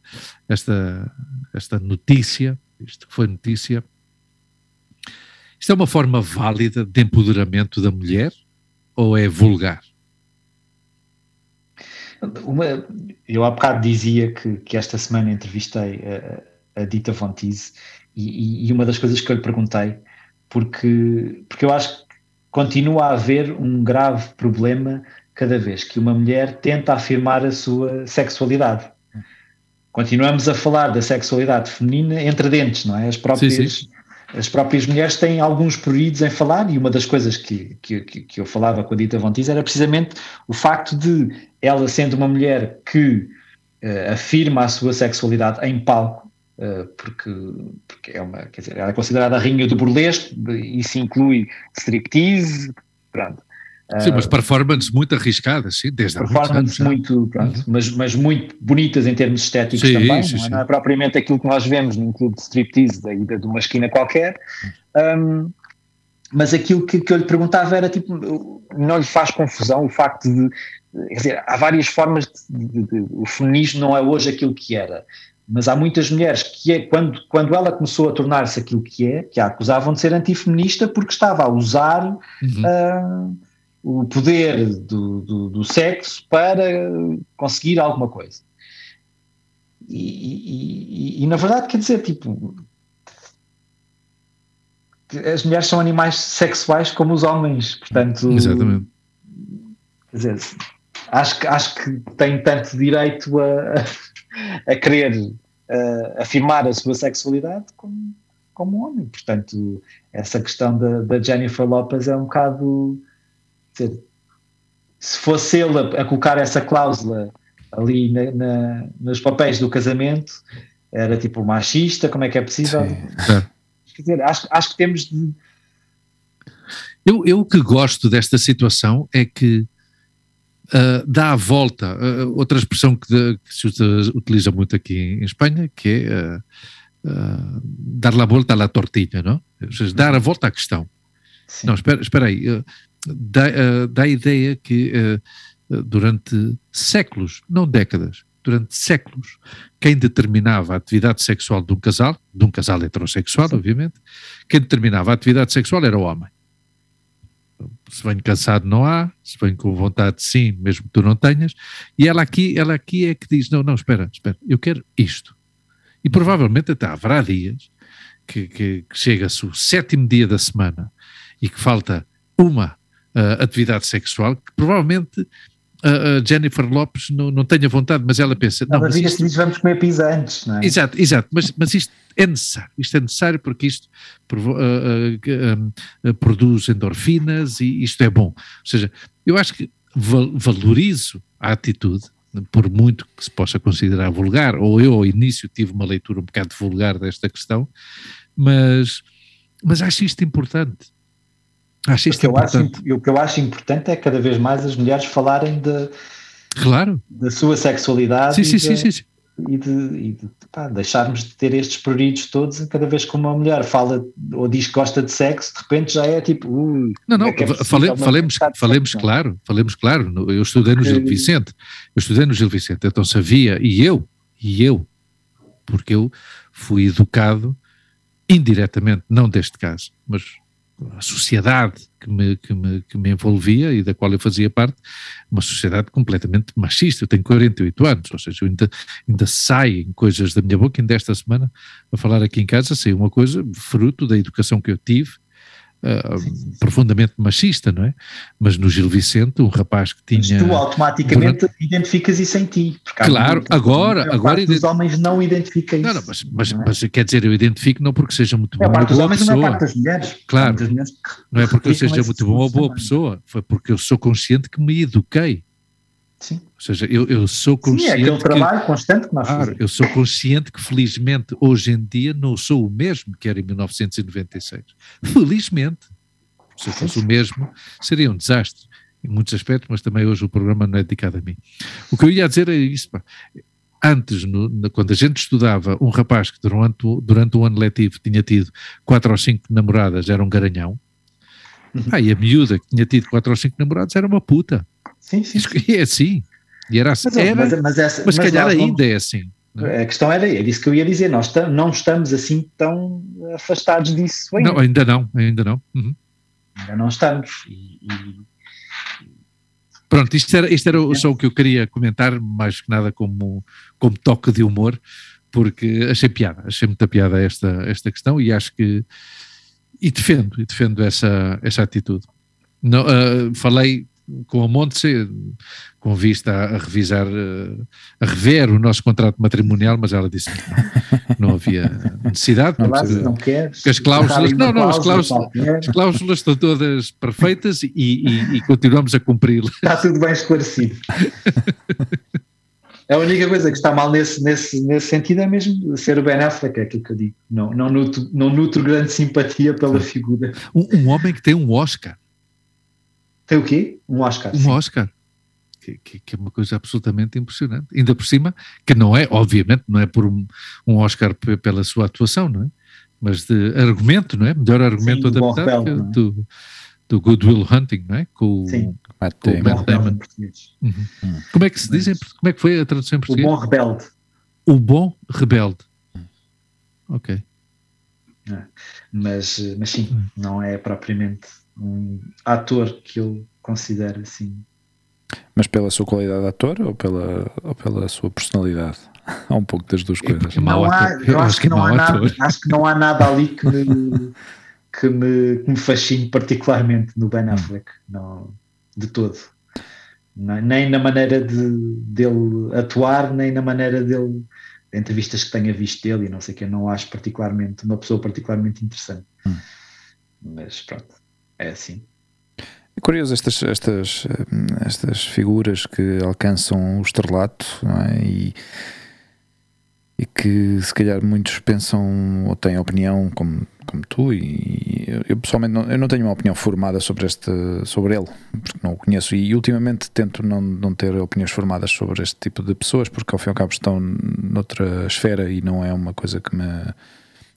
esta, esta notícia, isto que foi notícia, isto é uma forma válida de empoderamento da mulher ou é vulgar? Uma, eu há bocado dizia que, que esta semana entrevistei a, a Dita Von Teese e, e, uma das coisas que eu lhe perguntei, porque, porque eu acho que continua a haver um grave problema cada vez que uma mulher tenta afirmar a sua sexualidade. Continuamos a falar da sexualidade feminina entre dentes, não é? As próprias, sim, sim as próprias mulheres têm alguns pruridos em falar, e uma das coisas que, que, que eu falava com a Dita Von Teese era precisamente o facto de ela, sendo uma mulher que uh, afirma a sua sexualidade em palco, uh, porque, porque é uma, quer dizer, ela é considerada a rainha do burlesque, isso inclui striptease, pronto. Sim, mas performances muito arriscadas, sim, desde Performances muito, pronto, uhum. mas, mas muito bonitas em termos estéticos sim, também, sim, não, é? não, é? propriamente aquilo que nós vemos num clube de striptease da ida de uma esquina qualquer, um, mas aquilo que, que eu lhe perguntava era tipo, não lhe faz confusão o facto de, quer dizer, há várias formas de, de, de, o feminismo não é hoje aquilo que era, mas há muitas mulheres que é, quando, quando ela começou a tornar-se aquilo que é, que a acusavam de ser antifeminista porque estava a usar uhum. uh, o poder do, do, do sexo para conseguir alguma coisa. E, e, e, na verdade, quer dizer, tipo, as mulheres são animais sexuais como os homens, portanto. Exatamente. Quer dizer, acho que, acho que tem tanto direito a, a querer a, afirmar a sua sexualidade como, como homem. Portanto, essa questão da, da Jennifer Lopez é um bocado se fosse ele a, a, colocar essa cláusula ali na, na, nos papéis do casamento, era tipo machista, como é que é possível? Quer dizer, acho, acho que temos de. Eu, eu o que gosto desta situação é que uh, dá a volta, uh, outra expressão que, de, que, se utiliza muito aqui em Espanha, que é uh, dar a volta à tortilha, não? Ou seja, dar a volta à questão. Sim. Não, espera, espera aí dá, uh, dá a ideia que uh, durante séculos, não décadas, durante séculos, quem determinava a atividade sexual de um casal, de um casal heterossexual, obviamente, quem determinava a atividade sexual era o homem. Se vem cansado não há, se vem com vontade sim, mesmo que tu não tenhas, e ela aqui, ela aqui é que diz, não, não, espera, espera, eu quero isto. E provavelmente até haverá dias que, que, que chega-se o sétimo dia da semana e que falta uma uh, atividade sexual, que provavelmente a Jennifer Lopes não, não tenha vontade, mas ela pensa. Não, mas isto, diz, vamos comer pizza antes, não é? Exato, exato, mas, mas isto é necessário. Isto é necessário porque isto uh, uh, uh, produz endorfinas e isto é bom. Ou seja, eu acho que val valorizo a atitude, por muito que se possa considerar vulgar, ou eu ao início tive uma leitura um bocado vulgar desta questão, mas, mas acho isto importante. Acho isto o, que eu acho, o que eu acho importante é cada vez mais as mulheres falarem de, claro. da sua sexualidade sim, sim, de, sim, sim, e de, e de pá, deixarmos de ter estes pruridos todos. Cada vez que uma mulher fala ou diz que gosta de sexo, de repente já é tipo. Uh, não, não, é é fale, falemos, falemos sexo, claro, falemos claro. Eu estudei no Gil Vicente, eu estudei no Gil Vicente, então sabia, e eu, e eu, porque eu fui educado indiretamente, não deste caso, mas a sociedade que me, que, me, que me envolvia e da qual eu fazia parte, uma sociedade completamente machista. Eu tenho 48 anos, ou seja, ainda, ainda saem coisas da minha boca, ainda esta semana, a falar aqui em casa, saiu uma coisa fruto da educação que eu tive, uh, profundamente machista, não é? Mas no Gil Vicente, um rapaz que tinha. Mas tu automaticamente durante... identificas isso em ti. Claro, agora. agora ident... Os homens não identificam isso. Não, não, mas, mas, é? mas, quer dizer, eu identifico não porque seja muito bom. É a parte dos homens pessoa. não é parte das mulheres. Claro. Mulheres não é porque eu seja muito bom ou boa pessoa, foi porque eu sou consciente que me eduquei. Sim. Ou seja, eu, eu sou consciente. Sim, é aquele trabalho constante que nós claro, fazemos. Eu sou consciente que, felizmente, hoje em dia não sou o mesmo que era em 1996. Felizmente. Se eu fosse o mesmo, seria um desastre em muitos aspectos, mas também hoje o programa não é dedicado a mim. O que eu ia dizer é isso, pá. Antes, no, quando a gente estudava, um rapaz que durante, durante um ano letivo tinha tido quatro ou cinco namoradas era um garanhão, uhum. ah, e a miúda que tinha tido quatro ou cinco namorados era uma puta. Sim, sim. Isso, é assim. E era assim. Mas, era, mas, mas, essa, mas, mas calhar ainda é assim. É? A questão era, era isso que eu ia dizer, nós não estamos assim tão afastados disso ainda. Não, ainda não, ainda não. Uhum. Ainda não estamos. E, e... Pronto, isto era, isto era só o que eu queria comentar, mais que nada como, como toque de humor, porque achei piada, achei muita piada esta, esta questão e acho que. E defendo, e defendo essa, essa atitude. Não, uh, falei com a Montse, com vista a, revisar, eh, a rever o nosso contrato matrimonial, mas ela disse que não, não havia necessidade. Não, porque, não queres, as cláusulas, não, não, as cláusulas, as cláusulas estão todas perfeitas e, e, e continuamos a cumpri-las. Está tudo bem esclarecido. A única coisa que está mal nesse, nesse, nesse sentido é mesmo ser o Ben Affleck, é aquilo que eu digo. Não, não, nutro, não nutro grande simpatia pela figura. Um, um homem que tem um Oscar. Tem o quê? Um Oscar. Um sim. Oscar. Que, que, que, é uma coisa absolutamente impressionante. Ainda por cima, que não é, obviamente, não é por um, um Oscar pela sua atuação, não é? Mas de argumento, não é? Melhor argumento sim, adaptado Rebelde, é? do, do Good Will Hunting, não é? Com, sim. com o Matt Damon. Uhum. Hum. Como é que se diz? Como é que foi a tradução em português? O Bom Rebelde. O Bom Rebelde. Ok. É. Mas, mas sim, hum. não é propriamente um ator que eu considero assim. Mas pela sua qualidade de ator ou pela, ou pela sua personalidade? há um pouco das duas coisas. Não há, eu acho que não há nada, acho que não há nada ali que me, que me, que me fascine particularmente no Ben hum. Affleck, não, de todo. Não, nem na maneira de, dele atuar, nem na maneira dele, de entrevistas que tenha visto dele e não sei o que, eu não acho particularmente, uma pessoa particularmente interessante. Hum. Mas pronto é assim. É curioso estas, estas, estas figuras que alcançam o estrelato é? e, e que se calhar muitos pensam ou têm opinião como, como tu e eu, eu pessoalmente não, eu não tenho uma opinião formada sobre, este, sobre ele, porque não o conheço e ultimamente tento não, não ter opiniões formadas sobre este tipo de pessoas porque ao fim e ao cabo estão noutra esfera e não é uma coisa que me,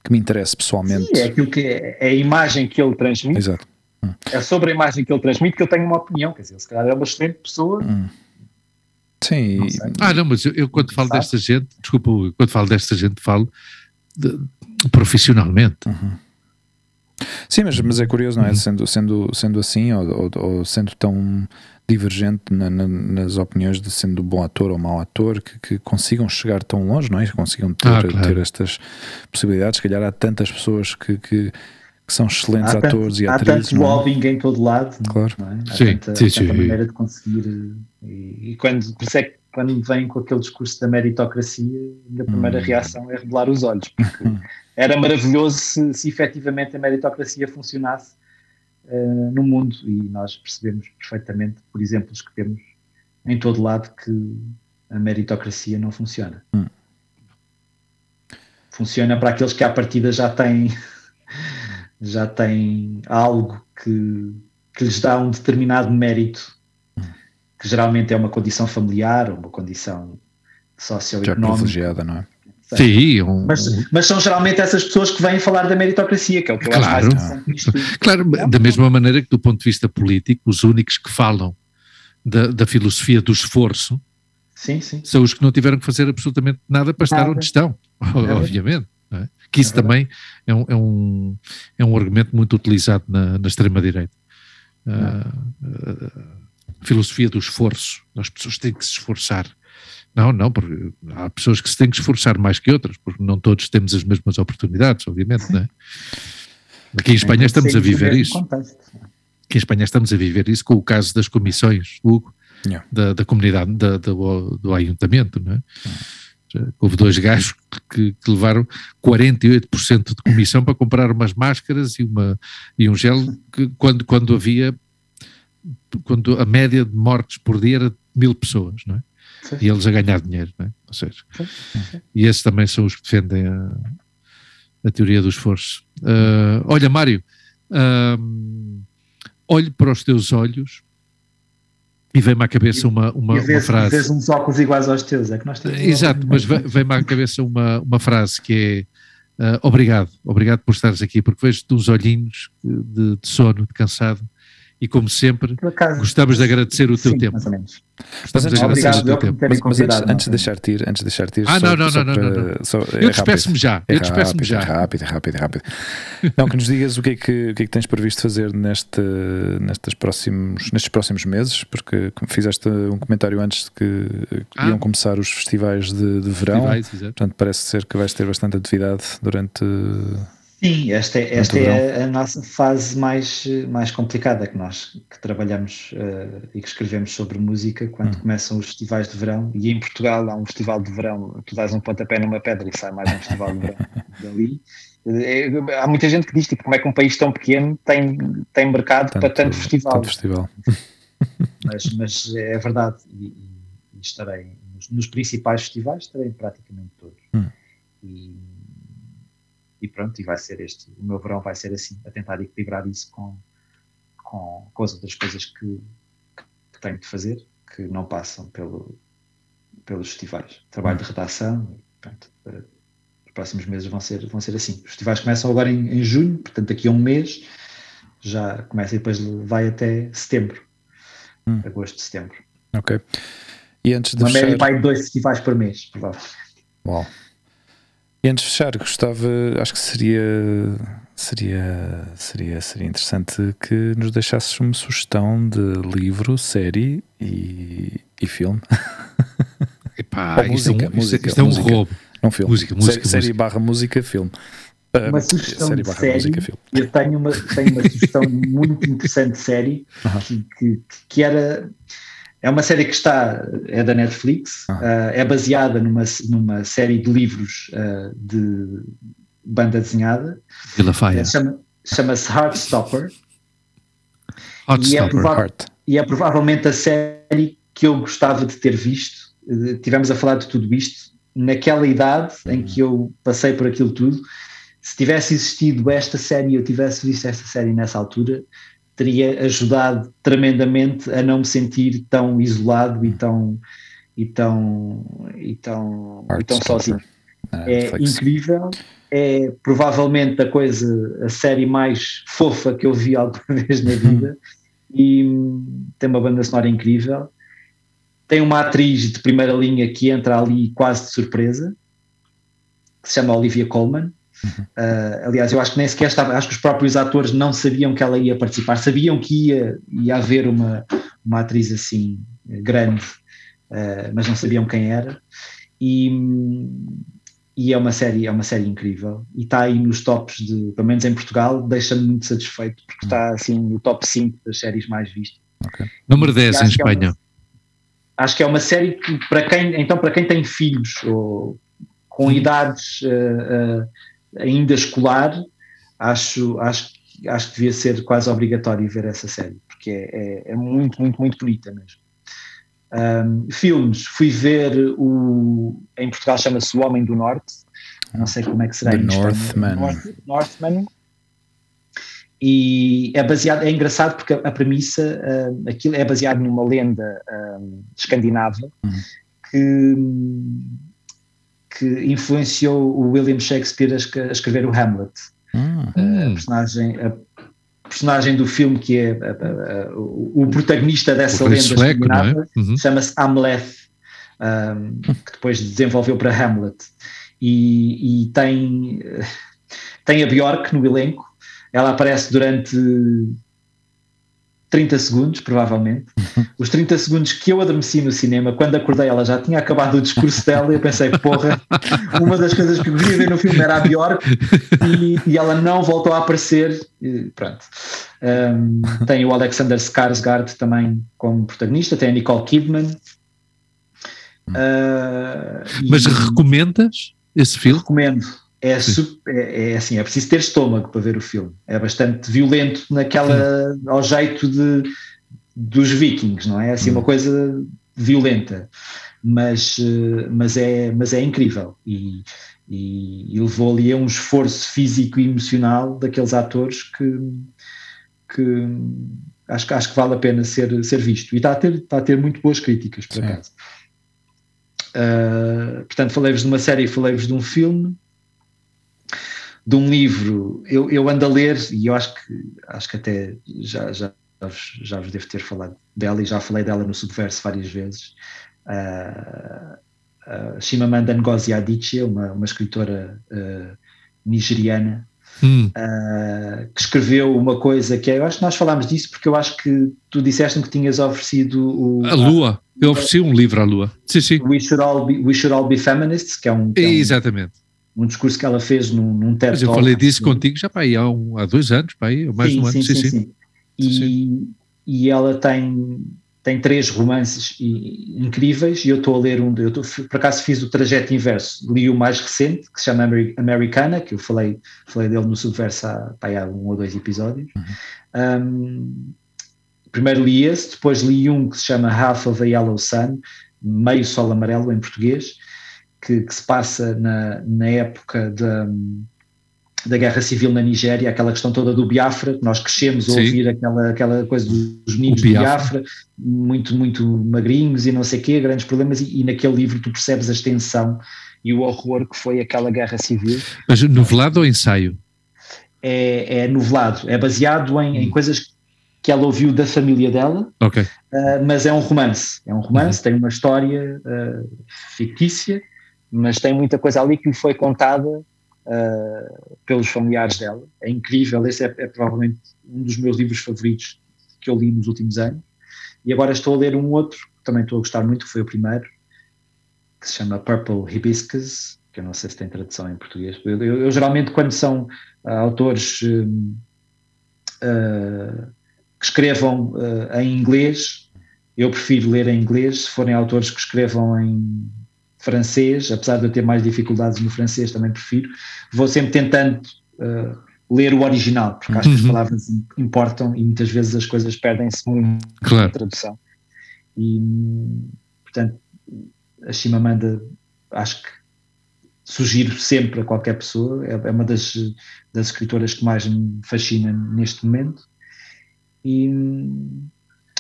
que me interesse pessoalmente. Sim, é aquilo que é, é a imagem que ele transmite. Exato Hum. É sobre a imagem que ele transmite que eu tenho uma opinião. Quer dizer, se calhar é uma excelente pessoa. Hum. Sim. Não ah, não, mas eu, eu quando falo desta gente, desculpa, quando falo desta gente, falo de, profissionalmente. Uhum. Sim, mas, mas é curioso, não é? Uhum. Sendo, sendo, sendo assim, ou, ou, ou sendo tão divergente na, na, nas opiniões de sendo bom ator ou mau ator, que, que consigam chegar tão longe, não é? Que consigam ter, ah, claro. ter estas possibilidades. Se calhar há tantas pessoas que, que que são excelentes há atores tanto, e atrizes. Há tanto lobbying em todo lado. Claro. É? Há sim, tanta, sim, tanta maneira de conseguir. E, e, quando, por isso é que quando vem com aquele discurso da meritocracia, a primeira hum. reação é revelar os olhos, porque era maravilhoso se, se efetivamente a meritocracia funcionasse uh, no mundo e nós percebemos perfeitamente, por exemplos que temos em todo lado, que a meritocracia não funciona. Hum. Funciona para aqueles que à partida já têm já têm algo que, que lhes dá um determinado mérito, que geralmente é uma condição familiar ou uma condição socioeconómica. Já privilegiada, não é? Sim, um... mas, mas, são geralmente essas pessoas que vêm falar da meritocracia, que é o que eu claro. acho mais interessante. Claro, da mesma maneira que do ponto de vista político, os únicos que falam da, da filosofia do esforço sim, sim. são os que não tiveram que fazer absolutamente nada para nada. estar onde estão, é obviamente. É? Que isso é também é um, é, um, é um argumento muito utilizado na, na extrema-direita. Uh, a filosofia do esforço. As pessoas têm que se esforçar. Não, não, porque há pessoas que se têm que esforçar mais que outras, porque não todos temos as mesmas oportunidades, obviamente, não é? Aqui em Espanha estamos a viver isso. Aqui em Espanha estamos a viver isso com o caso das comissões, Hugo, yeah. da, da, comunidade, da, do, do ayuntamento, não é? Houve dois gajos que, que, levaram 48% de comissão para comprar umas máscaras e, uma, e um gel que, quando, quando havia quando a média de mortes por dia era de mil pessoas, não é? Sim. E eles a ganhar dinheiro, não é? Ou seja, sim. e esses também são os que defendem a, a teoria do esforço. Uh, olha, Mário, uh, olhe para os teus olhos e vem-me à cabeça uma, uma, e vês, uma frase. Vês uns óculos iguais aos teus, é que nós temos. Exato, mas vem-me à cabeça uma, uma frase que é uh, obrigado, obrigado por estares aqui, porque vejo-te uns olhinhos de, de sono, de cansado e como sempre, acaso, gostamos de agradecer o teu sim, tempo. Mais ou menos. Gostamos de agradecer o teu tempo. Mas, mas antes, antes, de deixar-te ir, antes de deixar-te ir, ah, só, não, não, não, não, não, não. Só, é eu despeço-me já, é eu despeço-me já. É rápido, é rápido, é rápido. não, que nos digas o que é que, o que, é que tens previsto fazer neste, nestes, próximos, nestes próximos meses, porque fizeste um comentário antes de que, que ah. iam começar os festivais de, de verão, festivais, portanto parece ser que vais ter bastante atividade durante Sim, esta, é, esta é a, nossa fase mais, mais complicada que nós que trabalhamos uh, e que escrevemos sobre música quando hum. começam os festivais de verão. E em Portugal há um festival de verão, tu dás um pontapé numa pedra e sai mais um festival de verão dali. É, há muita gente que diz tipo, como é que um país tão pequeno tem, tem mercado tanto, para tanto festival. Tanto festival. Mas, mas é verdade, e, e estarei nos, nos, principais festivais, estarei praticamente todos. Hum. E, e pronto, e vai ser este, o meu verão vai ser assim, a tentar equilibrar isso com, com, com as outras coisas que, que tenho de fazer, que não passam pelo, pelos festivais. Trabalho de redação, pronto, os próximos meses vão ser, vão ser assim. Os festivais começam agora em, em junho, portanto daqui a um mês já começa e depois vai até setembro, hum. agosto, setembro. Ok. E antes de Uma fechar... média vai de dois festivais por mês, provavelmente. Uau. E antes de fechar, gostava, acho que seria, seria, seria, seria interessante que nos deixasses uma sugestão de livro, série e, e filme. Epá, isto, música, é um, música, isto é um música, roubo. Não filme. Música, música, série, série barra música, filme. Uma sugestão série de série, música, filme. eu tenho uma, tenho uma sugestão muito interessante de série uh -huh. que, que, que era é uma série que está, é da Netflix, ah. uh, é baseada numa, numa série de livros uh, de banda desenhada. Vila Faia. Chama, Chama-se Heartstopper. Heartstopper. E é, prova e é provavelmente a série que eu gostava de ter visto. Uh, tivemos a falar de tudo isto naquela idade em que eu passei por aquilo tudo. Se tivesse existido esta série, eu tivesse visto esta série nessa altura, teria ajudado tremendamente a não me sentir tão isolado e tão e tão e tão, e tão sozinho. Ah, é incrível, é provavelmente a coisa, a série mais fofa que eu vi alguma vez na vida. E tem uma banda sonora incrível. Tem uma atriz de primeira linha que entra ali quase de surpresa, que se chama Olivia Colman, Uh, aliás, eu acho que nem sequer estava, acho que os próprios atores não sabiam que ela ia participar, sabiam que ia, ia haver uma, uma atriz assim grande, uh, mas não sabiam quem era. E, e é uma série, é uma série incrível e está aí nos tops de, pelo menos em Portugal, deixa-me muito satisfeito porque está assim no top 5 das séries mais vistas. Okay. Número 10 em Espanha. É uma, acho que é uma série que para quem, então para quem tem filhos ou com idades uh, ainda escolar, acho, acho, acho que devia ser quase obrigatório ver essa série, porque é, é, é muito, muito, muito bonita mesmo. Um, filmes, fui ver o. Em Portugal chama-se O Homem do Norte, não sei como é que será The Northman. North, Northman. E é baseado, é engraçado porque a, a premissa, uh, aquilo é baseado numa lenda uh, escandinava uhum. que que influenciou o William Shakespeare a, escrever o Hamlet. Hum. A, personagem, a personagem do filme que é a, o, o, protagonista dessa lenda sueco, é? uhum. chama-se Hamlet, um, que depois desenvolveu para Hamlet. e, e tem, tem a Bjork no elenco. Ela aparece durante 30 segundos, provavelmente. Os 30 segundos que eu adormeci no cinema, quando acordei, ela já tinha acabado o discurso dela e eu pensei, porra, uma das coisas que eu queria ver no filme era a Bjork e, e ela não voltou a aparecer. E, pronto. Um, tem o Alexander Skarsgård também como protagonista, tem a Nicole Kidman. Uh, Mas e, recomendas esse filme? Recomendo é, super, é, é, assim, é preciso ter estômago para ver o filme. É bastante violento naquela ao jeito de dos vikings, não é? é assim uma hum. coisa violenta, mas, eh, mas, é, mas é incrível e, e, e levou ali a um esforço físico e emocional daqueles atores que, que acho, acho que vale a pena ser, ser visto. E está a ter, está a ter muito boas críticas, por Sim. acaso. Uh, portanto, falei-vos de uma série e falei-vos de um filme de um livro, eu, eu ando a ler e eu acho que acho que até já, já, já vos devo ter falado dela e já falei dela no Subverso várias vezes. Uh, uh, Chimamanda Ngozi Adichie, uma, uma escritora uh, nigeriana, hum. uh, que escreveu uma coisa que é, eu acho que nós falámos disso porque eu acho que tu disseste-me que tinhas oferecido o, a Lua. Eu ofereci um livro à Lua. Sim, sim. We Should All Be, We Should All Be Feminists, que é um. Que é um Exatamente um discurso que ela fez num, num TED Mas eu falei disso contigo já para aí há, um, há dois anos, para aí, mais sim, de um ano. Sim, sim, sim. E, e ela tem, tem três romances incríveis e eu estou a ler um, eu tô, por acaso fiz o trajeto inverso, li o mais recente, que se chama Americana, que eu falei, falei dele no Subverso há, há um ou dois episódios. Uhum. Um, primeiro li esse, depois li um que se chama Half of a Yellow Sun, Meio Sol Amarelo em português, que, que se passa na, na época da, da Guerra Civil na Nigéria, aquela questão toda do Biafra, que nós crescemos a ouvir aquela, aquela coisa dos meninos do Biafra, muito, muito magrinhos e não sei o quê, grandes problemas, e, e, naquele livro tu percebes a extensão e o horror que foi aquela Guerra Civil. Mas novelado ou ensaio? É, é novelado, é baseado em, em coisas que ela ouviu da família dela, okay. uh, mas é um romance, é um romance, uhum. tem uma história uh, fictícia, mas tem muita coisa ali que lhe foi contada uh, pelos familiares dela. É incrível, esse é, é, provavelmente um dos meus livros favoritos que eu li nos últimos anos. E agora estou a ler um outro, que também estou a gostar muito, que foi o primeiro, que se chama Purple Hibiscus, que eu não sei se tem tradução em português. Eu, eu, eu geralmente, quando são uh, autores uh, que escrevam em inglês, eu prefiro ler em inglês. Se forem autores que escrevam em francês, apesar de eu ter mais dificuldades no francês, também prefiro, vou sempre tentando uh, ler o original, porque acho que as uhum. palavras importam e muitas vezes as coisas perdem-se muito claro. na tradução. E, portanto, a Chimamanda, acho que sugiro sempre a qualquer pessoa, é, é uma das, das escritoras que mais me fascina neste momento. E,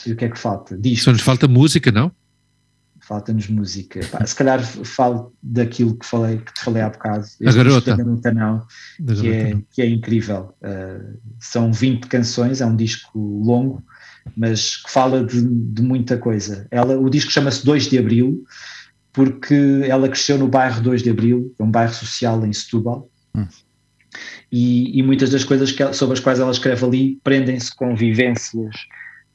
e o que é que falta? Diz. Só nos falta música, não? Falta-nos música. Pá, se calhar falo daquilo que, falei, que te falei há bocado. A garota. Da garota não, que, é, que é incrível. Uh, são 20 canções, é um disco longo, mas que fala de, de muita coisa. Ela, o disco chama-se 2 de Abril, porque ela cresceu no bairro 2 de Abril, é um bairro social em Setúbal. Hum. E, e, muitas das coisas que, sobre as quais ela escreve ali prendem-se com vivências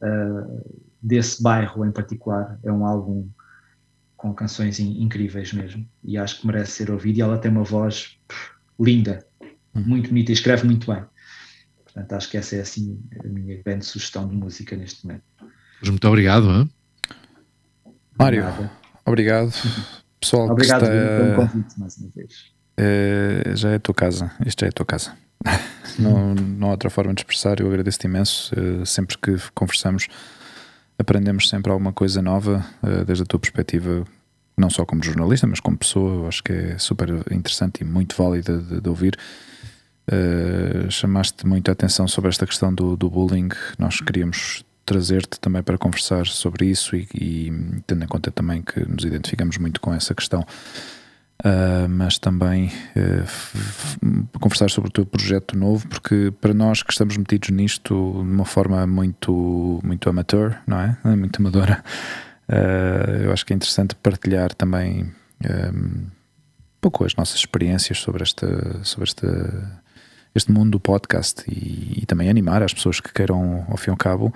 uh, desse bairro em particular. É um álbum com canções incríveis mesmo, e acho que merece ser ouvido. E ela tem uma voz linda, hum. muito bonita, e escreve muito bem. Portanto, acho que essa é assim a minha grande sugestão de música neste momento. Muito obrigado. Hein? Mário, obrigado. Pessoal, obrigado pelo convite mais uma vez. É, já é a tua casa, isto já é a tua casa. não, não há outra forma de expressar, eu agradeço-te imenso. Uh, sempre que conversamos, aprendemos sempre alguma coisa nova, uh, desde a tua perspectiva, não só como jornalista, mas como pessoa. Eu acho que é super interessante e muito válida de, de ouvir. Uh, chamaste muita atenção sobre esta questão do, do bullying. Nós queríamos trazer-te também para conversar sobre isso e, e, tendo em conta também que nos identificamos muito com essa questão. Uh, mas também uh, conversar sobre o teu projeto novo, porque para nós que estamos metidos nisto de uma forma muito, muito amateur, não é? Muito amadora, eu acho que é interessante partilhar também pouco as nossas experiências sobre, esta, sobre este mundo do podcast e, e também animar as pessoas que queiram, ao fim e ao cabo,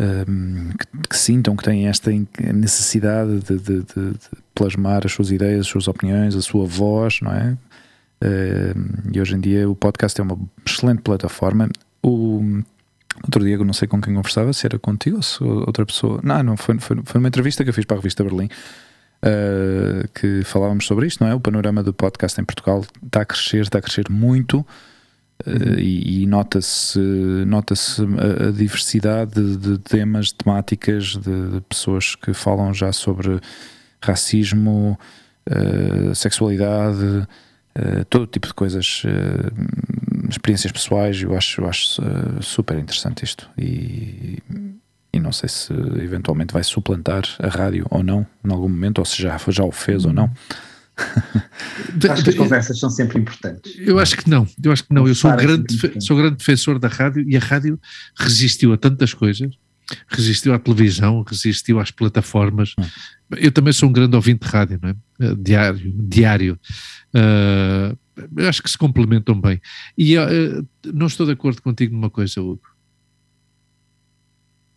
um, que, que, sintam que têm esta necessidade de, de, de, de, plasmar as suas ideias, as suas opiniões, a sua voz, não é? Uh, e hoje em dia o podcast é uma excelente plataforma. O outro dia, eu não sei com quem conversava, se era contigo ou se outra pessoa. Não, não, foi, foi, foi uma entrevista que eu fiz para a revista Berlim. Uh, que falávamos sobre isto, não é? O panorama do podcast em Portugal está a crescer, está a crescer muito. Uh, e, e nota-se nota a, a, diversidade de, de, temas, de temáticas, de, de, pessoas que falam já sobre racismo, uh, sexualidade, uh, todo tipo de coisas, experiências pessoais. Eu acho, eu acho super interessante isto. E, e não sei se eventualmente vai suplantar a rádio ou não, em algum momento, ou se já, já o fez ou não. acho que as conversas são sempre importantes. Eu acho que não, eu acho que não. Eu sou um grande, sou um grande defensor da rádio e a rádio resistiu a tantas coisas, resistiu à televisão, resistiu às plataformas. Hum. Eu também sou um grande ouvinte de rádio, não é? Eh, diário, diário. Uh, acho que se complementam bem. E uh, não estou de acordo contigo numa coisa, Hugo.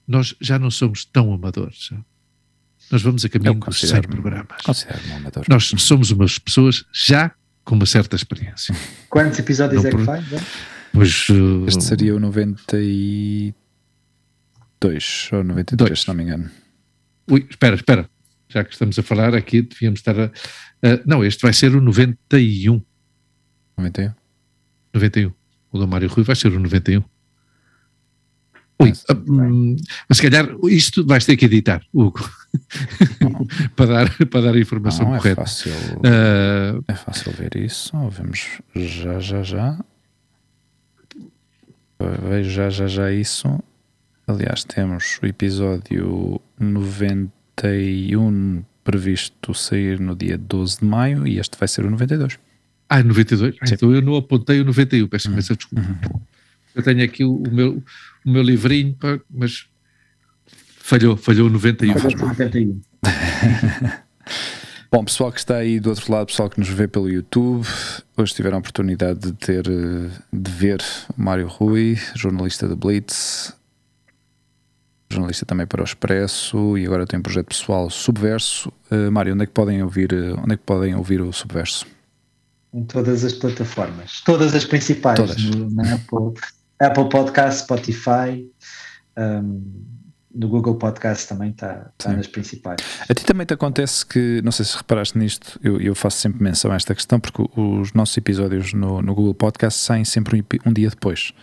Nós já não somos tão amadores. Já nós vamos a caminho dos 100 programas. Nós somos umas pessoas já com uma certa experiência. Quantos episódios Não é que faz? Pois, uh, este seria o 92 ou 93, dois. se não me engano. Ui, espera, espera. Já que estamos a falar aqui, devíamos estar a. Uh, não, este vai ser o 91. 91? 91. O do Mário Rui vai ser o 91. Ui, hum, mas se calhar isto vais ter que editar, Hugo, para, dar, para dar a informação Não, é correta. É fácil, uh, é fácil ver isso. Vemos já, já, já. Vejo já, já, já isso. Aliás, temos o episódio 91 previsto sair no dia 12 de maio e este vai ser o 92. Ah, 92? Ah, então eu não apontei o 91, peço imensa uhum. desculpa. Uhum. Eu tenho aqui o, o meu o meu livrinho, mas falhou, falhou 91. Falhou 91. Bom, pessoal que está aí do outro lado, pessoal que nos vê pelo YouTube, hoje tiveram a oportunidade de ter de ver o Mário Rui, jornalista da Blitz, jornalista também para o Expresso e agora tem um projeto pessoal Subverso. Uh, Mário, onde é que podem ouvir, onde é que podem ouvir o Subverso? Em todas as plataformas, todas as principais, todas. No, na Apple, Apple Podcast, Spotify, um, no Google Podcast também está tá nas principais. A ti também te acontece que, não sei se reparaste nisto, eu, eu faço sempre menção a esta questão, porque os nossos episódios no, no Google Podcast saem sempre um, um dia depois.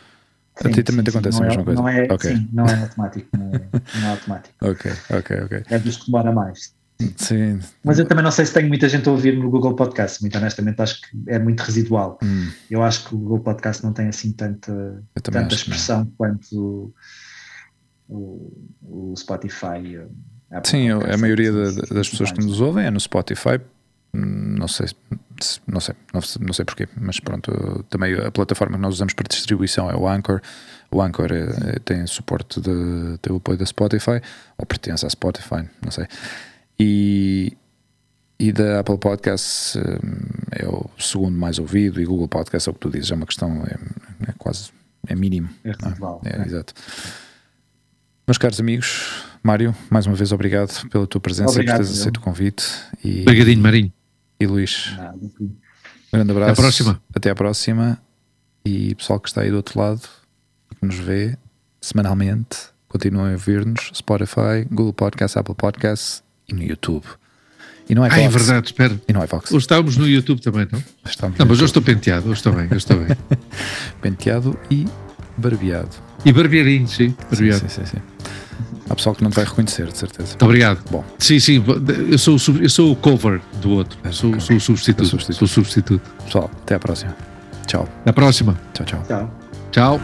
Sim, a ti também sim, te acontece a mesma é, coisa? Não é, okay. sim, não é automático. Não é, não é automático. ok, ok, ok. É dos que demora mais. Sim. Mas eu também não sei se tenho muita gente a ouvir no Google Podcast, muito honestamente acho que é muito residual. Hum. Eu acho que o Google Podcast não tem assim tanta, tanta expressão quanto o, o, Spotify. Sim, eu, a maioria da, das pessoas que nos ouvem é no Spotify. Não sei, não sei, não, não sei porquê, mas pronto, também a plataforma que nós usamos para distribuição é o Anchor. O Anchor é, é, tem suporte de, tem o apoio da Spotify, ou pertence à Spotify, não sei. E, e da Apple Podcasts hum, é o segundo mais ouvido e Google Podcasts é o que tu dizes, é uma questão, é, é quase, é mínimo. É residual. É, é, exato. Meus caros amigos, Mário, mais uma vez obrigado pela tua presença obrigado, por teres aceito o convite. E, Obrigadinho, Marinho. E Luís. Um grande abraço. Até à próxima. Até à próxima. E pessoal que está aí do outro lado, que nos vê semanalmente, continuem a ouvir-nos. Spotify, Google Podcasts, Apple Podcasts e no YouTube. E não é Fox. Ah, é verdade, espera. E não é Fox. Hoje estávamos no YouTube também, não? Estamos não, mas hoje estou penteado, hoje estou bem, hoje estou bem. penteado e barbeado. E barbearinho, sim. Barbeado. Sim, sim, sim, sim. Há pessoal que não te vai reconhecer, de certeza. Muito obrigado. Bom. Sim, sim, eu sou, eu sou o cover do outro. É, sou, sou o substituto. substituto. Sou o substituto. Pessoal, até à próxima. Tchau. Até à próxima. Tchau, tchau. Tchau. Tchau.